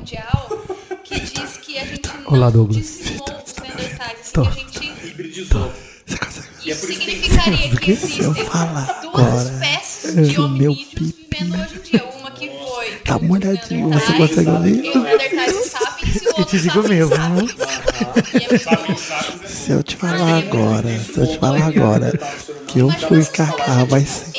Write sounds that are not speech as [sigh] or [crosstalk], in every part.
Mundial que diz que a gente não Olá, Douglas. dizimou os Neandertais, assim, Tô. que a gente... Hibridizou. É Isso significaria que Se eu existem falar duas agora, espécies eu de meu hominídeos vivendo hoje em dia. Uma que foi... Olhadinha, os você consegue ouvir? E os Neandertais e sapiens e o outro te digo mesmo, é. Se eu te falar agora, se eu te falar agora que eu fui cacá, vai ser.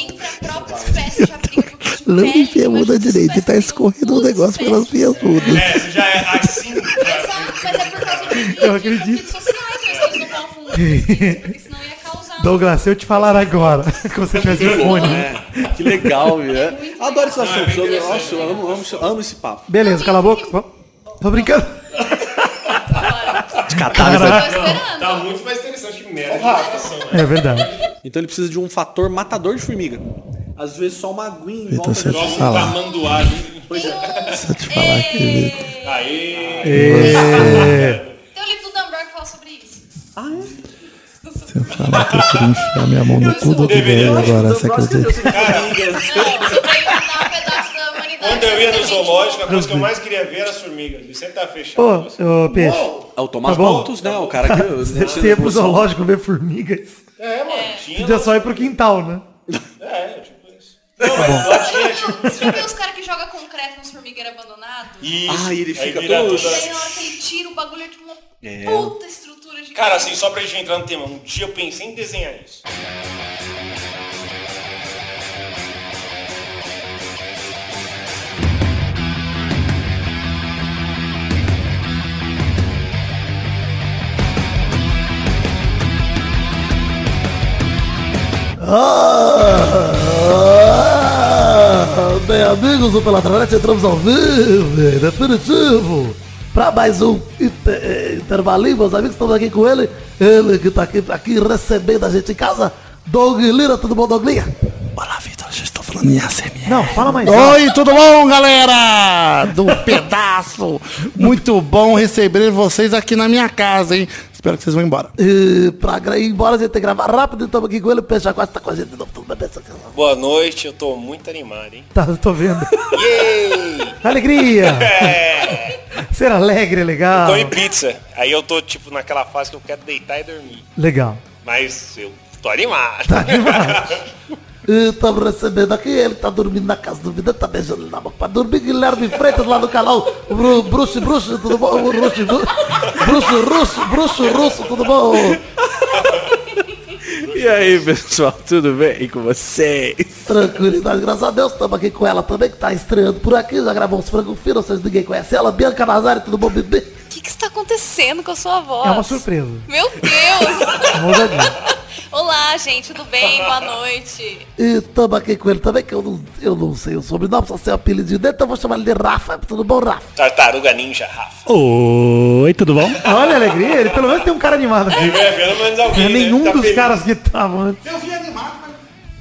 Não pele, me enfiamos da imagina se direita e tá escorrendo um negócio pelas minhas undas. É, você já é assim. Exato, mas é por causa de, Eu acredito. Douglas, se eu te falar agora [laughs] que você tivesse fone. É, que legal, viu? É. Adoro esse assunto. Eu, nossa, eu amo, amo, amo esse papo. Beleza, cala a boca. Tô brincando. De catar esperando. Tá muito mais interessante que merda né? É verdade. Então ele precisa de um fator matador de formiga. Às vezes só uma aguinha em volta um falar, tamanduá junto. se eu te falar aqui, Vitor. Aê! É, Tem um livro do Dan Brown que fala sobre isso. se eu falar que eu queria enfiar minha mão no cu do velho agora, você acredita? Um humanidade. Quando eu ia no zoológico, a coisa que eu mais queria ver era as formigas. E sempre tava fechado. Ô, ô, peixe. É o Thomas Tá. Malthus, né? O cara que. [laughs] Você ia pro zoológico ver formigas. É, mano. Tinha. Podia só ir pro quintal, né? É. Não, mas lá tinha, tipo. Você já viu os caras que jogam concreto nos formigueiros abandonados? Isso. Ah, ele fica vira todo- E aí na hora que ele tira o bagulho é tipo uma É. puta estrutura gigante. Cara, assim, só pra gente entrar no tema, um dia eu pensei em desenhar isso. Ah, bem, amigos do Peladranet, entramos ao vivo, em definitivo, para mais um inter- intervalinho, meus amigos, estamos aqui com ele, ele que tá aqui, aqui recebendo a gente em casa, Doug Lira, tudo bom, Douglinha? Olá, Vitor, já estou falando em ASMR. Não, fala mais. Oi, tudo bom, galera? Do [laughs] pedaço. Muito bom receber vocês aqui na minha casa, hein? Espero que vocês vão embora. E pra ir embora, a gente tem que gravar rápido, estamos aqui com ele, o Peixe Aquático tá com a gente de novo, tudo bem, pessoal? Boa noite, eu tô muito animado, hein? Tá, eu tô vendo. Yay! Alegria! É, Ser alegre é legal. comi pizza. Aí eu tô, tipo, naquela fase que eu quero deitar e dormir. Legal. Mas eu tô animado. Tá [laughs] Estamos recebendo aqui, ele tá dormindo na casa do Vida, tá beijando ele na boca pra dormir. Guilherme Freitas lá no canal, Bru- Bruxo, Bruxo, tudo bom? Bruxo, Bru- Bruxo, Russo, Bruxo, Russo, tudo bom? E aí, pessoal, tudo bem com vocês? Tranquilidade, graças a Deus, estamos aqui com ela também, que tá estreando por aqui, já gravou uns frangos finos, vocês ninguém conhece ela, Bianca Nazari, tudo bom, bebê? O que, que está acontecendo com a sua voz? É uma surpresa. Meu Deus! Olá, gente, tudo bem? Boa noite. E estamos aqui com ele também, que eu não, eu não sei o sobrenome, só sei o apelidinho dele, então eu vou chamar ele de Rafa, tudo bom, Rafa? Tartaruga Ninja, Rafa. Oi, tudo bom? [laughs] Olha a alegria, ele pelo menos tem um cara animado aqui. É, pelo menos alguém, é né? nenhum Tá dos feliz. caras que estavam antes. Eu vim animado, mas...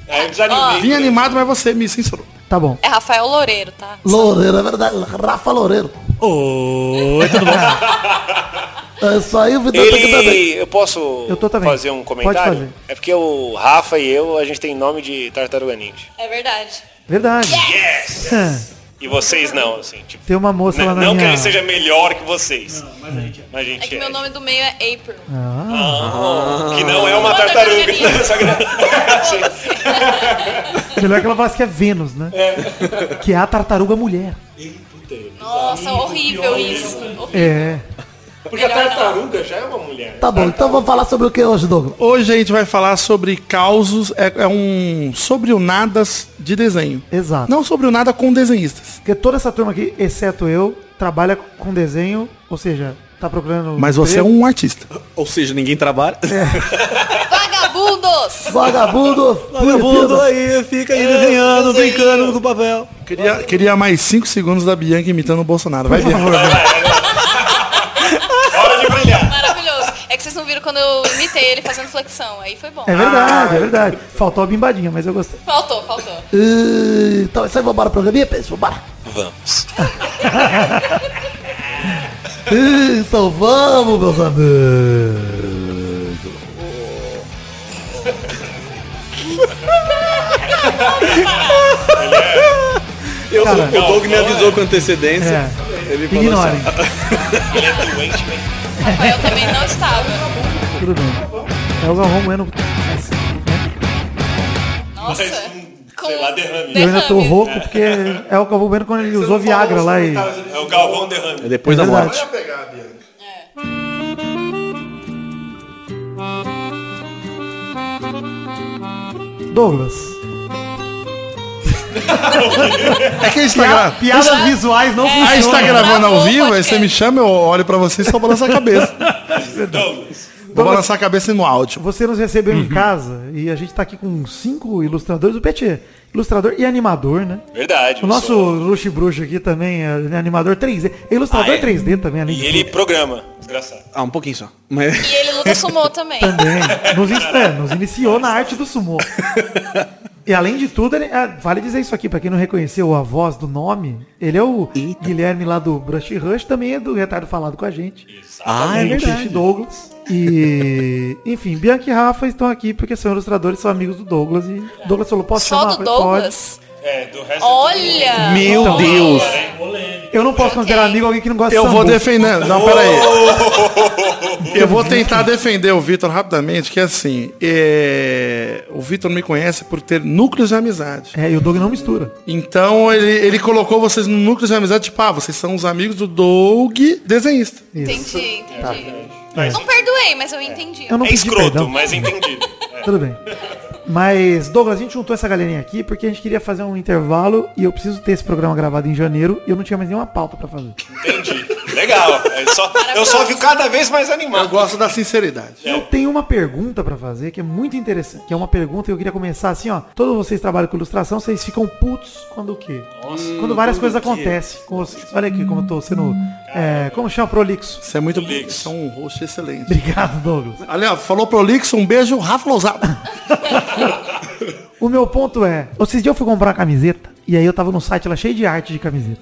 Aí eu desanimei. Vim animado, mas você me censurou. Tá bom. É Rafael Loureiro, tá? Loureiro, é verdade. Rafa Loureiro. Oi, tudo bom? [laughs] É aí, o que. Ele, eu posso Eu tô também. fazer um Pode comentário? fazer. É porque o Rafa e eu, a gente tem nome de Tartaruga Ninja. É verdade. Verdade. Yes! [laughs] É, E vocês não, assim, tipo. Tem uma moça lá Não, na não que minha... ele seja melhor que vocês. mas a gente, mas a É gente que é. meu nome do meio é April. Ah, Que não é uma Uma tartaruga. [laughs] Só que- [laughs] melhor que ela falasse que é Vênus, né? Que é a tartaruga mulher. Nossa, horrível isso. Horrível. É. Porque a tartaruga já é uma mulher. Tá bom, então vamos falar sobre o que hoje, Douglas? Hoje a gente vai falar sobre causos, é, é um sobre o nadas de desenho. Exato. Não sobre o nada com desenhistas. Porque toda essa turma aqui, exceto eu, trabalha com desenho, ou seja, tá procurando... Mas você é um artista. Ou seja, ninguém trabalha. [laughs] Vagabundos! Vagabundo! Vagabundo aí, fica aí desenhando, brincando com o papel. Queria, queria mais 5 segundos da Bianca imitando o Bolsonaro. Vai ver. [laughs] [laughs] Hora de brilhar. Maravilhoso. É que vocês não viram quando eu imitei ele fazendo flexão. Aí foi bom. É verdade, é verdade. Faltou a bimbadinha, mas eu gostei. Faltou, faltou. E, Então, isso aí, vambora pro programinha, Peixe? Vambora. Vamos. [laughs] Então vamos, meus amigos. [laughs] Eu, Cara, o Doug me avisou com antecedência. É. Ele falou Ignorem. assim, [laughs] Ele é doente, velho. Rafael também não estava. Tudo bem. É o Galvão Bueno. assim, né? Nossa. Com sei lá, derrame. Eu ainda tô rouco porque é o Galvão Bueno quando ele usou Viagra lá e. É o Galvão derrame. é depois É da verdade. morte. Douglas. É que a gente tá, Pia- gra... piadas visuais não a gente tá funcionam. gravando ao vivo, aí você me chama, eu olho pra você e só balançar a cabeça. Douglas. Vou balançar a cabeça no áudio. Você nos recebeu em casa e a gente tá aqui com cinco ilustradores. O Pet é ilustrador e animador, né? Verdade. O nosso sou- Luxo Bruxo aqui também é animador 3D. É ilustrador Ah, é? 3D também, além E ele tudo. programa. Desgraçado. Ah, um pouquinho só. Mas... E ele luta sumô também. Também. Nos, in- é, nos iniciou na arte do sumô. [laughs] E além de tudo, ele, ah, vale dizer isso aqui, pra quem não reconheceu a voz do nome, ele é o Guilherme lá do Brush Rush, também é do Retardo Falado com a gente. Ah, é E verdade. Douglas. E, [laughs] enfim, Bianca e Rafa estão aqui porque são ilustradores, são amigos do Douglas. E Douglas falou, posso Só chamar? do Douglas? É, do resto Olha! Meu Então. Deus. Pode. Eu não posso considerar amigo alguém que não gosta Eu de vou sambu. defender. Não, peraí. [laughs] Eu vou tentar defender o Vitor rapidamente, que é assim, é, o Vitor me conhece por ter núcleos de amizade. É, e o Doug não mistura. Então ele, ele colocou vocês no núcleo de amizade, tipo, ah, vocês são os amigos do Doug desenhista. Isso. Entendi, entendi. É. Não perdoei, mas eu entendi. Eu não É escroto, perdão. mas entendi. É. Tudo bem. Mas, Douglas, a gente juntou essa galerinha aqui porque a gente queria fazer um intervalo e eu preciso ter esse programa gravado em janeiro e eu não tinha mais nenhuma pauta pra fazer. Entendi. Legal. É só- eu só vi cada vez mais Eu animado. gosto da sinceridade. Eu tenho uma pergunta pra fazer que é muito interessante. Que é uma pergunta que eu queria começar assim, ó. Todos vocês trabalham com ilustração, vocês ficam putos quando o quê? quando várias coisas acontecem com vocês. Olha aqui como eu tô sendo. É, como chama? Prolixo. Você é muito Prolixo. Você é um host excelente. Obrigado, Douglas. Aliás, falou prolixo, um beijo, Rafa Lousado. [laughs] O meu ponto é, esses dias eu fui comprar uma camiseta e aí eu tava no site lá cheio de arte de camiseta.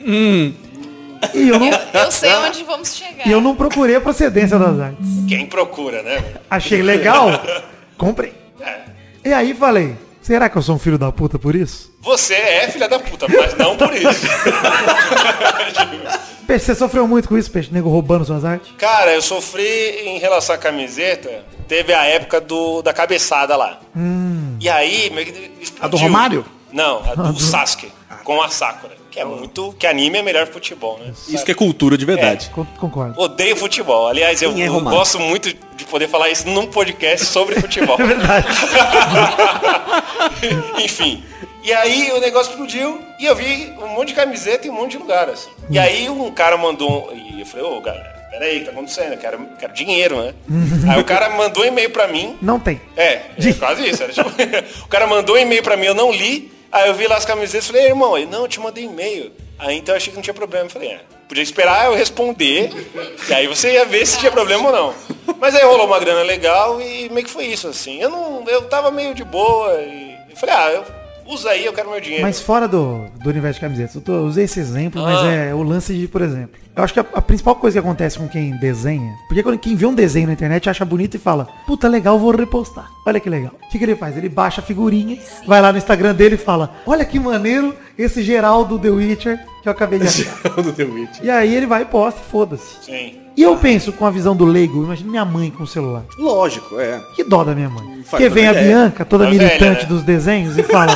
E eu não, Eu sei onde vamos chegar. e eu não procurei a procedência das artes. Quem procura, né? Achei legal, comprei. E aí falei, será que eu sou um filho da puta por isso? Você é filha da puta, mas não por isso. [laughs] Peixe, você sofreu muito com isso, Peixe? Nego roubando suas artes? Cara, eu sofri em relação à camiseta. Teve a época do, da cabeçada lá. E aí, meio que explodiu. A do Romário? Não, [laughs] a do Sasuke. Com a Sakura. Que é muito. Que anime é melhor futebol, né? Isso que é cultura de verdade. Con- Concordo. Odeio futebol. Aliás, eu, é eu gosto muito de poder falar isso num podcast sobre [laughs] futebol. É verdade. [laughs] Enfim. E aí o negócio explodiu e eu vi um monte de camiseta em um monte de lugar, assim. E aí um cara mandou. um- E eu falei, ô, galera, peraí, o que tá acontecendo? Eu quero, quero dinheiro, né? [laughs] aí o cara mandou um e-mail pra mim. Não tem. É, é quase isso. Era tipo, o cara mandou um e-mail pra mim, eu não li. Aí eu vi lá as camisetas e falei, irmão, ele, não, eu te mandei e-mail. Aí então eu achei que não tinha problema. Eu falei, é, podia esperar eu responder. e aí você ia ver se tinha problema ou não. Mas aí rolou uma grana legal e meio que foi isso, assim. Eu não. Eu tava meio de boa e eu falei, ah, eu usa aí, eu quero meu dinheiro. Mas fora do, do universo de camisetas, eu, tô- eu usei esse exemplo, mas Ah. é o lance de, por exemplo, eu acho que a, a principal coisa que acontece com quem desenha, porque quando quem vê um desenho na internet acha bonito e fala, puta legal, vou repostar. Olha que legal. O que, que ele faz? Ele baixa a figurinha, vai lá no Instagram dele e fala, olha que maneiro esse geral do The Witcher que eu acabei de [laughs] achar. do The Witch. e aí ele vai e posta, e foda-se. Sim. E eu penso com a visão do leigo, imagina minha mãe com o celular. Lógico, é. Que dó da minha mãe. Faz Porque vem a ideia. Bianca, toda Uma militante velha, né? dos desenhos, e fala: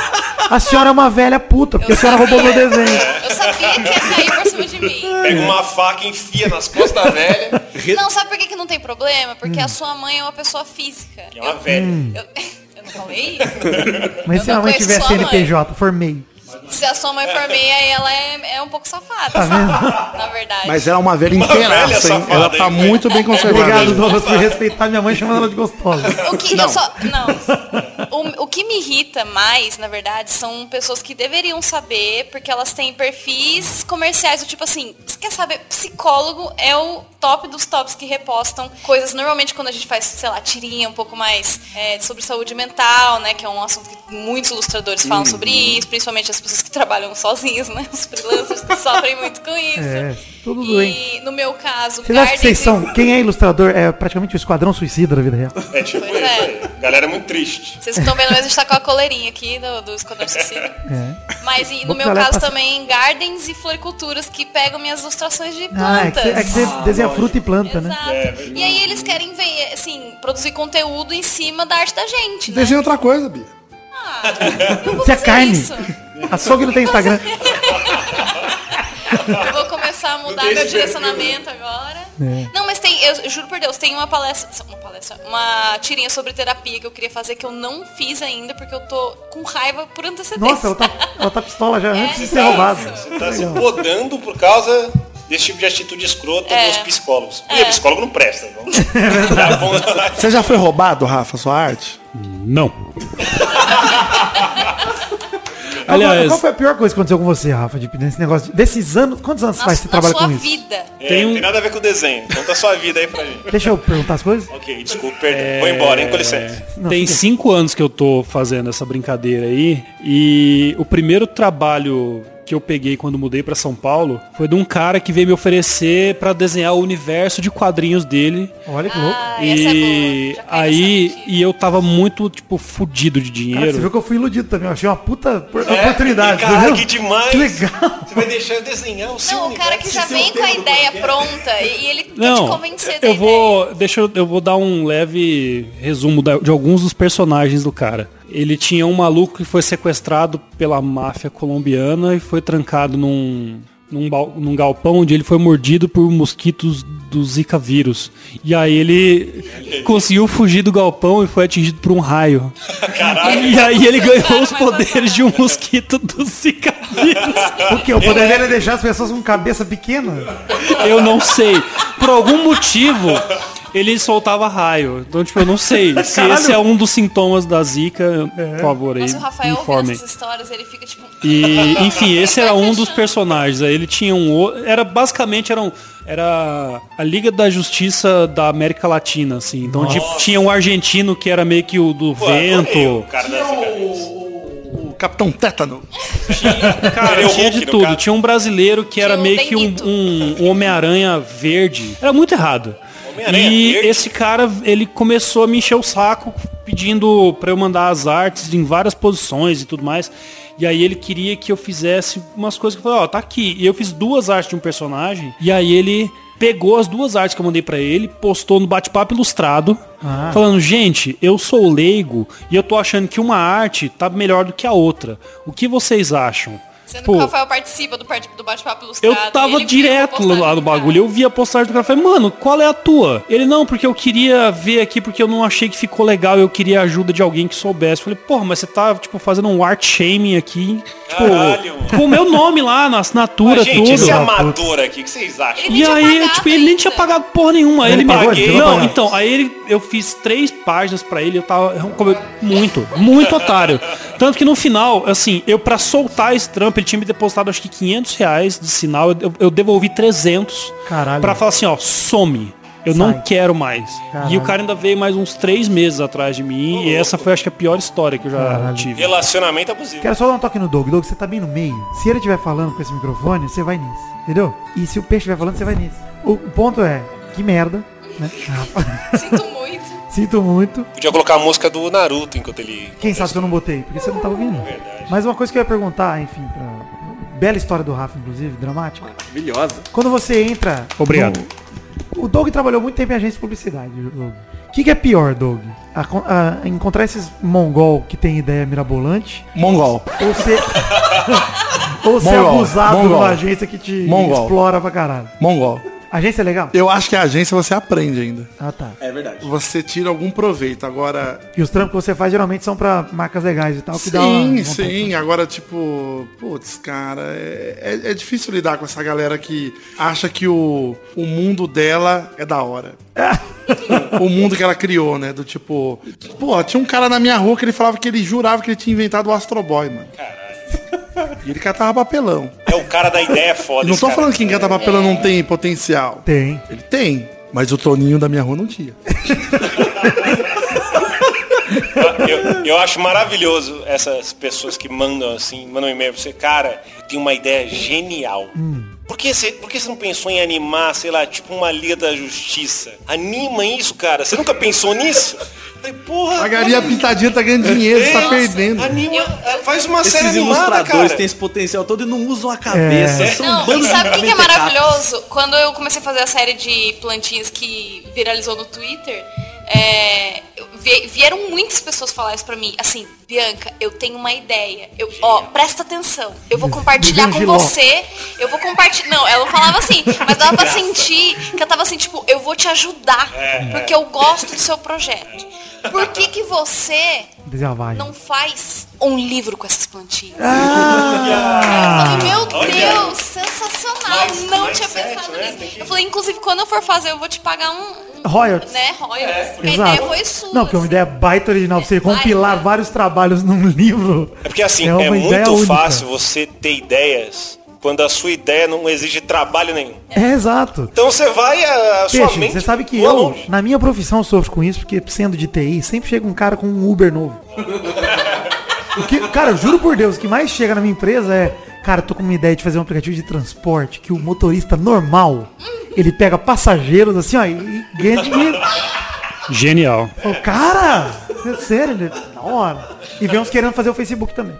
A senhora é uma velha puta, porque a senhora roubou meu desenho. Eu sabia que ia cair por cima de mim. Pega uma faca e enfia nas costas da velha. [laughs] Não, sabe por que, que não tem problema? Porque a sua mãe é uma pessoa física. Que é uma velha. Eu, [laughs] eu não falei isso? Mas Eu se a não mãe tivesse. CNPJ, formei. Se a sua mãe for meia, aí ela é, é um pouco safada, Tá sabe? Na verdade. Mas ela é uma velha inteiraça, hein? Ela tá muito bem [laughs] conservada. Obrigado, Douglas, por respeitar minha mãe chamando ela de gostosa. O que eu só. Não. [laughs] O, o que me irrita mais, na verdade, são pessoas que deveriam saber, porque elas têm perfis comerciais do tipo assim, você quer saber? Psicólogo é o top dos tops que repostam coisas. Normalmente quando a gente faz, sei lá, tirinha um pouco mais é, sobre saúde mental, né? Que é um assunto que muitos ilustradores falam sobre isso, principalmente as pessoas que trabalham sozinhos, né? Os freelancers sofrem muito com isso. É, tudo E- doente. no meu caso, Vocês acham que vocês são. [laughs] Quem é ilustrador é praticamente o esquadrão suicida da vida real. É tipo Pois isso é. aí. Galera é muito triste. Vocês estão vendo, mas a gente tá com a coleirinha aqui do, do Esquadrão Suicida. É. Mas e, no meu caso passa- também, gardens e floriculturas que pegam minhas ilustrações de Ah, é que plantas. você, é que você desenha fruta e planta, né? Exato. e aí eles querem ver, assim, produzir conteúdo em cima da arte da gente, né? Desenha outra coisa, Bia. Eu vou Isso é carne. isso. Açougue não tem Instagram. [laughs] Eu vou começar a mudar meu direcionamento agora. É. Não, mas tem, eu juro por Deus, tem uma palestra, uma palestra, uma tirinha sobre terapia que eu queria fazer que eu não fiz ainda porque eu tô com raiva por antecedência. Nossa, ela tá, ela tá pistola já [laughs] É, antes de ser isso. roubada. Você tá se podando por causa desse tipo de atitude escrota É. dos psicólogos. É. E psicólogo não presta, não. [laughs] Tá bom. Você já foi roubado, Rafa, sua arte? Não. [laughs] Qual, Aliás, qual foi a pior coisa que aconteceu com você, Rafa, de, nesse negócio? de- desses anos, quantos anos na, faz que você trabalha sua com isso? vida. É, Tem não um- tem nada a ver com o desenho. Conta a sua vida aí pra gente. Deixa eu perguntar as coisas. Ok, desculpa, perdão. Vou embora, hein? Com licença. tem cinco anos que eu tô fazendo essa brincadeira aí. E o primeiro trabalho que eu peguei quando mudei pra São Paulo foi de um cara que veio me oferecer pra desenhar o universo de quadrinhos dele. Olha que louco. Ah, é e caí aí, e eu tava muito, tipo, fudido de Cara, você dinheiro. viu que eu fui iludido também. Eu achei uma puta por- oportunidade. Entendeu? que demais. Que legal. Você vai deixar eu desenhar o seu Não, o cara que já vem com a ideia pronta e, ele quer te Não, convencer eu ideia. vou, deixa eu, eu vou dar um leve resumo da- de alguns dos personagens do cara. Ele tinha um maluco que foi sequestrado pela máfia colombiana e foi trancado num, num, num galpão onde ele foi mordido por mosquitos do Zika vírus. E aí ele conseguiu fugir do galpão e foi atingido por um raio. E aí ele ganhou os poderes de um mosquito do Zika vírus. Porque o poder dele é deixar as pessoas com cabeça pequena. Eu não sei. Por algum motivo, ele soltava raio. Então, tipo, eu não sei. [laughs] Se esse é um dos sintomas da zika, por favor, aí, Nossa, o Rafael informem. essas histórias, ele fica tipo... E, enfim, esse era um dos personagens. Aí ele tinha um o- era basicamente era, um, era a Liga da Justiça da América Latina, assim. Então tipo, tinha um argentino que era meio que o do Pô, o vento. cara da Zica. O Capitão Tétano. Cara, Seria o tinha de tudo. Tinha um brasileiro que era Tinha um meio que um, um- um Homem-Aranha verde. Era muito errado. E esse cara, ele começou a me encher o saco pedindo pra eu mandar as artes em várias posições e tudo mais. E aí ele queria que eu fizesse umas coisas que eu falei, ó, tá aqui. E eu fiz duas artes de um personagem. E aí ele pegou as duas artes que eu mandei pra ele, postou no bate-papo ilustrado, falando, gente, eu sou leigo e eu tô achando que uma arte tá melhor do que a outra. O que vocês acham? Sendo Pô, que o Rafael participa do, do bate-papo ilustrado. eu tava direto lá do no bagulho. Eu vi a postagem do cara e falei, mano, qual é a tua? Ele, não, porque eu queria ver aqui porque eu não achei que ficou legal. Eu queria a ajuda de alguém que soubesse. Eu falei, porra, mas você tá, tipo, fazendo um art shaming aqui. Tipo, Caralho, com o meu nome lá na assinatura, Mas, gente, esse tudo. amador aqui, o que vocês acham? Ele E aí, pagado tipo, ele nem tinha pagado porra nenhuma. Aí Ele ele me a Não, então, aí ele, eu fiz três páginas pra ele, eu tava muito, muito otário. [laughs] Tanto que no final, assim, eu pra soltar esse trampo, ele tinha me depositado acho que 500 reais de sinal, eu, eu devolvi 300 Caralho. pra falar assim, ó, some. Eu não Sai. quero mais. Caralho. E o cara ainda veio mais uns três meses atrás de mim. e essa foi, acho que, a pior história que eu já Caralho. tive. Relacionamento abusivo. Quero só dar um toque no Doug. Doug, você tá bem no meio. Se ele estiver falando com esse microfone, você vai nisso. Entendeu? E se o peixe estiver falando, você vai nisso. O, o ponto é, que merda. Né? [laughs] Sinto muito. Sinto muito. Podia colocar a música do Naruto enquanto ele. Quem sabe que eu não botei? Porque você não tá ouvindo. Mas uma coisa que eu ia perguntar, enfim, pra... Bela história do Rafa, inclusive, dramática. Maravilhosa. Quando você entra. Obrigado. no- O Doug trabalhou muito tempo em agência de publicidade, Doug. O que, que é pior, Doug? A a encontrar esses mongol que tem ideia mirabolante Mongol. ou ser. [laughs] ou ser Mongol, abusado mongol. numa agência que te Mongol. explora pra caralho. Mongol. Agência é legal? Eu acho que a agência você aprende ainda. Ah, tá. É verdade. Você tira algum proveito. Agora, E os trampos que você faz geralmente são pra marcas legais e tal, que dá uma Sim, sim. Agora, tipo, putz, cara, é, é- é difícil lidar com essa galera que acha que o, o mundo dela é da hora. [laughs] o mundo que ela criou, né? Do tipo, pô, tinha um cara na minha rua que ele falava que ele jurava que ele tinha inventado o Astro Boy, mano. E ele catava papelão. É o cara da ideia foda. Eu não tô cara. falando que quem cata papelão não tem potencial. Tem. Ele tem. Mas o Toninho da minha rua não tinha. [laughs] Eu, eu acho maravilhoso essas pessoas que mandam assim, mandam um e-mail pra você, cara, eu tenho uma ideia genial. Por que, você, por que você não pensou em animar, sei lá, tipo uma Liga da Justiça? Anima isso, cara. Você nunca pensou nisso? Falei, porra. Pagaria a pitadinha, tá ganhando dinheiro, você tá perdendo. Anima, faz uma série Esses animada, ilustradores cara. têm esse potencial todo e não usam a cabeça. São um Não, bando e sabe o de que, que é maravilhoso? Quando eu comecei a fazer a série de plantinhas que viralizou no Twitter, é, vieram muitas pessoas falar isso pra mim. Assim, Bianca, eu tenho uma ideia. Eu, ó, presta atenção. Eu vou compartilhar com você. Eu vou compartilhar. Não, ela falava assim, mas dava pra sentir que ela tava assim, tipo, eu vou te ajudar. Porque eu gosto do seu projeto. Por que que você não faz um livro com essas plantinhas? Ah! Eu falei, meu. Deus, sensacional. Mas- não mas tinha pensado né? nisso. Eu falei, inclusive, quando eu for fazer, eu vou te pagar um. um Royalties. Né, royalties. Porque a Exato. ideia foi sua. Não, porque é uma ideia baita original. Você compilar vários trabalhos num livro. É porque assim, É uma é, ideia muito única. fácil você ter ideias quando a sua ideia não exige trabalho nenhum. É, exato. Então você vai, a, a sua Peixe, mente você sabe que eu, longe. na minha profissão, eu sofro com isso, porque sendo de TI, sempre chega um cara com um Uber novo. [laughs] O que, cara, eu juro por Deus, o que mais chega na minha empresa é, cara, eu tô com uma ideia de fazer um aplicativo de transporte que o motorista normal, ele pega passageiros assim, ó, e, e ganha dinheiro. Genial. Falo, cara, é sério, ele, da hora. E vem uns querendo fazer o Facebook também.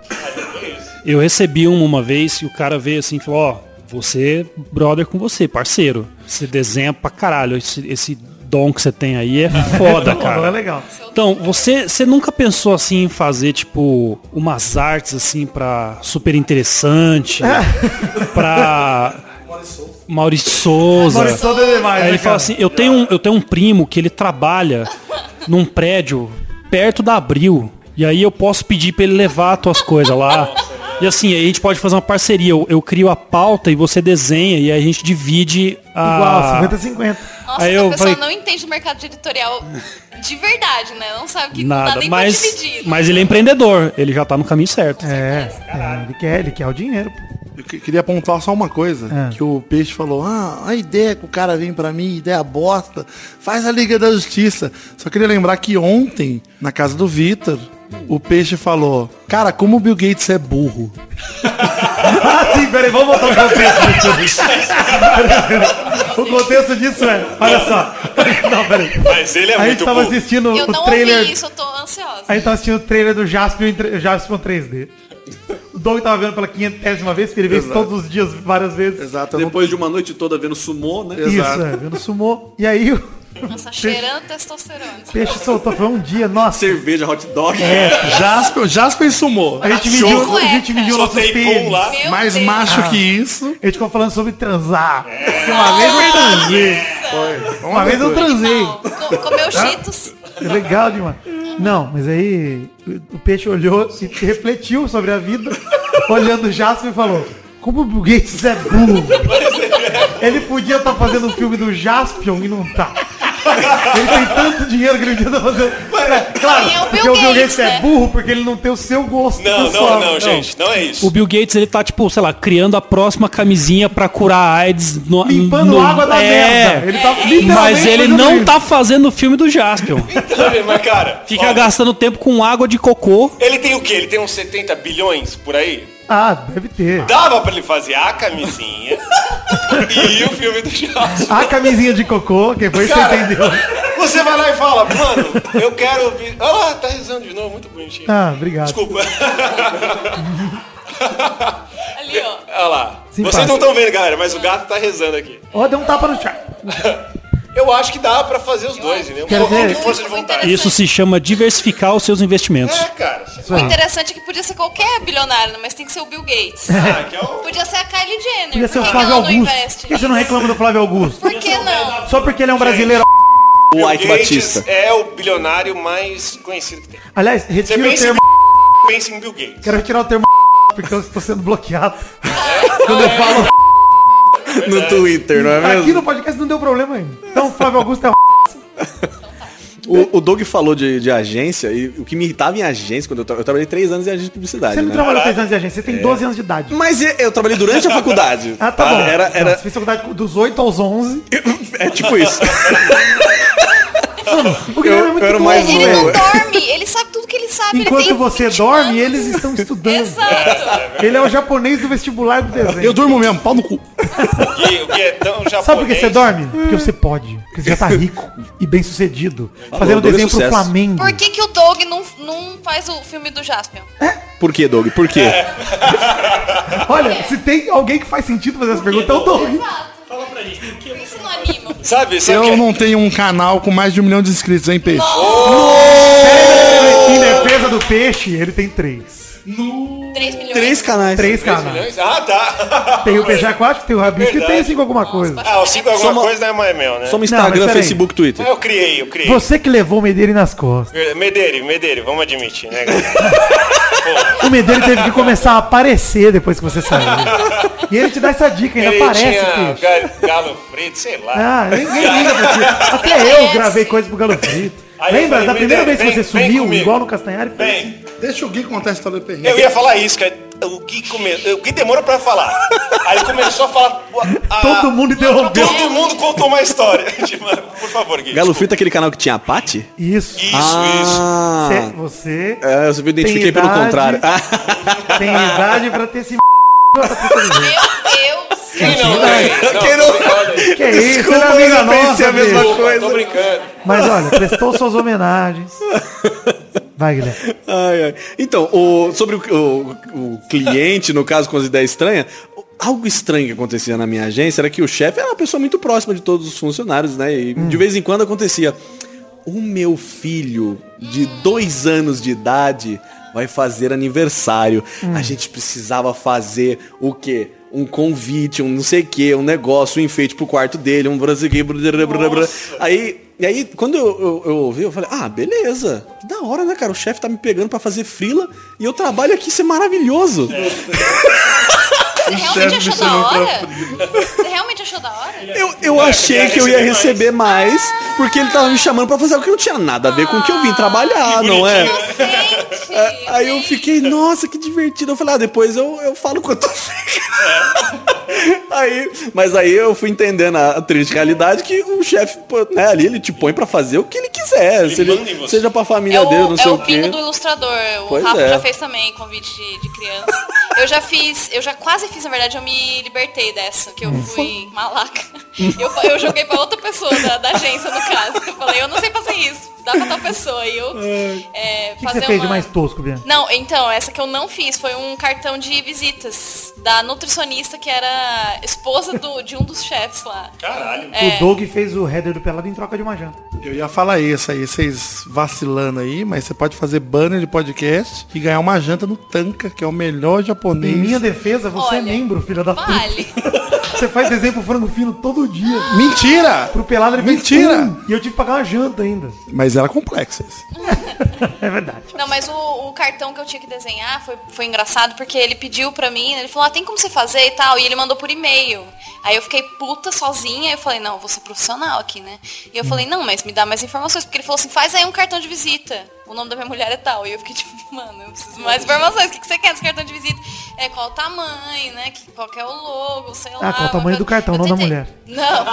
Eu recebi uma uma vez e o cara veio assim e falou, ó, você, brother com você, parceiro. Você desenha pra caralho. Esse, esse dom que você tem aí é foda, [laughs] Não, é cara. legal. Então, você, você nunca pensou assim em fazer, tipo, umas artes assim pra super interessante, pra Maurício Souza. Maurício Souza é demais, Aí né, ele cara? fala assim, eu tenho, um, eu tenho um primo que ele trabalha num prédio perto da Abril. E aí eu posso pedir pra ele levar as tuas coisas lá. E assim, aí a gente pode fazer uma parceria. Eu, eu crio a pauta e você desenha e aí a gente divide a... Igual, 50-50. Nossa, Aí que a eu pessoa falei- não entende do mercado de editorial de verdade, né? Não sabe que não dá Nada, nem mas, pra dividir. mas ele é empreendedor, ele já tá no caminho certo. É, é, ele quer, ele quer o dinheiro, pô. Eu que- queria apontar só uma coisa, É. que o Peixe falou, ah, a ideia que o cara vem pra mim, ideia bosta, faz a Liga da Justiça. Só queria lembrar que ontem, na casa do Vitor, o Peixe falou, cara, como o Bill Gates é burro. [laughs] Ah, sim, peraí, vamos voltar ao contexto disso. [laughs] o contexto disso é, olha só. [laughs] Não, peraí. Mas ele é A gente muito tava burro. assistindo Eu o não trailer. ouvi isso, eu tô ansiosa. A gente tava assistindo o trailer do Jaspion, Jaspion 3D. O Doug tava vendo pela quinhentésima vez, porque ele vê isso todos os dias, várias vezes. Exato. Depois de uma noite toda vendo sumô, né? Isso, Exato. é, vendo sumô. E aí o Nossa, cheirando testosterona. [laughs] peixe soltou, foi um dia, nossa. Cerveja, hot dog. Jasper, Jasper sumou. A gente mediu, a gente mediu nossos pênis. lá. Meu Mais Deus. macho que isso. A gente ficou falando sobre transar. Uma vez eu transei. Uma vez eu transei. Não, co- comeu cheetos. Legal demais. Não, mas aí o- o peixe olhou e refletiu sobre a vida, olhando o Jasper e falou: Como o Bill Gates é burro. Ele podia estar fazendo um filme do Jaspion e não tá. [laughs] Ele tem tanto dinheiro que ele podia estar fazendo. É, claro, é o Bill porque o Bill Gates, Gates é né? burro porque ele não tem o seu gosto. Não, pessoal. não, não, gente, não é isso. O Bill Gates, ele tá, tipo, sei lá, criando a próxima camisinha pra curar a AIDS. No, Limpando no- água da é, merda. Ele tá literalmente Mas ele não isso. tá fazendo o filme do Jaspion. [laughs] Mas, cara, Fica ó, gastando tempo com água de cocô. ele tem o quê? Ele tem uns 70 bilhões por aí? Ah, deve ter. Dava pra ele fazer a camisinha [laughs] e o filme do Jaspion. A camisinha de cocô, que foi você entendeu. Você vai lá e fala, mano, eu quero ouvir. Olha lá, tá rezando de novo, muito bonitinho. Ah, obrigado. Desculpa. [laughs] Ali, ó. Olha lá. Simpático. Vocês não estão vendo, galera, mas o gato tá rezando aqui. Ó, deu um tapa no chá. [laughs] Eu acho que dá pra fazer os dois, entendeu? Um Quero pouquinho ver. de força de vontade. Isso se chama diversificar os seus investimentos. É, cara. O interessante é que podia ser qualquer bilionário, mas tem que ser o Bill Gates. Ah, que é o... Podia ser a Kylie Jenner. Podia ser Por o Flávio ela não Augusto. investe? Por que você não reclama do Flávio Augusto? Por que não? Só porque ele é um brasileiro. O Ike Gates Batista. é o bilionário mais conhecido que tem. Aliás, retira o pensa em termo. [laughs] pensa em Bill Gates. Quero retirar o termo [laughs] porque eu estou sendo bloqueado. Quando eu falo. [laughs] No Twitter, não é mesmo? Aqui no podcast não deu problema ainda. Então, Flávio Augusto é. [laughs] O, o Doug falou de, de agência e o que me irritava em agência, quando eu, tra- eu trabalhei três anos em agência de publicidade, Você não né? trabalhou 3 anos de agência, você tem 12 anos de idade. Mas eu, eu trabalhei durante a faculdade. [laughs] Ah, tá bom. Era, Não, era, Você fez faculdade dos 8 aos 11. é tipo isso. O Guilherme é Eu- muito eu era bom, mais Ele velho. não dorme, ele sabe tudo que ele sabe. ele Enquanto tem você 20 dorme, anos. eles estão estudando. Exato. Ele é o japonês do vestibular do desenho. Eu durmo mesmo, pau no cu. O que é tão japonês... Sabe por que você dorme? Porque você pode. Porque você já tá rico e bem sucedido. Fazendo Doug é desenho pro sucesso. Flamengo. Por que, que o Doug não, não faz o filme do Jaspion? Por que, Doug? Por quê? Olha, se tem alguém que faz sentido fazer essa pergunta, é o Doug. Exato. Fala pra gente, por que você não anima? Sabe, sabe Eu que- não tenho um canal com mais de um milhão de inscritos, hein, Peixe? Em defesa do peixe, ele tem três. 3 milhões. Três canais. Três canais. milhões? Ah, tá. [laughs] Tem o peixe aquático, tem o rabisco e tem o cinco alguma coisa. Ah, o 5 alguma Soma- coisa não é mais meu, né? Não, Instagram, peraí. Facebook, Twitter. Ah, Eu criei, eu criei. Você que levou o Medeiro nas costas. Medeire, Medeire, vamos admitir, né? O Medeiro teve que começar a aparecer depois que você saiu. E ele te dá essa dica, ainda Ele aparece, tinha peixe. galo frito, sei lá. Ah, ninguém liga pra ti. Até eu gravei coisa pro Galo Frito. Aí Lembra falei, da primeira vez que você vem- vem sumiu, igual no Castanhari? Foi assim. Bem, Deixa o Gui contar a história do perrengue. eu ia falar isso, que o Gui, come... o Gui demorou pra falar. Aí começou a falar... a- Todo mundo interrompeu. Todo mundo contou uma história. [laughs] Tipo, Por favor, Gui. Galo. Frito é aquele canal que tinha a Paty? Isso. Isso, isso. Ah, Você, você É, eu me identifiquei pelo idade. contrário. [laughs] tem idade pra ter esse [laughs] Meu Deus. Quem não, tem? Quem não- Que é isso, Desculpa, é amiga eu pensei nossa, a mesma bicho. coisa. Tô brincando. Mas olha, prestou suas homenagens. Vai, Guilherme. Ai, ai. Então, o- sobre o, o- o cliente, no caso, com as ideias estranhas, algo estranho que acontecia na minha agência era que o chefe era uma pessoa muito próxima de todos os funcionários, né? E de vez em quando acontecia. O meu filho, de dois anos de idade, vai fazer aniversário. A gente precisava fazer o quê? Um convite, um não sei o que, um negócio, um enfeite pro quarto dele, um brasileiro. Aí, e aí, quando eu, eu, eu ouvi, eu falei, ah, beleza. Que da hora, né, cara? O chefe tá me pegando pra fazer frila e eu trabalho aqui, isso é maravilhoso. Você [laughs] realmente achou da hora? Você realmente achou da hora? Eu, eu achei que eu ia receber mais, porque ele tava me chamando pra fazer algo que não tinha nada a ver com o que eu vim trabalhar, não é? Inocente. Aí eu fiquei, nossa, que divertido. Eu falei, ah, depois eu, eu falo quanto fica. [laughs] aí, mas aí eu fui entendendo a, a triste realidade que o chefe, né, ali ele te põe pra fazer o que ele quiser. se ele, você. seja pra família É dele, o, não é sei o o quê. bingo do ilustrador. O Pois Rafa é. já fez também convite de, de criança. [laughs] Eu já fiz, eu já quase fiz, na verdade, eu me libertei dessa, que eu Hum. fui malaca. Eu, eu joguei pra outra pessoa da, da agência, no caso. Eu falei, eu não sei fazer isso. Dá pra tal pessoa. E eu é, que, que você fez de mais tosco, Bianca? Não, então, essa que eu não fiz foi um cartão de visitas da nutricionista que era esposa do, de um dos chefes lá. Caralho. É. O Doug fez o header do pelado em troca de uma janta. Eu ia falar isso aí, vocês vacilando aí, mas você pode fazer banner de podcast e ganhar uma janta no Tanca, que é o melhor Em japonês. minha defesa, você é Olha, membro, filha da puta. Vale. [laughs] Você faz desenho pro frango fino todo dia. Mentira! Pro pelado ele fez Mentira! um, E eu tive que pagar uma janta ainda. Mas era complexo isso. [laughs] É verdade. Não, mas o, o cartão que eu tinha que desenhar foi, foi engraçado porque ele pediu pra mim, ele falou, ah, tem como você fazer e tal, e ele mandou por e-mail. Aí eu fiquei puta sozinha, eu falei, não, eu vou ser profissional aqui, né? E eu falei, não, mas me dá mais informações, porque ele falou assim, faz aí um cartão de visita. O nome da minha mulher é tal. E eu fiquei [laughs] tipo, mano, eu preciso mais informações. O que, que você quer desse cartão de visita? É qual o tamanho, né? Que, qual que é o logo, sei lá. Ah, qual o tamanho eu- do cartão, não da mulher. Não.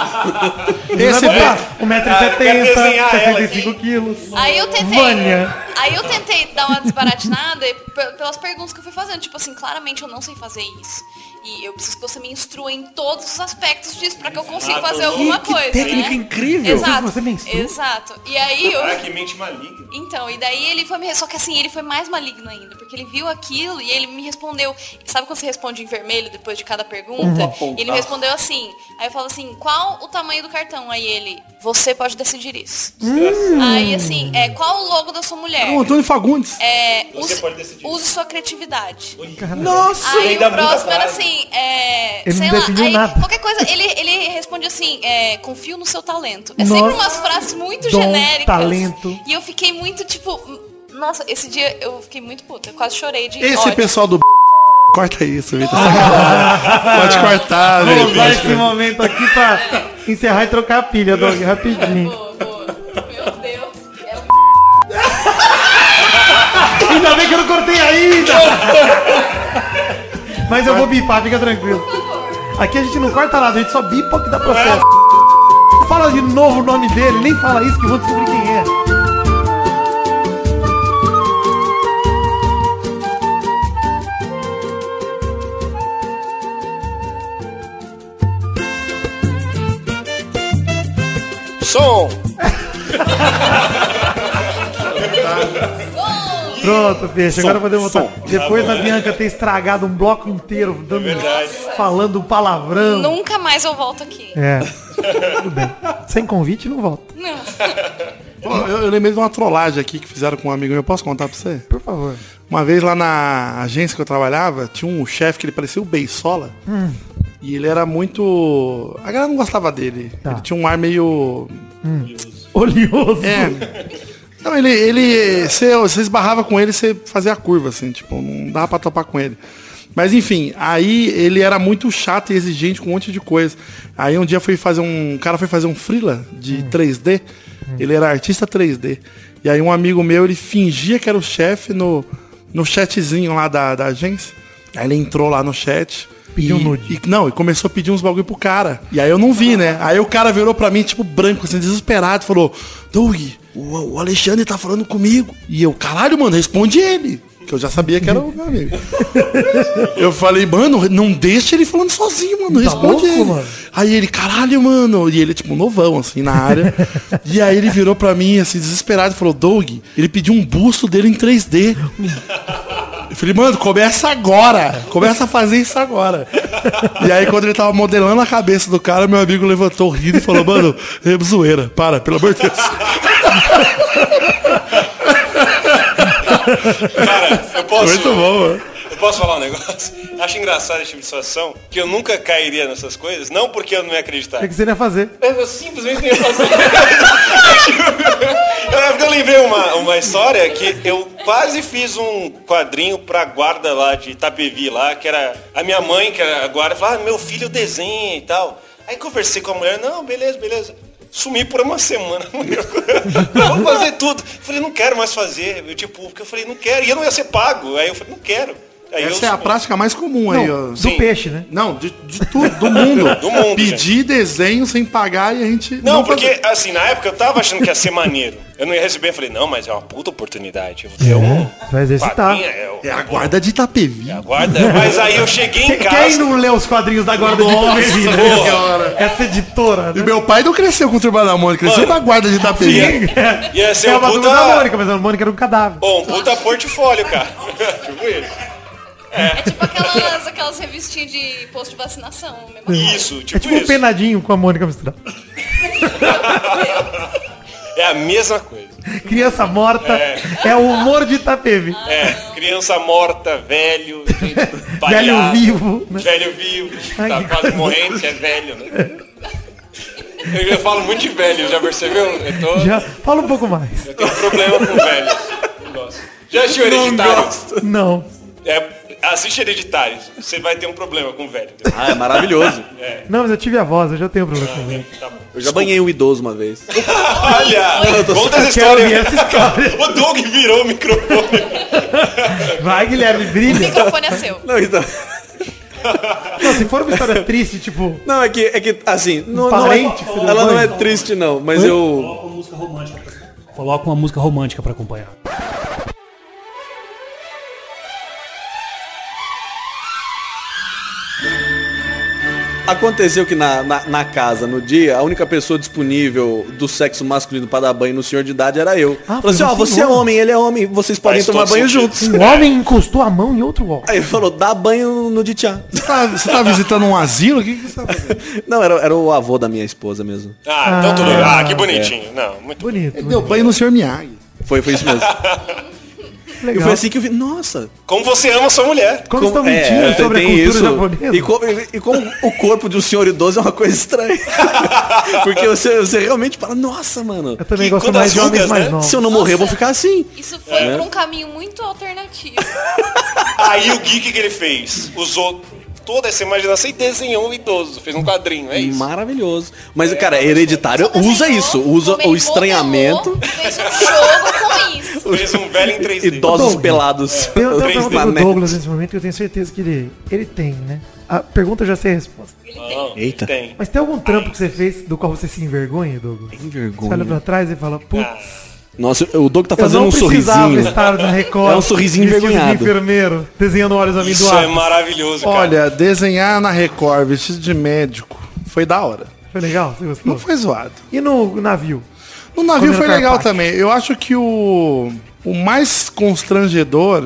[laughs] Esse botar 1,70m, quero desenhar ela 65 quilos. Aí eu tentei. Vânia. Aí eu tentei dar uma desbaratinada pe- pelas perguntas que eu fui fazendo. Tipo assim, claramente eu não sei fazer isso. E eu preciso que você me instrua em todos os aspectos disso pra que eu consiga fazer alguma que coisa. técnica né? incrível. Exato. Você me instrua? Exato. E aí eu. Ah, que mente maligna. Então, e daí ele foi me. Só que assim, ele foi mais maligno ainda, porque ele viu aquilo e ele me respondeu. Sabe quando você responde em vermelho depois de cada pergunta? Ele me respondeu assim. Aí eu falo assim, qual o tamanho do cartão? Aí ele, você pode decidir isso. Aí assim, é, qual o logo da sua mulher? O Antônio Fagundes. É, Você use, pode decidir. use sua criatividade. Nossa! Aí o próximo era frase. Assim, é, Ele sei não lá, aí, nada. qualquer coisa, ele, ele responde assim, é, confio no seu talento. É sempre Nossa. umas frases muito Dom, genéricas. talento. E eu fiquei muito, tipo, nossa, esse dia eu fiquei muito puta, eu quase chorei de Esse ódio. pessoal do Corta isso, Vitor. [laughs] Pode cortar, Vou usar Vitor. esse momento aqui pra encerrar e trocar a pilha, Doug, rapidinho. Boa, boa. Meu Deus. Era Ainda bem que eu não cortei ainda! [laughs] Mas eu vou bipar, fica tranquilo. Aqui a gente não corta nada, a gente só bipa que dá processo. É. Fala de novo o nome dele, nem fala isso que eu vou descobrir quem é. Som! Pronto, peixe. Agora podemos voltar. som. Depois da Bianca ter estragado um bloco inteiro, dando, verdade. falando palavrão. Nunca mais eu volto aqui. É. Tudo bem. Sem convite, não volta. Não. [laughs] Pô, Eu, eu lembrei de uma trollagem aqui que fizeram com um amigo meu. Posso contar pra você? Por favor. Uma vez lá na agência que eu trabalhava, tinha um chefe que ele parecia o Beisola. E ele era muito. A galera não gostava dele. Tá. Ele tinha um ar meio. Oleoso. É. [laughs] Não, ele. ele você, você esbarrava com ele, você fazia a curva, assim, tipo, não dava pra topar com ele. Mas enfim, aí ele era muito chato e exigente com um monte de coisa. Aí um dia foi fazer um. O cara foi fazer um freela de 3D. Ele era artista 3D. E aí um amigo meu, ele fingia que era o chefe no, no chatzinho lá da, da agência. Aí ele entrou lá no chat. Pediu e, nude. e- não, e começou a pedir uns bagulho pro cara. E aí eu não vi, né? Aí o cara virou pra mim, tipo, branco, assim, desesperado, falou, Doug, o, Alexandre tá falando comigo. E eu, caralho, mano, responde ele. Que eu já sabia que era o meu amigo. [laughs] eu falei, mano, não deixa ele falando sozinho, mano. Tá Responde louco, ele. mano? Aí ele, caralho, mano. E ele, tipo, novão, assim, na área. e aí ele virou pra mim, assim, desesperado, e falou, Doug, ele pediu um busto dele em 3D. [laughs] Eu falei, mano, começa agora. Começa a fazer isso agora. E aí, quando ele tava modelando a cabeça do cara, meu amigo levantou rindo e falou, mano, é zoeira, para, pelo amor de Deus. Cara, eu posso. Muito bom, mano. Posso falar um negócio? [laughs] Acho engraçado esse tipo de situação, que eu nunca cairia nessas coisas, não porque eu não ia acreditar. O que você ia fazer? Eu simplesmente não ia fazer. [laughs] eu, eu lembrei uma, uma história que eu quase fiz um quadrinho pra guarda lá de Itapevi lá, que era a minha mãe, que era a guarda, falou, ah, meu filho desenha e tal. Aí conversei com a mulher, não, beleza, beleza. Sumi por uma semana. [laughs] vou fazer tudo. Falei, não quero mais fazer. Eu, tipo, porque eu falei, não quero. E eu não ia ser pago. Aí eu falei, não quero. Aí Essa eu é a prática mais comum aí, ó. Do Sim. peixe, né? Não, de, de tudo, do mundo. [laughs] Do mundo, Pedir desenho sem pagar e a gente. Não, porque, fazer. assim, na época eu tava achando que ia ser maneiro. Eu não ia receber, eu falei, não, mas é uma puta oportunidade. Eu vou ter um. vai exercitar. É, É a guarda de Itapevi. Guarda. Mas aí eu cheguei em Quem, quem casa. não leu os quadrinhos da guarda de Itapevi, né? Essa editora, E né? meu pai não cresceu com o Turma da Mônica, cresceu Mano, na guarda de Itapevi. Ia, ia ser É um uma puta. da Mônica, mas a Mônica era um cadáver. Bom, um puta portfólio, cara. [laughs] tipo isso. Tipo aquelas, aquelas revistinhas de posto de vacinação. Mesma coisa. Isso, tipo, É tipo um isso. penadinho com a Mônica misturada. [laughs] É a mesma coisa. Criança morta é, o humor de Itapevi. É, criança morta, velho, [laughs] gente Velho vivo. Né? Velho vivo, Ai, tá quase coisa. morrendo, que é velho, né? Eu já falo muito de velho, já percebeu? Eu, tô, Já fala um pouco mais. eu tenho um problema com velhos. [laughs] Não gosto. Já assistiu Hereditário? Não. É, assiste Hereditário. Você vai ter um problema com velho. Ah, é maravilhoso. Não, mas eu tive a voz, eu já tenho problema com ele. Tá bom. Eu já banhei um idoso uma vez. [laughs] Olha! Conta essa história. essa [laughs] história. O Doug virou o microfone. [laughs] Vai, Guilherme, O brilha. microfone é seu. Não, então. Não, se for uma história triste, tipo, Não, é que, é que assim, não, não é- Parente que você ela não é triste, não, mas eu. Coloca uma música romântica. Coloca uma música romântica pra acompanhar. Aconteceu que na, na, na casa, no dia, a única pessoa disponível do sexo masculino pra dar banho no senhor de idade era eu. Ah, falou assim, ó, você você é homem, ele é homem, vocês podem tomar banho sentido. juntos. um homem encostou a mão em outro homem. Aí ele falou, dá banho no de tchá. Você tá, você tá visitando um asilo? O que, que você tá fazendo? [laughs] Não, era, era o avô da minha esposa mesmo. Ah, então tudo bem. Ah, que bonitinho. Não, muito Bonito. Ele deu banho no senhor Miyagi. Foi, foi isso mesmo. [laughs] E Legal. foi assim que eu vi, nossa. Como você ama sua mulher. Como estão é, mentindo sobre a cultura isso. japonesa? E como, e como o corpo de um senhor idoso é uma coisa estranha. [laughs] Porque você, você realmente fala, nossa, mano. Eu também E gosto quando mais de homens rugas, mais né? novos. Se eu não morrer, eu vou ficar assim. Isso foi por um caminho muito alternativo. Aí o Gui, o que que ele fez? Usou toda essa imaginação e desenhou um idoso. Fez um quadrinho, é isso? Maravilhoso. Mas, cara, hereditário Só usa desenhou, isso. Usa ele o estranhamento. Fez um jogo com isso. [laughs] Fez um velho em 3D. [laughs] Idosos Douglas. pelados. Tem uma Três pergunta Na pro net. Douglas nesse momento que eu tenho certeza que ele, ele tem, né? A pergunta eu já sei a resposta. Não, Eita. Tem. Mas tem algum trampo que você fez do qual você se envergonha, Douglas? Que Você olha pra trás e fala, putz, Nossa, o Doug tá eu fazendo não um precisava sorrisinho. estar na Record. É um sorrisinho vestido de envergonhado. enfermeiro, desenhando olhos Isso é amendoados. maravilhoso, cara. Olha, desenhar na Record vestido de médico foi da hora. Foi legal? Você gostou? Não foi zoado. E no navio? No navio Comendo foi legal também. Eu acho que o, o mais constrangedor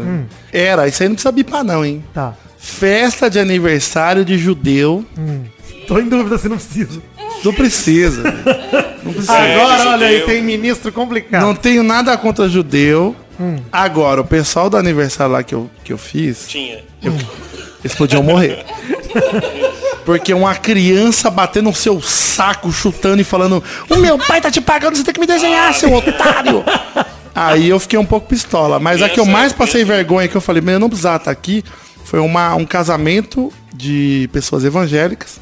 era, isso aí não precisa bipar não, hein? Tá. Festa de aniversário de judeu. Tô em dúvida se não precisa. Não precisa. [laughs] Não precisa. Agora, olha aí, tem ministro complicado. Não tenho nada contra judeu. Agora, o pessoal do aniversário lá que eu, que eu fiz, Tinha. eles podiam morrer. Porque uma criança batendo no seu saco, chutando e falando: O meu pai tá te pagando, você tem que me desenhar, seu otário. Aí eu fiquei um pouco pistola. Mas a que eu Criança mais é passei vergonha, que eu falei, meu, eu não precisava estar aqui, foi uma, um casamento de pessoas evangélicas.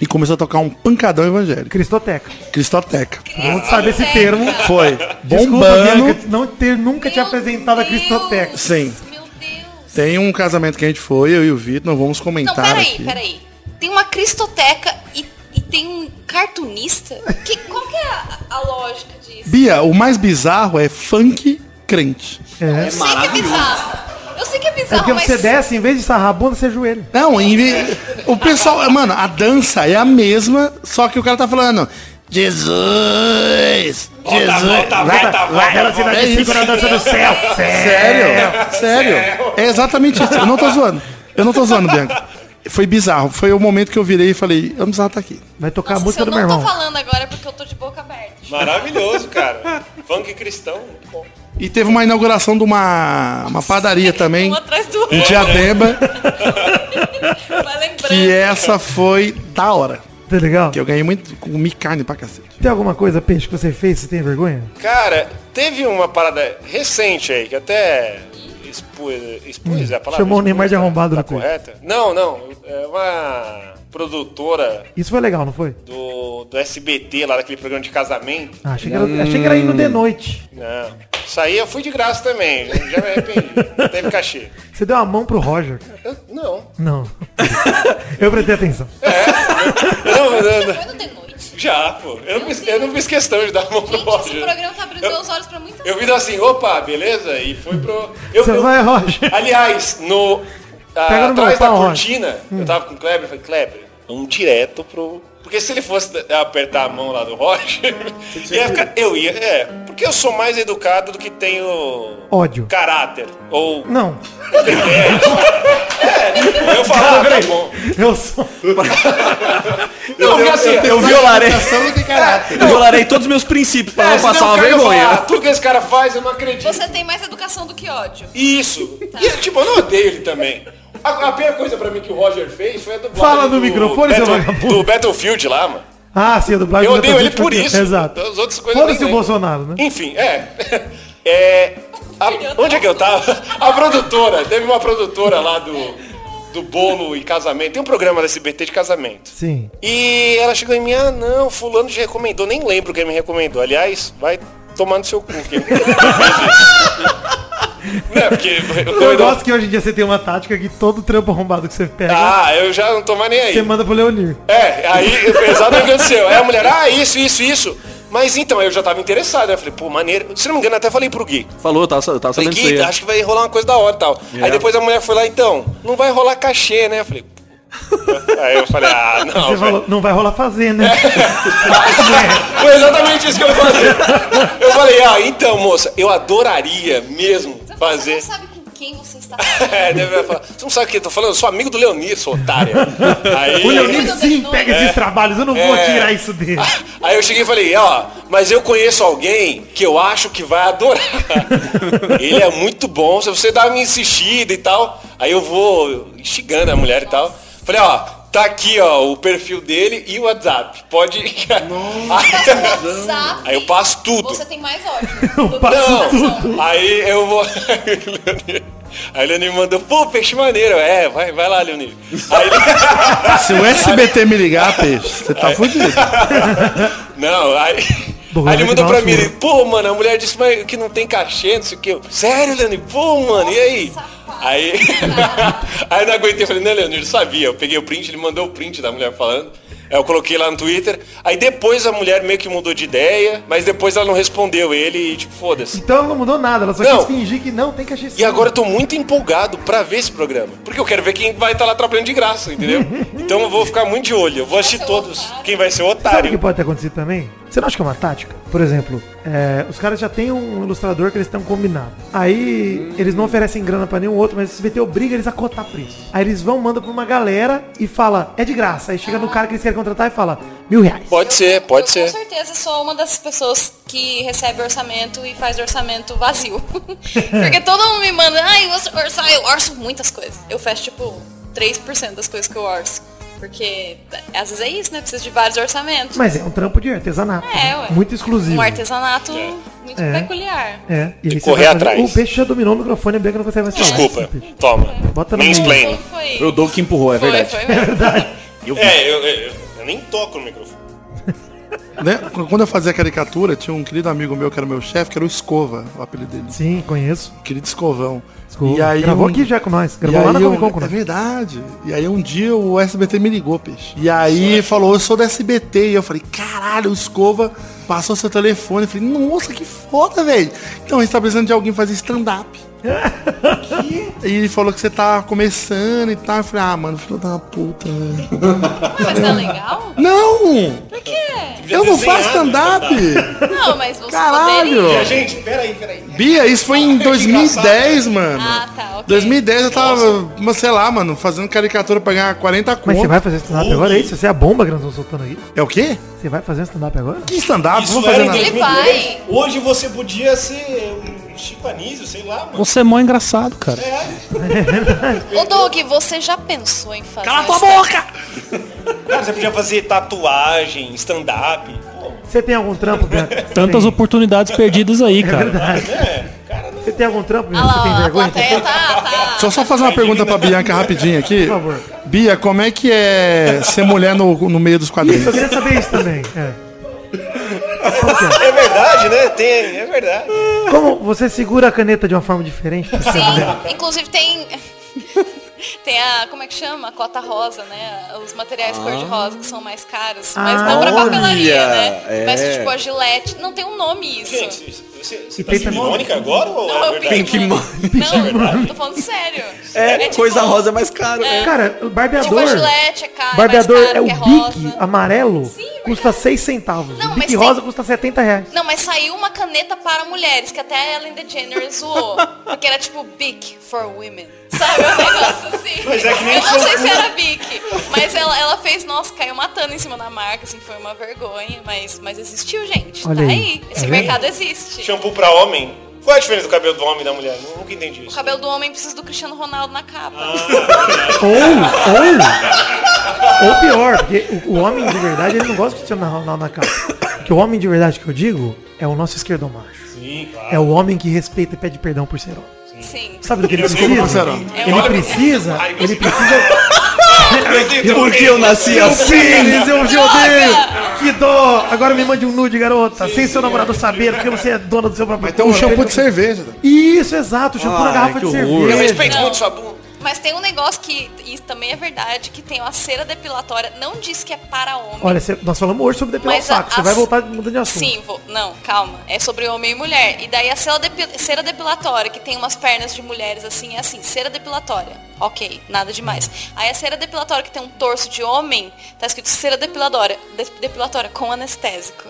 E começou a tocar um pancadão evangélico. Cristoteca. Cristoteca. Todo mundo sabe esse termo. Foi. Desculpa, Bombando. Bianca, não ter nunca te Meu apresentado a Deus. Cristoteca. Sim. Meu Deus. Tem um casamento que a gente foi, eu e o Vitor, não vamos Não, comentar peraí, aqui. peraí. Tem uma cristoteca e, e tem um cartunista? Que, qual que é a, a lógica disso? Bia, o mais bizarro é funk crente. É. Eu sei que é bizarro. Eu sei que é É bizarro, porque mas... você desce, em vez de sarrar a bunda, você ajoelha. Não, em vez- o pessoal, mano, a dança é a mesma, só que o cara tá falando Jesus, Jesus. volta, É cinco isso. na dança do céu. Sério? Sério? É exatamente isso. Eu não tô zoando. Eu não tô zoando, Bianca. Foi bizarro. Foi o momento que eu virei e falei, eu não precisava estar aqui. Vai tocar Nossa, a música do eu meu não irmão. tô falando agora porque eu tô de boca aberta. Maravilhoso, cara. [laughs] Funk cristão. bom. E teve uma inauguração de uma, uma padaria também, Um atrás do outro. em Diadema, [laughs] que essa foi da hora. Tá legal? Que eu ganhei muito, comi carne pra cacete. Tem alguma coisa, Peixe, que você fez, você tem vergonha? Cara, teve uma parada recente aí, que até expus, expus é a palavra? Chamou o Neymar de tá- arrombado tá depois. correta? Não, não. É uma produtora Isso foi legal, não foi? do, do SBT, lá daquele programa de casamento. Ah, achei, que era, achei que era indo de noite. Não. Isso aí eu fui de graça também. Já, já me arrependi. [laughs] Teve cachê. Você deu a mão pro Roger. Eu- não. Não. [laughs] Eu prestei atenção. Noite. Já, pô. Eu não, fiz, eu não fiz questão de dar a mão pro Gente, esse Roger. programa tá abrindo meus olhos pra muitas Eu vi assim, opa, beleza? E fui pro. Eu, Você eu- vai, Roger. Aliás, no. meu atrás da Roger. cortina, eu tava com o Kleber, eu falei, Kleber, vamos direto pro. Porque se ele fosse apertar a mão lá do Roger, [laughs] ia ficar, eu ia, é. Porque eu sou mais educado do que tenho Ódio. caráter. Ou. Não. Eu falo, ah, tá bom. Eu sou. Não, porque assim, Eu violarei, caráter. eu violarei todos os meus princípios pra é, não passar uma vergonha. falar, "Ah, tudo que esse cara faz, eu não acredito. Você tem mais educação do que ódio. Isso. E, tipo, eu não odeio ele também. A, a pior coisa pra mim que o Roger fez foi a dublagem Fala no do microfone, seu vagabundo. Do Battlefield lá, mano. Ah, sim, a dublagem Eu odeio ele por foi- isso. Exato. As outras coisas Foda-se o. Bolsonaro, né? Enfim, é. [laughs] É. a- onde é que eu tava? [laughs] A produtora. Teve uma produtora lá do, do bolo e casamento. Tem um programa da SBT de casamento. Sim. E ela chegou em mim, ah não, fulano te recomendou. Nem lembro quem me recomendou. Aliás, vai tomar no seu cu. Quem. [laughs] Não, porque Eu gosto que hoje em dia você tem uma tática que todo trampo arrombado que você pega, Ah, eu já não tô mais nem aí. você manda pro Leonir. É, aí o aconteceu. Aí a mulher, ah, isso, isso, isso. Mas então, eu já tava interessado, né? Eu falei, pô, maneiro. Se não me engano, até falei pro Gui. Falou, eu tava Falei, Gui, aí. é. acho que vai rolar uma coisa da hora e tal. Aí depois a mulher foi lá, então, não vai rolar cachê, né? Eu falei, aí eu falei, ah, [laughs] não. Você falou, não vai rolar fazer, né? Foi exatamente isso que eu falei. Eu falei, ah, então, moça, eu adoraria mesmo Você fazer. não sabe com quem você está [laughs] falando. É, deve falar, você não sabe o que eu tô falando? Eu sou amigo do Leonir, sou otária. Aí, O Leonir sim pega esses trabalhos, eu não vou É. tirar isso dele. [laughs] Aí eu cheguei e falei, ó, mas eu conheço alguém que eu acho que vai adorar. [laughs] Ele é muito bom, se você dá uma insistida e tal, aí eu vou instigando a mulher e tal. Falei, ó, tá aqui, ó, o perfil dele e o WhatsApp. Pode. Passa no [laughs] WhatsApp. Aí eu passo tudo. Você tem mais ódio. [laughs] passo Não, educação. aí eu vou. [laughs] Aí o Leonir mandou, pô, peixe maneiro. É, vai, vai lá, Leonir. Aí. Se o SBT me ligar, peixe, você tá fudido. Não, aí. Bom, aí ele mandou pra mim, ele, pô, mano, a mulher disse mas, que não tem cachê, não sei o que. Eu, Sério, Leonir? Pô, mano, e aí? Aí, [laughs] aí eu não aguentei, eu falei, não, Leonir, eu sabia. Eu peguei o print, ele mandou o print da mulher falando. Aí eu coloquei lá no Twitter. Aí depois a mulher meio que mudou de ideia, mas depois ela não respondeu ele e tipo, foda-se. Então ela não mudou nada, ela só Não. quis fingir que não, tem que achar E agora eu tô muito empolgado pra ver esse programa. Porque eu quero ver quem vai estar lá trabalhando de graça, entendeu? [laughs] Então eu vou ficar muito de olho. Eu vou assistir todos. otário. Quem vai ser o Sabe o que otário. pode ter acontecido também? Você não acha que é uma tática? Por exemplo, é, os caras já têm um ilustrador que eles estão combinado. Aí eles não oferecem grana pra nenhum outro, mas o SBT obriga eles a cotar preço. Aí eles vão, mandam pra uma galera e fala, é de graça. Aí chega no cara que eles querem contratar e fala, mil reais. Pode ser, pode eu ser. com certeza sou uma das pessoas que recebe orçamento e faz orçamento vazio. [laughs] Porque todo mundo me manda, ai, você orçar, eu orço muitas coisas. Eu fecho tipo 3% das coisas que eu orço. Porque às vezes é isso, né? Precisa de vários orçamentos. Mas é um trampo de artesanato. É, né? ué. Muito exclusivo. Um artesanato muito É. peculiar. É, e você correr atrás. O peixe já dominou o microfone, a Bianca não consegue mais falar. Desculpa. Toma. Bota no meio. Mansplain. Então foi. Foi o Doug que empurrou, é foi, verdade. foi mesmo. [laughs] É, eu, eu- eu nem toco no microfone. Né? Quando eu fazia caricatura, tinha um querido amigo meu que era meu chefe, que era o Escova, o apelido dele. Sim, conheço. Querido Escovão. Desculpa. Gravou aqui já com nós. e Gravou lá na aí Comic Con com É nós. verdade. E aí um dia o SBT me ligou, peixe. E aí falou, eu sou da SBT. E eu falei, caralho, o Escova passou seu telefone. Eu falei, nossa, que foda, velho. Então a gente tá precisando de alguém fazer stand-up. [laughs] e ele falou que você tá começando e tal. Eu falei, ah, mano, filho da puta, né? Mas tá legal? Não! Por quê? Eu não faço stand-up! Não, mas você Caralho! poderia. Gente, peraí, peraí. Bia, isso foi em 2010, mano. Ah, tá, ok. 2010 eu tava, mas sei lá, mano, fazendo caricatura pra ganhar 40 conto. Mas você vai fazer stand-up agora? É isso? Você é a bomba que nós estamos soltando aqui? É o quê? Você vai fazer stand-up agora? Que stand-up? Isso Vamos fazer era em nada. Ele 2010. vai. Hoje você podia ser um chipanísio, sei lá, mano. Você é mó engraçado, cara. Ô Doug, você já pensou em fazer Cala tua stand- boca! Cara, você podia fazer tatuagem, stand-up. Pô, Você tem algum trampo, Bianca? Tantas Tem. oportunidades perdidas aí, É cara. verdade. Você tem algum trampo, Bianca? Ah Você tem lá, a vergonha? plateia tá, tá. Deixa eu só fazer uma pergunta pra Bianca rapidinho aqui. Por favor. Bia, como é que é ser mulher no, no meio dos quadrinhos? Eu queria saber isso também. é. É verdade, né? Tem, é verdade. Como você segura a caneta de uma forma diferente? Sim, inclusive tem. [laughs] Tem a, como é que chama? A cota rosa, né? Os materiais cor-de-rosa que são mais caros. Mas não pra olha, papelaria, né? é. Mas tipo a gilete. Não tem um nome isso. Gente, você, você, E tá sendo irônica agora ou Não, é eu verdade? Pink Money. Não, tô falando sério. É, tipo- coisa rosa é mais caro. né? Cara, o Tipo a barbeador. gilete é caro, barbeador mais caro é o que é Bic rosa. amarelo, Sim, custa 6 centavos. Não, o Bic mas tem- rosa custa 70 reais. Não, mas saiu uma caneta para mulheres, que até a Ellen DeGeneres zoou. Porque era tipo Bic for Women. Sabe? Um negócio assim. [laughs] Mas é que nem Eu não sei se era Bic. Mas ela, ela fez, nossa, caiu matando em cima da marca, assim, foi uma vergonha. Mas, mas existiu, gente. Olha tá aí. aí. Esse vendo? mercado existe. Shampoo pra homem? Qual é a diferença do cabelo do homem e da mulher? Eu Nunca entendi O isso. cabelo do homem precisa do Cristiano Ronaldo na capa. Ou, ou, ou pior, porque o, o homem de verdade, ele não gosta de Cristiano Ronaldo na capa. Porque o homem de verdade que eu digo é o nosso esquerdo macho. Sim, claro. É o homem que respeita e pede perdão por ser homem. Sim. Sabe do que ele precisa? É Ele precisa, ele precisa... Porque eu nasci assim. Pires, eu te odeio! Que dó! Agora me mande um nude, garota, sem seu namorado saber, porque você é dona do seu próprio Vai ter um shampoo de cerveja. Isso, exato, shampoo na garrafa de horror. Eu cerveja. respeito muito sua bunda. Mas tem um negócio que, isso também é verdade, que tem uma cera depilatória. Não diz que é para homem. Olha, cê- nós falamos hoje sobre depilar o saco. Você vai voltar mudando de assunto. Sim, vou. Não, calma. É sobre homem e mulher. E daí a cera, depi- cera depilatória, que tem umas pernas de mulheres assim, é assim, cera depilatória. Ok, nada demais. Aí a cera depilatória que tem um torso de homem, tá escrito cera depilatória, de- depilatória com anestésico.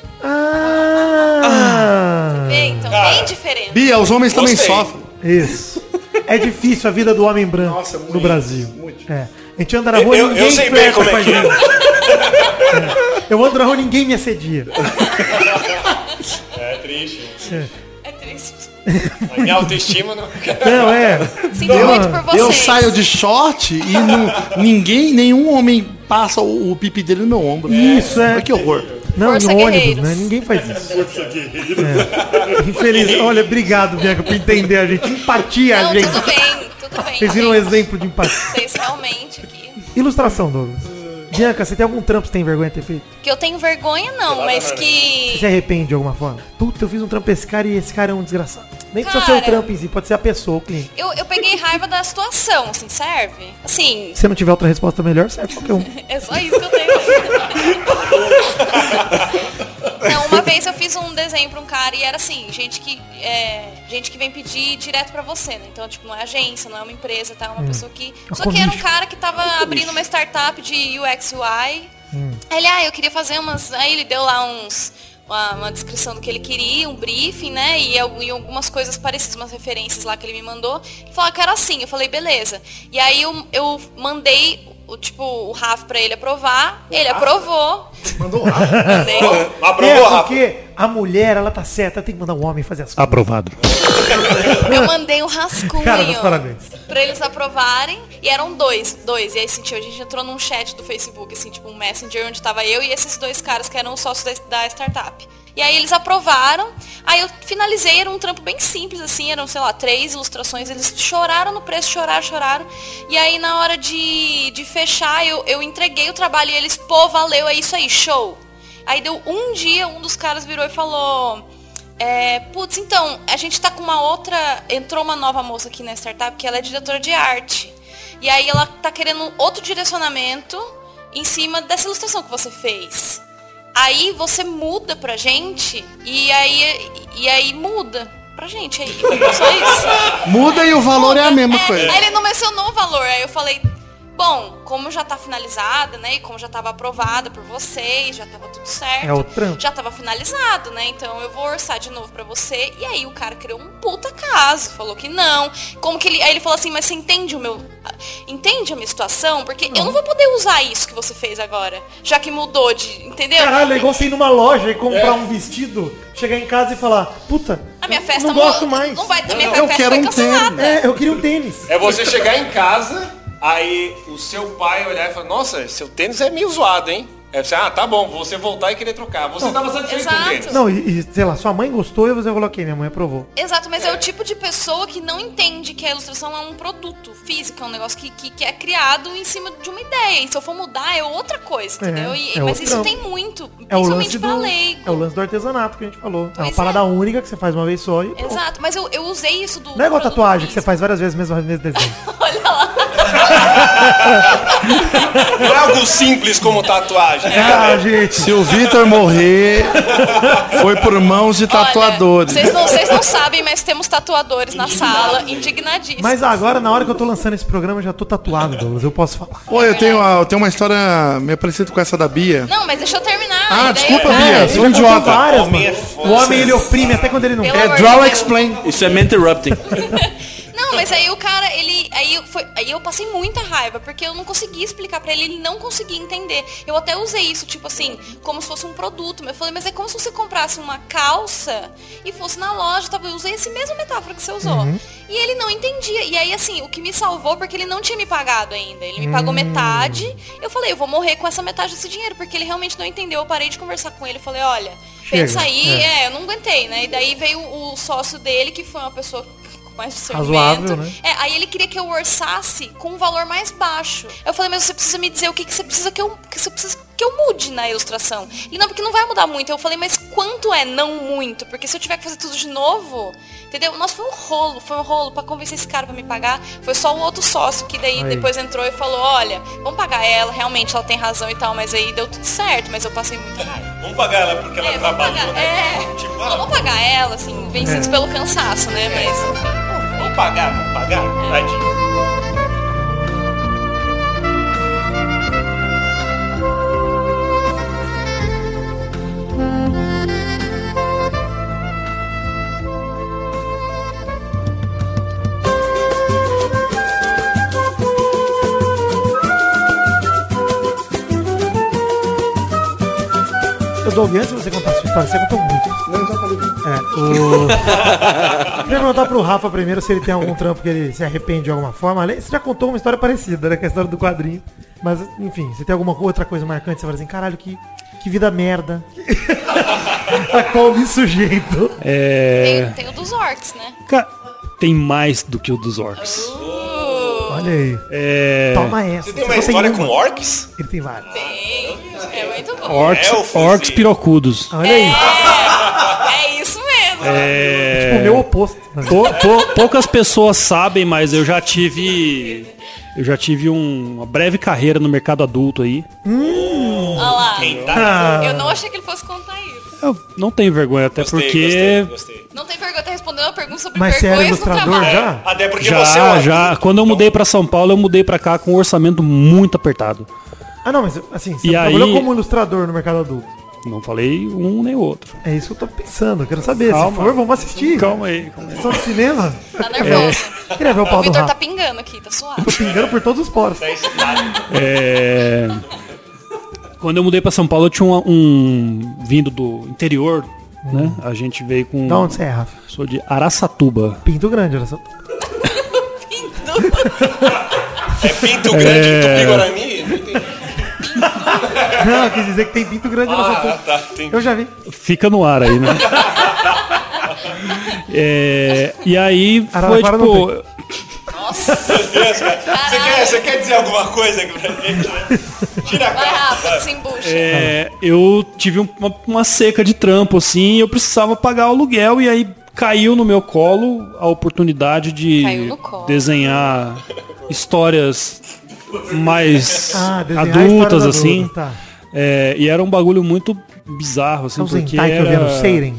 Ah, Vê, então Cara, tem diferença. Bia, os homens também Gostei. sofrem. isso. É difícil a vida do homem branco Nossa, no muito, Brasil. muito. É. A gente anda na rua Eu- eu ninguém sei bem como é que é. É. Eu ando na rua ninguém me assedia. É triste. É triste. A minha autoestima não. Não, é. Sinto Eu- muito por vocês. Eu saio de short e não, ninguém, nenhum homem passa o, o pipi dele no meu ombro. Isso, é. Olha que horror. Não, Força no ônibus, né? Ninguém faz isso. É. Infeliz. Olha, obrigado, Bianca, por entender a gente. Empatia, Não, gente. tudo bem, tudo bem. Vocês viram um exemplo de empatia. Vocês realmente aqui. Ilustração, Douglas. Bianca, você tem algum trampo que você tem vergonha de ter feito? Que eu tenho vergonha, não, mas Você se que. arrepende de alguma forma? Puta, eu fiz um trampo esse cara e esse cara é um desgraçado. Nem precisa ser o si, pode ser a pessoa, o cliente. Eu, eu peguei raiva da situação, assim, serve? Assim, Se você não tiver outra resposta melhor, serve qualquer um. [laughs] é só isso que eu tenho. [laughs] Não, uma vez eu fiz um desenho pra um cara e era assim, gente que é, gente que vem pedir direto pra você, né? Então, tipo, não é agência, não é uma empresa, tá? É uma pessoa que. É Só que era um cara que tava abrindo uma startup de UX UI. Aí ele, ah, eu queria fazer umas. Aí ele deu lá uns. Uma, uma descrição do que ele queria, um briefing, né? E, e algumas coisas parecidas, umas referências lá que ele me mandou. Ele falou que era assim. Eu falei, beleza. E aí eu, eu mandei o tipo, o Rafa pra ele aprovar. Ele aprovou. Mandou lá. Mandei. Aprovou, é, Rafa? porque a mulher, ela tá certa, tem que mandar o homem fazer as coisas. Aprovado. Eu mandei um rascunho Cara, meus parabéns. pra eles aprovarem. E eram dois, dois. E aí, assim, a gente entrou num chat do Facebook, assim, tipo, um messenger onde tava eu e esses dois caras que eram os sócios da, da startup. E aí eles aprovaram. Aí eu finalizei, era um trampo bem simples, assim, eram, sei lá, três ilustrações. Eles choraram no preço, choraram, choraram. E aí na hora de, de fechar, eu, eu entreguei o trabalho e eles, pô, valeu, é isso aí, show. Aí deu um dia, um dos caras virou e falou. É, putz, então, a gente tá com uma outra. Entrou uma nova moça aqui na startup que ela é diretora de arte. E aí ela tá querendo outro direcionamento em cima dessa ilustração que você fez. Aí você muda pra gente e aí, e aí muda pra gente. Aí, só isso. Muda e o valor é a mesma É, coisa. Aí ele não mencionou o valor. Aí eu falei, bom, como já tá finalizada, né? E como já tava aprovada por vocês, já tava tudo certo. É o trampo. Já tava finalizado, né? Então eu vou orçar de novo pra você. E aí o cara criou um puta caso. Falou que não. Como que ele. Aí ele falou assim, mas você entende o meu. Entende a minha situação? Porque eu não vou poder usar isso que você fez agora. Já que mudou de. Entendeu? Caralho, é igual você ir numa loja e comprar um vestido, chegar em casa e falar, puta, a minha eu festa não gosto mais. Não vai ter. Minha eu festa quero foi um cancelada. É, eu queria um tênis. É você chegar em casa, aí o seu pai olhar e falar, nossa, seu tênis é meio zoado, hein? Aí você, ah, tá bom, você voltar e querer trocar. Você tava satisfeito com tênis. Não, e, e, sei lá, sua mãe gostou e você falou, ok, minha mãe aprovou. Exato, mas é. o tipo de pessoa que não entende que a ilustração é um produto físico, é um negócio que, que, que é criado em cima de uma ideia. E se eu for mudar, é outra coisa, É, entendeu? E- é mas outro isso trampo. tem muito, É o lance principalmente pra do, leigo. é o lance do artesanato que a gente falou. é uma Pois parada é. única que você faz uma vez só e pronto. Exato, mas eu, eu usei isso do. Não é igual tatuagem, que você físico. faz várias vezes mesmo mesmo desenho. [laughs] [laughs] Não é algo simples como tatuagem. Ah, gente. Se o Vitor morrer, foi por mãos de tatuadores. Vocês não, vocês não sabem, mas temos tatuadores na sala, indignadíssimos. Mas agora, na hora que eu tô lançando esse programa, eu já tô tatuado, Douglas. Eu posso falar. Pô, eu tenho, uma- eu tenho uma história meio parecida com essa da Bia. Não, mas deixa eu terminar. Ah, daí desculpa, eu- Bia, ele sou um contou idiota. várias, é mano. foda. O homem, ele oprime até quando ele não Pelo quer. É draw explain. Isso é me interrupting. [laughs] Não, mas aí o cara, ele. Aí eu, foi, aí eu passei muita raiva, porque eu não conseguia explicar pra ele, ele não conseguia entender. Eu até usei isso, tipo assim, como se fosse um produto. Eu falei, mas é como se você comprasse uma calça e fosse na loja, tá? eu usei esse mesmo metáfora que você usou. E ele não entendia. E aí, assim, o que me salvou, porque ele não tinha me pagado ainda. Ele me pagou metade. Eu falei, eu vou morrer com essa metade desse dinheiro, porque ele realmente não entendeu. Eu parei de conversar com ele. Falei, olha, Chega, pensa aí, é. é, eu não aguentei, né? E daí veio o sócio dele, que foi uma pessoa mais discernimento. Razoável, né? É, aí ele queria que eu orçasse com um valor mais baixo. Eu falei, mas você precisa me dizer o que, que você precisa que eu que você precisa que eu mude na ilustração. Ele não, porque não vai mudar muito. Eu falei, mas quanto é não muito? Porque se eu tiver que fazer tudo de novo, entendeu? Nossa, foi um rolo, foi um rolo pra convencer esse cara pra me pagar. Foi só o outro sócio que daí Aí. depois entrou e falou, olha, vamos pagar ela, realmente ela tem razão e tal, mas aí deu tudo certo, mas eu passei muita raiva. Vamos pagar ela porque ela É, vamos trabalhou, pagar, né? é, Tipo, não, ah, vamos pagar ela, assim, vencidos É. pelo cansaço, né? Mas, enfim. Pagar, vamos pagar. Tadinho. Eu Doug, antes de você contar a sua história, você contou muito. Não, já falei. É, o... [laughs] Queria perguntar pro Rafa primeiro se ele tem algum trampo que ele se arrepende de alguma forma. Você já contou uma história parecida, né? Com a história do quadrinho. Mas, enfim, você tem alguma outra coisa marcante? Você fala assim, caralho, que, que vida merda. [laughs] a qual me sujeito. É. Tem, tem o dos orcs, né? Ca- Tem mais do que o dos orcs. Uh, Olha aí. É. Toma essa. Você tem uma só história com orcs? Ele tem várias. tem. É muito bom. Orcs, Elfos orcs e- pirocudos. Olha aí. É isso mesmo. É. Tipo, meu oposto. né? Pou- pou- poucas pessoas sabem, mas eu já tive. Eu já tive um- uma breve carreira no mercado adulto aí. Olha lá. Quem tá? Eu não achei que ele fosse contar isso. Eu não tenho vergonha, até Gostei, porque. gostei, gostei. Não tem vergonha, tá respondendo uma pergunta sobre Mas você era vergonhas no ilustrador trabalho. já? Até porque você é Já, já. Quando eu mudei pra São Paulo, eu mudei pra cá com um orçamento muito apertado. Ah, não, mas assim, você E trabalhou aí- como ilustrador no mercado adulto. Não falei um nem outro. É isso que eu tô pensando, eu quero saber. Calma. Se for, vamos assistir. Calma aí, calma aí. Sessão de cinema. Tá nervoso. Queria ver o O pau do Vitor tá pingando aqui, tá suave. Tô pingando por todos os poros. É... Quando eu mudei pra São Paulo, eu tinha um, um- vindo do interior, né? A gente veio com. Da onde você é, Rafa? Sou de Araçatuba. Pinto grande, olha só. [laughs] É Pinto Grande de Tupi-Guarani? Não entendi. Não, eu quis dizer que tem pinto grande olha Ah, só. tá. Eu já vi. Fica no ar aí, né? [laughs] É, e aí foi tipo. Nossa. Deus, cara. Você quer, você quer dizer alguma coisa aqui pra gente, né? Tira a Vai, cara. Rafa, se embucha. é, eu tive um- uma, uma seca de trampo, assim, e eu precisava pagar o aluguel, e aí caiu no meu colo a oportunidade de desenhar histórias mais Ah, adultas, assim. tá. É, e era um bagulho muito bizarro, assim, É o porque Zentai que eu vi era... no Seiren.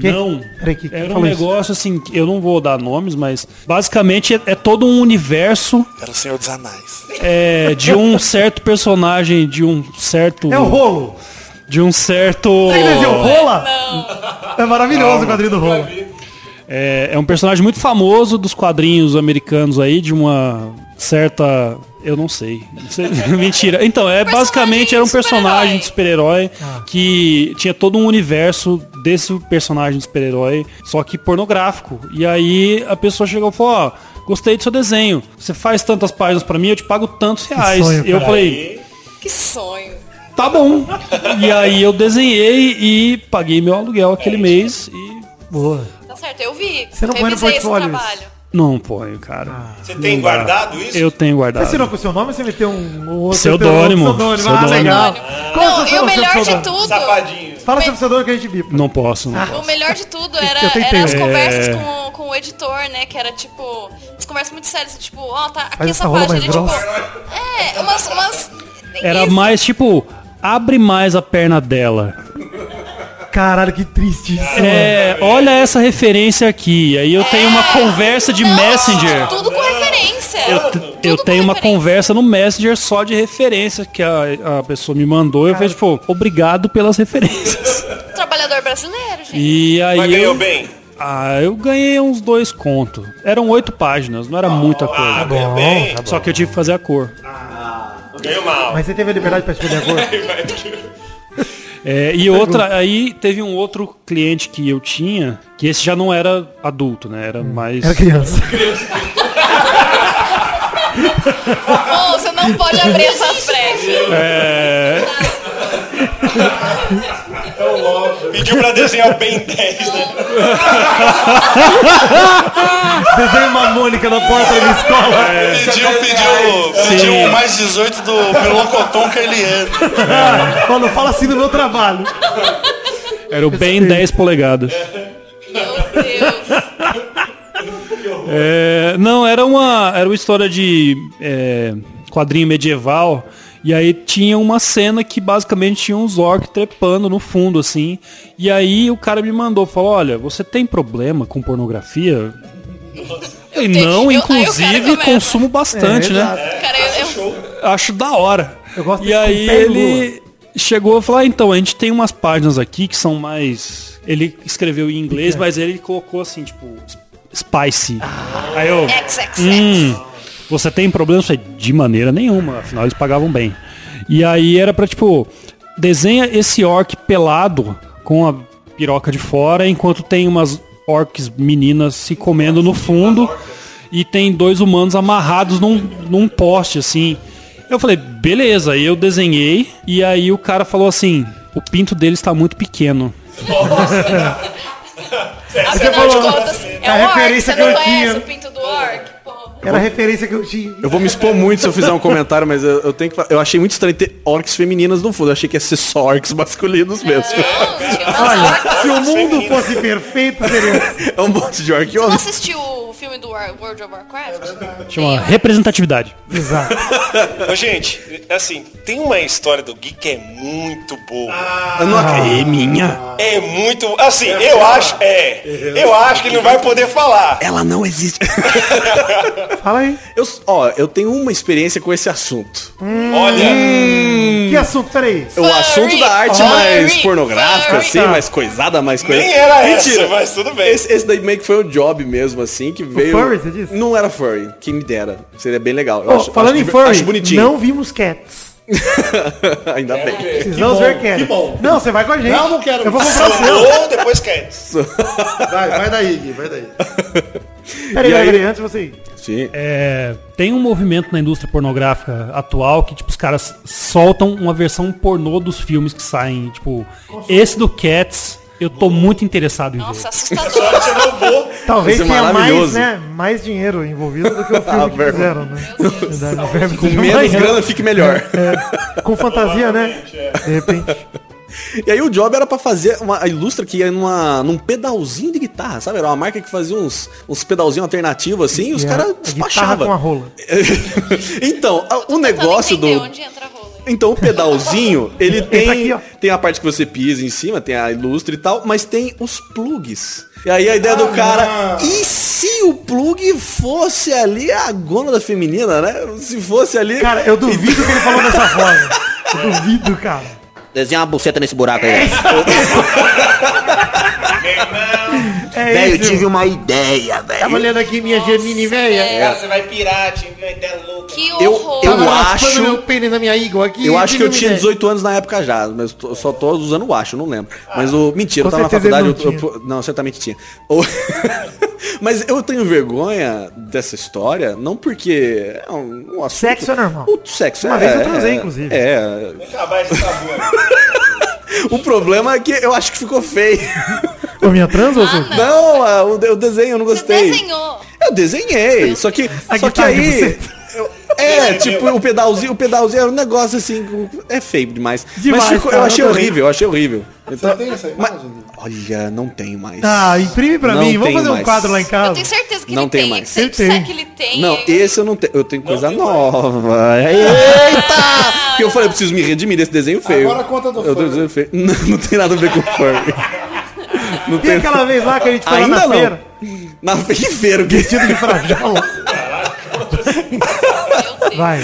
Que- Não. Peraí, que, que Era um falou isso? negócio assim, que eu não vou dar nomes, mas basicamente é, é todo um universo Era o Senhor dos Anais. é, de um [laughs] certo personagem, de um certo. É o rolo. De um certo. Você desenhou rola? É maravilhoso o quadrinho do rolo. É, é um personagem muito famoso dos quadrinhos americanos aí, de uma certa. Eu não sei. [laughs] Mentira. Então, é basicamente era um personagem de super-herói Ah. que tinha todo um universo desse personagem de super-herói, só que pornográfico. E aí a pessoa chegou e falou, ó, gostei do seu desenho. Você faz tantas páginas pra mim, eu te pago tantos reais. sonho, E eu falei, Que sonho. tá bom. e aí eu desenhei e paguei meu aluguel aquele mês e Boa. Tá certo, eu vi. Você não põe no Revisei esse portfólio trabalho. Não ponho, cara. Você tem guardado isso? Eu tenho Você guardado. assinou com o seu nome ou você meteu um, um outro Pseudônimo. pseudônimo? Ah, Pseudônimo. legal. Qual Não, é o e seu o melhor de tudo. Safadinho. Fala seu pseudônimo que a gente bipa. Não posso, não Ah. posso. O melhor de tudo era, era as conversas É. com, com o editor, né? Que era tipo. As conversas muito sérias, tipo, ó, tá aqui Faz essa essa página. mais Ele, tipo, é, umas. umas Era isso. mais tipo, abre mais a perna dela. Caralho, que triste isso. É, olha essa referência aqui. Aí eu tenho uma conversa de Não, Messenger. Tudo com referência. Eu, eu tenho uma referência. conversa no Messenger só de referência que a, a pessoa me mandou. Eu falei, tipo, obrigado pelas referências. [laughs] Trabalhador brasileiro, gente. E aí. Mas ganhou eu, bem? ah, eu ganhei uns dois contos. Eram oito páginas, não era muita Ah, coisa. ganhou bom, bem. tá Só que eu tive que fazer a cor. Ganhou mal. Mas você teve a liberdade pra escolher a cor? [laughs] É, e outra, aí teve um outro cliente que eu tinha, que esse já não era adulto, né? Era mais. Era criança. Bom, você não pode abrir essas brechas. É, Pediu pra desenhar o Ben 10, né? [laughs] Desenho uma Mônica na porta da escola. Pediu, pediu, pediu um mais 18 do Melocoton que ele é. Ó, não fala assim no meu trabalho. era o bem 10 polegadas. Meu Deus. É, não, era uma, era uma história de é, quadrinho medieval. E aí tinha uma cena que basicamente tinha uns orcs trepando no fundo, assim. E aí o cara me mandou, falou, olha, você tem problema com pornografia? E não, eu- inclusive começa. consumo bastante, É, né? Cara, eu, eu, Acho da hora. Eu gosto E desse aí ele chegou e falou, ah, então, a gente tem umas páginas aqui que são mais... Ele escreveu em inglês, mas ele colocou assim, tipo, spicy. Aí eu... XXX. Hum, você tem problema? Falei, de maneira nenhuma, afinal eles pagavam bem. E aí era pra, tipo, desenha esse orc pelado com a piroca de fora, enquanto tem umas orcs meninas se comendo no fundo e tem dois humanos amarrados num, num poste, assim. Eu falei, beleza, aí eu desenhei e aí o cara falou assim, o pinto dele está muito pequeno. [laughs] Afinal falou, de contas, é a um orc, referência você não que eu conhece tinha. o pinto do orc? Era a referência que eu tinha. Eu vou me expor muito se eu fizer um comentário, mas eu, eu tenho que Eu achei muito estranho ter orcs femininas no fundo. Eu achei que ia ser só orcs masculinos mesmo. Olha, se o mundo feminino. fosse perfeito, seria. [laughs] É um monte de orc Você assistiu o filme do War- World of Warcraft? Chama representatividade. Exato. [laughs] Ô, gente, assim, tem uma história do Gui que é muito boa. Eu não ac- É minha. É muito. Assim, eu acho. É. Eu acho que ele não vai poder falar. Ela não existe. [laughs] Fala aí. Eu, ó, eu tenho uma experiência com esse assunto. Olha. Que assunto? Peraí. O assunto da arte Furry, mais pornográfica, furry. assim, mais coisada, mais coisa. Nem era Mentira. essa, mas tudo bem. Esse, esse daí meio que foi o job mesmo, assim, que veio. furry, você disse? Não era furry, quem me dera. Seria bem legal. Eu Ó, acho- falando acho em furry, Acho bonitinho. não vimos Cats. [laughs] Ainda bem. Precisamos bom, ver Cats. que bom. Não, você vai com a gente. Não, não quero. Eu vou comprar o seu. Ou depois quer. [laughs] Vai, vai daí, Gui, vai daí. [laughs] Peraí, aí- peraí, antes de você ir. Sim. É, tem um movimento na indústria pornográfica atual que, tipo, os caras soltam uma versão pornô dos filmes que saem. Tipo, esse do Cats, eu tô muito interessado em ver. Nossa, [laughs] assustador. Talvez ser tenha mais, maravilhoso. né, mais dinheiro envolvido do que o [laughs] filme Ah, que verbo. fizeram, né? Verdade, Com seja menos grana [laughs] fique melhor. É, com fantasia, né? De repente. E aí o job era pra fazer uma a ilustra que ia numa, num pedalzinho de guitarra, sabe? Era uma marca que fazia uns, uns pedalzinhos alternativos assim e os E a- caras despachavam. com a rola. [laughs] então, a- o negócio do. onde entra a rola. Então o pedalzinho, [laughs] ele tem, aqui, tem a parte que você pisa em cima, tem a ilustre e tal, mas tem os plugs. E aí a ideia do cara, e se o plug fosse ali a gônada feminina, né? Se fosse ali... Cara, eu [laughs] duvido que ele falou dessa forma. Eu duvido, cara. Desenha uma buceta nesse buraco aí. [laughs] É Velho, eu tive uma ideia, Tava velho. olhando aqui minha Gemini velha. Cara, você vai pirar, tive uma ideia louca. Que Eu- horror. eu Tava acho- meu pênis na minha Eagle aqui. Eu acho que eu tinha uma ideia. 18 anos na época já, mas tô- eu só tô usando o acho, eu não lembro. Mas o. Mentira, eu Com tava na faculdade. não eu- eu- não, certamente tinha. O- [laughs] mas eu tenho vergonha dessa história, não porque é um, um assunto. Sexo é normal. O sexo Uma é. vez eu transei, é- inclusive. É. Acabar esse tabu. O problema é que eu acho que ficou feio. [laughs] Ô, minha trans ou Ah, não. Não, a- o, de- o desenho eu não Você gostei. desenhou. Eu desenhei, só que, A só que aí. eu- é, tipo, o pedalzinho, o pedalzinho era um negócio assim, com- é feio demais. Demais, Mas ficou- cara, eu achei eu horrível, eu achei horrível. Então, Você tem essa mas- imagem? olha, não tenho mais. Ah, imprime pra Não mim. Vamos fazer um mais. quadro lá em Eu casa. tenho certeza que Não ele tem. mais. Tem. disser que ele tem. Não, esse eu não tenho. Eu tenho coisa tem nova. Eita! Porque eu falei, eu preciso me redimir desse desenho feio. Agora conta do Eu tô furry. desenho feio. [laughs] Não, não tem nada a ver com furry. Não Tem aquela vez lá que a gente foi Ainda na não. feira. Na feira, que Vestido de frajola. Vai.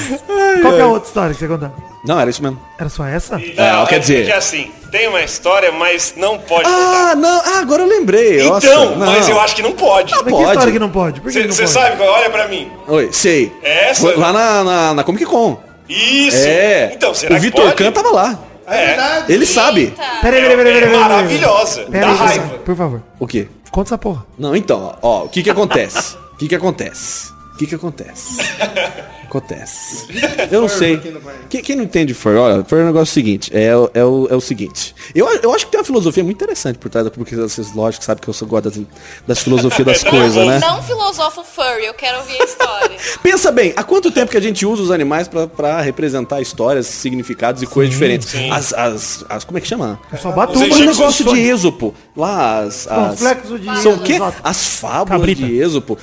Qual que é a outra história que você contar? Não, era isso mesmo. Era só essa? É, quer dizer- Que assim, tem uma história, mas não pode contar. Ah, não. Ah, agora eu lembrei. Nossa, Então, não. mas eu acho que não pode. Mas que pode. história que não pode? Por que que não Você pode? sabe, qual- olha pra mim. Oi, sei. Essa? Foi Lá na, na, na Comic Con. Isso. É. Então, será o que Vitor pode? Kahn tava lá. É. Ele sabe. Peraí, peraí, peraí, peraí. É peraí, peraí. maravilhosa. Pera Dá aí, raiva. por favor. O quê? Conta essa porra. Não, então, ó, o que que acontece? O que que acontece? O que que acontece? [laughs] Acontece. Eu não sei. Quem, quem não entende fur, olha, fur é o negócio seguinte, é, o- é, o, é o seguinte. Eu, eu acho que tem uma filosofia muito interessante por trás da porque vocês, lógico, sabem que eu sou gosto das, das filosofias das [laughs] coisas, né? Não filosofo furry, eu quero ouvir a história. [laughs] Pensa bem, há quanto tempo que a gente usa os animais pra- pra representar histórias, significados e coisas diferentes? As, as, as- Como é que chama? Eu só bato egípcios negócio de Êxopo. Lá, as. as Complexo de são o quê? As fábulas Cabrita. de Êxopo.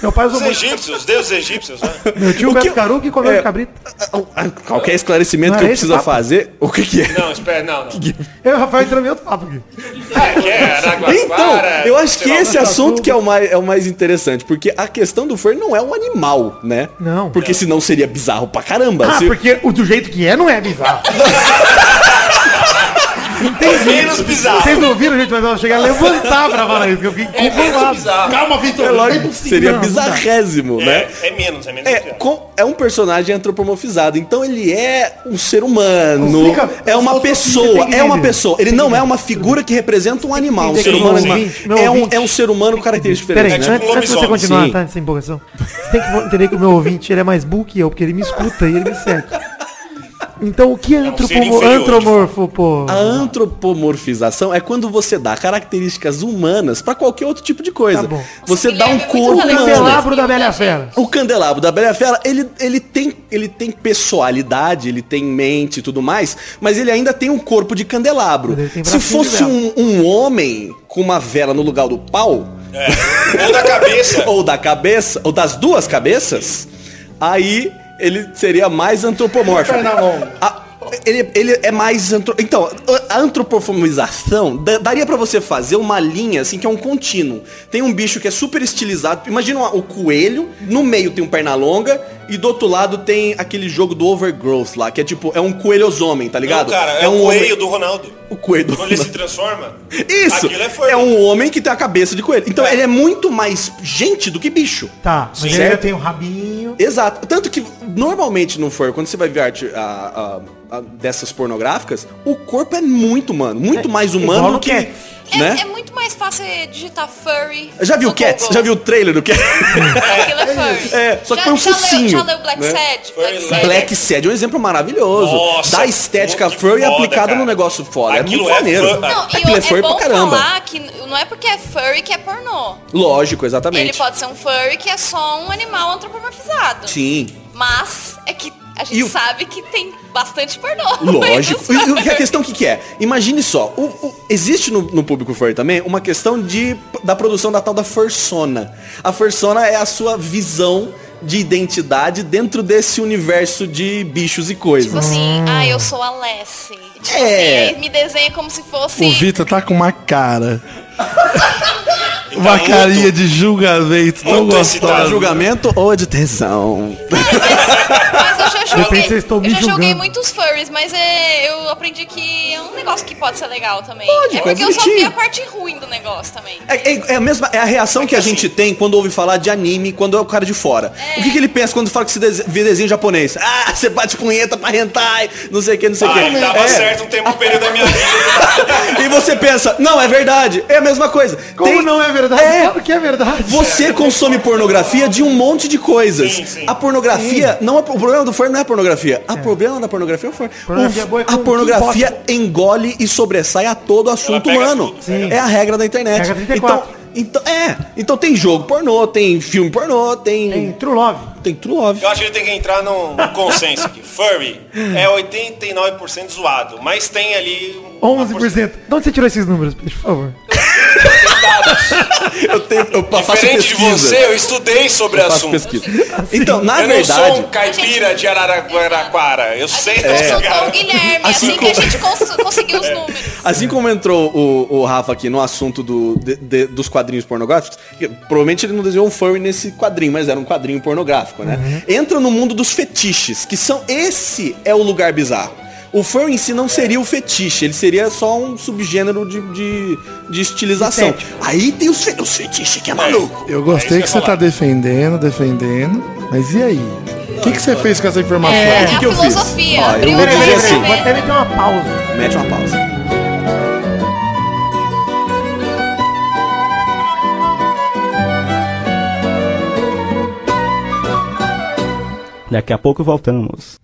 Meu pai usou Os egípcios, os deuses egípcios, né? Meu tio O que- Caru que comeu é, de cabrito. Qualquer esclarecimento que eu precisa papo? fazer, o que, que é? Não, espera, não, não. Eu e o Rafael entramos em outro papo aqui. É, que é Então, eu acho que esse assunto que é o, mais, é o mais interessante, porque a questão do fur não é um animal, né? Não. Porque senão seria bizarro pra caramba. Ah, Se- porque o do jeito que é não é bizarro. [laughs] É menos bizarro. Vocês não ouviram, gente, mas ela chegar a levantar pra falar isso, que eu fiquei conformado. Calma, Vitor. É lógico, é seria bizarrésimo, né? É, é menos, é menos É, com- é um personagem antropomorfizado, então ele é um ser humano, Explica- é uma pessoa, é uma pessoa. Ele não é uma figura que representa um animal, um ser humano é, é um, é um ser humano com características Peraí, diferentes, antes, né? antes de você lobisomem, continuar, sim. tá? Essa empolgação. Você tem que entender que o meu ouvinte ele é mais burro que eu, porque ele me escuta e ele me segue. Então o que é um inferior, antromorfo, pô? A antropomorfização é quando você dá características humanas pra qualquer outro tipo de coisa. Tá bom. Você dá um Guilherme, é corpo humano. Candelabro da Bela Fera. O candelabro da Bela Fera, ele, ele, tem, ele tem pessoalidade, ele tem mente e tudo mais, mas ele ainda tem um corpo de candelabro. Se fosse um, um homem com uma vela no lugar do pau, É. Ou da cabeça. [laughs] ou da cabeça, ou das duas cabeças, aí ele seria mais antropomórfico. Perna longa. A- ele, ele é mais antro... Então, a antropoformização da- daria pra você fazer uma linha assim que é um contínuo. Tem um bicho que é super estilizado. Imagina o coelho, no meio tem um perna longa e do outro lado tem aquele jogo do overgrowth lá, que é tipo, é um coelhosomem, tá Não, ligado? cara, é, um o homem- coelho do Ronaldo. O coelho do Quando ele se transforma. Isso! Aquilo é. É um homem que tem a cabeça de coelho. Então É. ele é muito mais gente do que bicho. Tá, mas Sim. ele Certo? tem um rabinho. Exato. Tanto que normalmente no furry, quando você vai ver arte a- a- a- dessas pornográficas, o corpo é muito humano. Muito mais igual humano no do que. Cats. É, Né? é muito mais fácil digitar furry. Já viu no Cats? Google. Já viu o trailer do Cats? Aquilo é [laughs] furry. É, só que já, põe um já focinho, Leu, já leu Black né? Sad? Black Sad. Black Sad é um exemplo maravilhoso. Nossa, da estética furry foda, aplicada cara. num negócio foda. Aquilo é muito é maneiro. Não, e Aquilo o- é é furry bom pra caramba. falar que não é porque é furry que é pornô. Lógico, exatamente. Ele pode ser um furry que é só um animal antropomorfizado. Sim. Mas é que a gente o- sabe que tem bastante pornô. [laughs] Lógico. E, e a questão o que, que é? Imagine só, o- o- existe no, no público furry também uma questão de, da produção da tal da fursona. A fursona é a sua visão de identidade dentro desse universo de bichos e coisas. Tipo assim, ah, eu sou a Lessie. Tipo É. assim, me desenha como se fosse. O Vitor tá com uma cara. [laughs] uma muito- carinha de julgamento tão gostosa. julgamento ou de tesão? [laughs] Mas eu já Depende joguei, se vocês estão me eu já joguei julgando. muitos furries, mas é, eu aprendi que é um negócio que pode ser legal também. Pode, é é porque eu só vi a parte ruim do negócio também. É, é- é a mesma, é a reação que a gente tem quando ouve falar de anime, quando é o cara de fora. O que, que ele pensa quando fala que se dese- vê desenho japonês? Ah, você bate punheta pra hentai, não sei o que, não sei o Ah, que. tava É. certo um tempo um período da minha vida. [laughs] E você pensa, não, é verdade, é a mesma coisa. Como Tem- não é verdade? É. Claro que é verdade. Você consome pornografia de um monte de coisas. Sim, sim. A pornografia, não é, o problema do furry não é a pornografia. O problema da pornografia é o furry. Pornografia O- é com a pornografia engole e sobressai a todo assunto humano. É a regra da internet. Regra 34. Então, então, é, então tem jogo pornô, tem filme pornô, tem Tem True Love. tem True Love. Eu acho que ele tem que entrar num consenso aqui. [laughs] Furry é 89% zoado, mas tem ali... uma 11%. De onde você tirou esses números, por favor? Eu tenho eu faço Diferente de pesquisa. você, eu estudei sobre o faço assunto. pesquisa. Então, na eu não verdade, sou um caipira de Araraquara. Eu sei desse consultou cara. o Guilherme, Assim assim, que a gente cons- conseguiu os números. Assim como entrou o, o Rafa aqui no assunto do, de- de- dos quadrinhos pornográficos, que provavelmente ele não desenhou um furry nesse quadrinho, mas era um quadrinho pornográfico, né? Entra no mundo dos fetiches, que são. Esse é o lugar bizarro. O furry em si não seria o fetiche, ele seria só um subgênero de, de, de estilização. Aí tem os, fe os fetiches que é maluco. Eu gostei É que que você tá defendendo, defendendo. Mas e aí? O que, que você fez com essa informação? É, que a que eu fiz? filosofia. Ó, eu vou o dizer assim, Vou até meter uma pausa. Mete uma pausa. Daqui a pouco voltamos.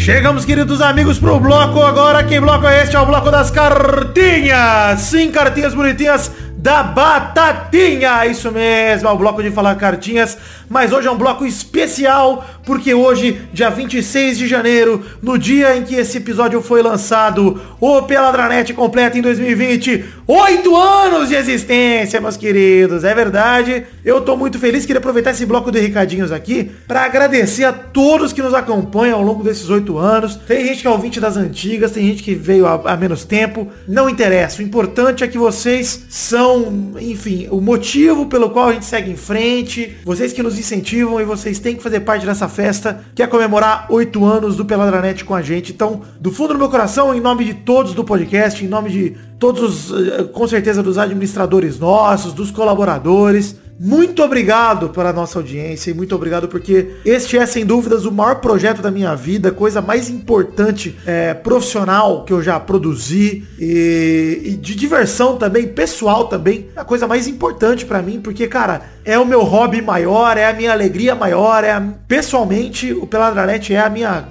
Chegamos, queridos amigos, pro bloco agora. Que bloco é este? É o bloco das cartinhas. Sim, cartinhas bonitinhas da Batatinha. Isso mesmo, é o bloco de falar cartinhas. Mas hoje é um bloco especial, porque hoje, dia 26 de janeiro, no dia em que esse episódio foi lançado, o Peladranet completa em 2020 oito anos de existência, meus queridos. É verdade. Eu tô muito feliz. Queria aproveitar esse bloco de recadinhos aqui para agradecer a todos que nos acompanham ao longo desses oito anos. Tem gente que é ouvinte das antigas, tem gente que veio há, há menos tempo. Não interessa. O importante é que vocês são, enfim, o motivo pelo qual a gente segue em frente. Vocês que nos incentivam e vocês têm que fazer parte dessa festa que é comemorar oito anos do Peladranet com a gente. Então, do fundo do meu coração, em nome de todos do podcast, em nome de todos, os, eh, com certeza, dos administradores nossos, dos colaboradores, muito obrigado pela nossa audiência e muito obrigado porque este é, sem dúvidas, o maior projeto da minha vida, coisa mais importante é, profissional que eu já produzi e, e de diversão também, pessoal também, a coisa mais importante pra mim, porque, cara, é o meu hobby maior, é a minha alegria maior, é a- pessoalmente o Peladranet é a minha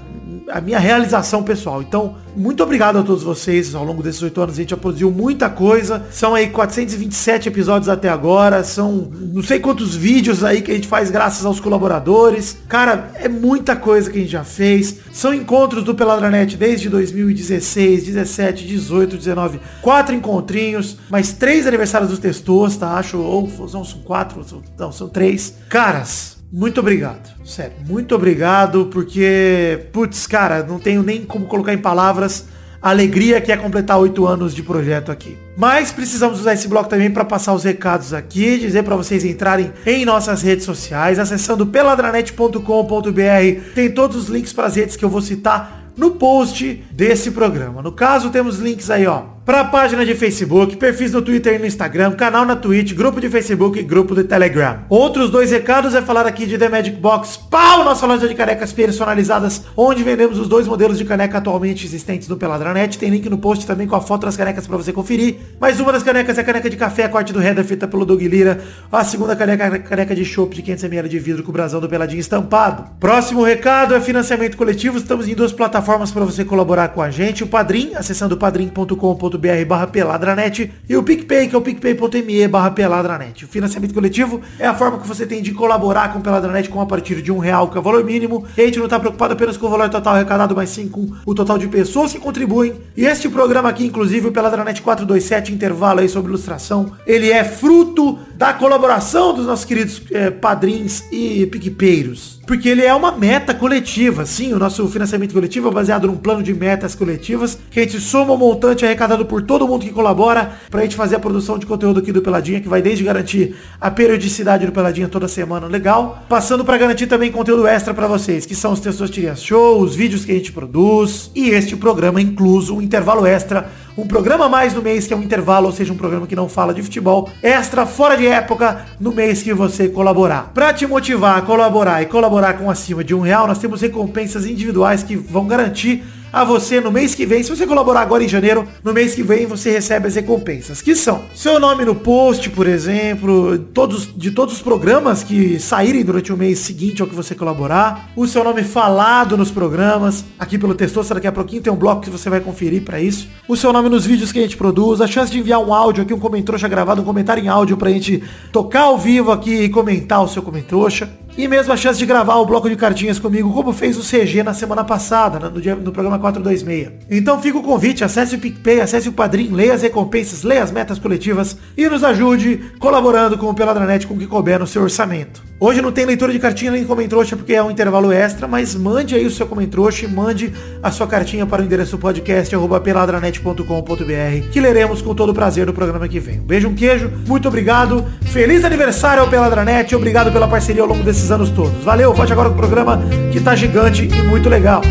a minha realização pessoal. Então, muito obrigado a todos vocês. Ao longo desses oito anos a gente já produziu muita coisa. São aí 427 episódios até agora. São não sei quantos vídeos aí que a gente faz graças aos colaboradores. Cara, é muita coisa que a gente já fez. São encontros do Peladranet desde 2016, 17, 18, 19. Quatro encontrinhos, mais três aniversários dos Testos, tá? Acho, ou não, são quatro, não, são três. Caras, muito obrigado. Sério, muito obrigado, porque, putz, cara, não tenho nem como colocar em palavras a alegria que é completar oito anos de projeto aqui. Mas precisamos usar esse bloco também para passar os recados aqui, dizer para vocês entrarem em nossas redes sociais, acessando peladranet.com.br. Tem todos os links para as redes que eu vou citar no post desse programa. No caso, temos links aí, ó, para página de Facebook, perfis no Twitter e no Instagram, canal na Twitch, grupo de Facebook e grupo do Telegram. Outros dois recados é falar aqui de The Magic Box, pau, nossa loja de canecas personalizadas, onde vendemos os dois modelos de caneca atualmente existentes no Peladranet. Tem link no post também com a foto das canecas para você conferir. Mas uma das canecas é a caneca de café, a corte do Header, feita pelo Doug Lira. A segunda caneca é a caneca de chopp de 500ml de vidro com o brasão do Peladinho estampado. Próximo recado é financiamento coletivo. Estamos em duas plataformas para você colaborar com a gente. O Padrim, acessando padrim.com.br barra peladranet e o PicPay, que é o picpay.me barra peladranet. O financiamento coletivo é a forma que você tem de colaborar com o Peladranet com a partir de um real, que é o valor mínimo. E a gente não está preocupado apenas com o valor total arrecadado, mas sim com o total de pessoas que contribuem. E este programa aqui, inclusive, o Peladranet 427, intervalo aí sobre ilustração, ele é fruto da colaboração dos nossos queridos eh, padrinhos e PicPeiros. Porque ele é uma meta coletiva, sim, o nosso financiamento coletivo é baseado num plano de metas coletivas, que a gente soma o montante arrecadado por todo mundo que colabora pra gente fazer a produção de conteúdo aqui do Peladinha, que vai desde garantir a periodicidade do Peladinha toda semana legal, passando pra garantir também conteúdo extra pra vocês, que são os textos Tirinha Show, os vídeos que a gente produz, e este programa incluso, um intervalo extra, um programa mais no mês, que é um intervalo, ou seja, um programa que não fala de futebol, extra fora de época no mês que você colaborar. Pra te motivar a colaborar e colaborar com acima de um real, nós temos recompensas individuais que vão garantir a você no mês que vem. Se você colaborar agora em janeiro, no mês que vem você recebe as recompensas, que são seu nome no post, por exemplo, todos de todos os programas que saírem durante o mês seguinte ao que você colaborar, o seu nome falado nos programas, aqui pelo Testosta, daqui a pouquinho tem um bloco que você vai conferir para isso, o seu nome nos vídeos que a gente produz, a chance de enviar um áudio aqui, um comentrouxa gravado, um comentário em áudio pra gente tocar ao vivo aqui e comentar o seu comentrouxa. E mesmo a chance de gravar o bloco de cartinhas comigo, como fez o CG na semana passada, né, no, dia, no programa 426. Então fica o convite, acesse o PicPay, acesse o Padrim, leia as recompensas, leia as metas coletivas e nos ajude colaborando com o Peladranet com o que couber no seu orçamento. Hoje não tem leitura de cartinha nem comentrouxa porque é um intervalo extra, mas mande aí o seu comentrouxa e mande a sua cartinha para o endereço podcast arroba peladranet.com.br que leremos com todo prazer no programa que vem. Um beijo, um queijo, muito obrigado, feliz aniversário ao Peladranet, obrigado pela parceria ao longo desses anos todos. Valeu, volte agora com o programa que tá gigante e muito legal.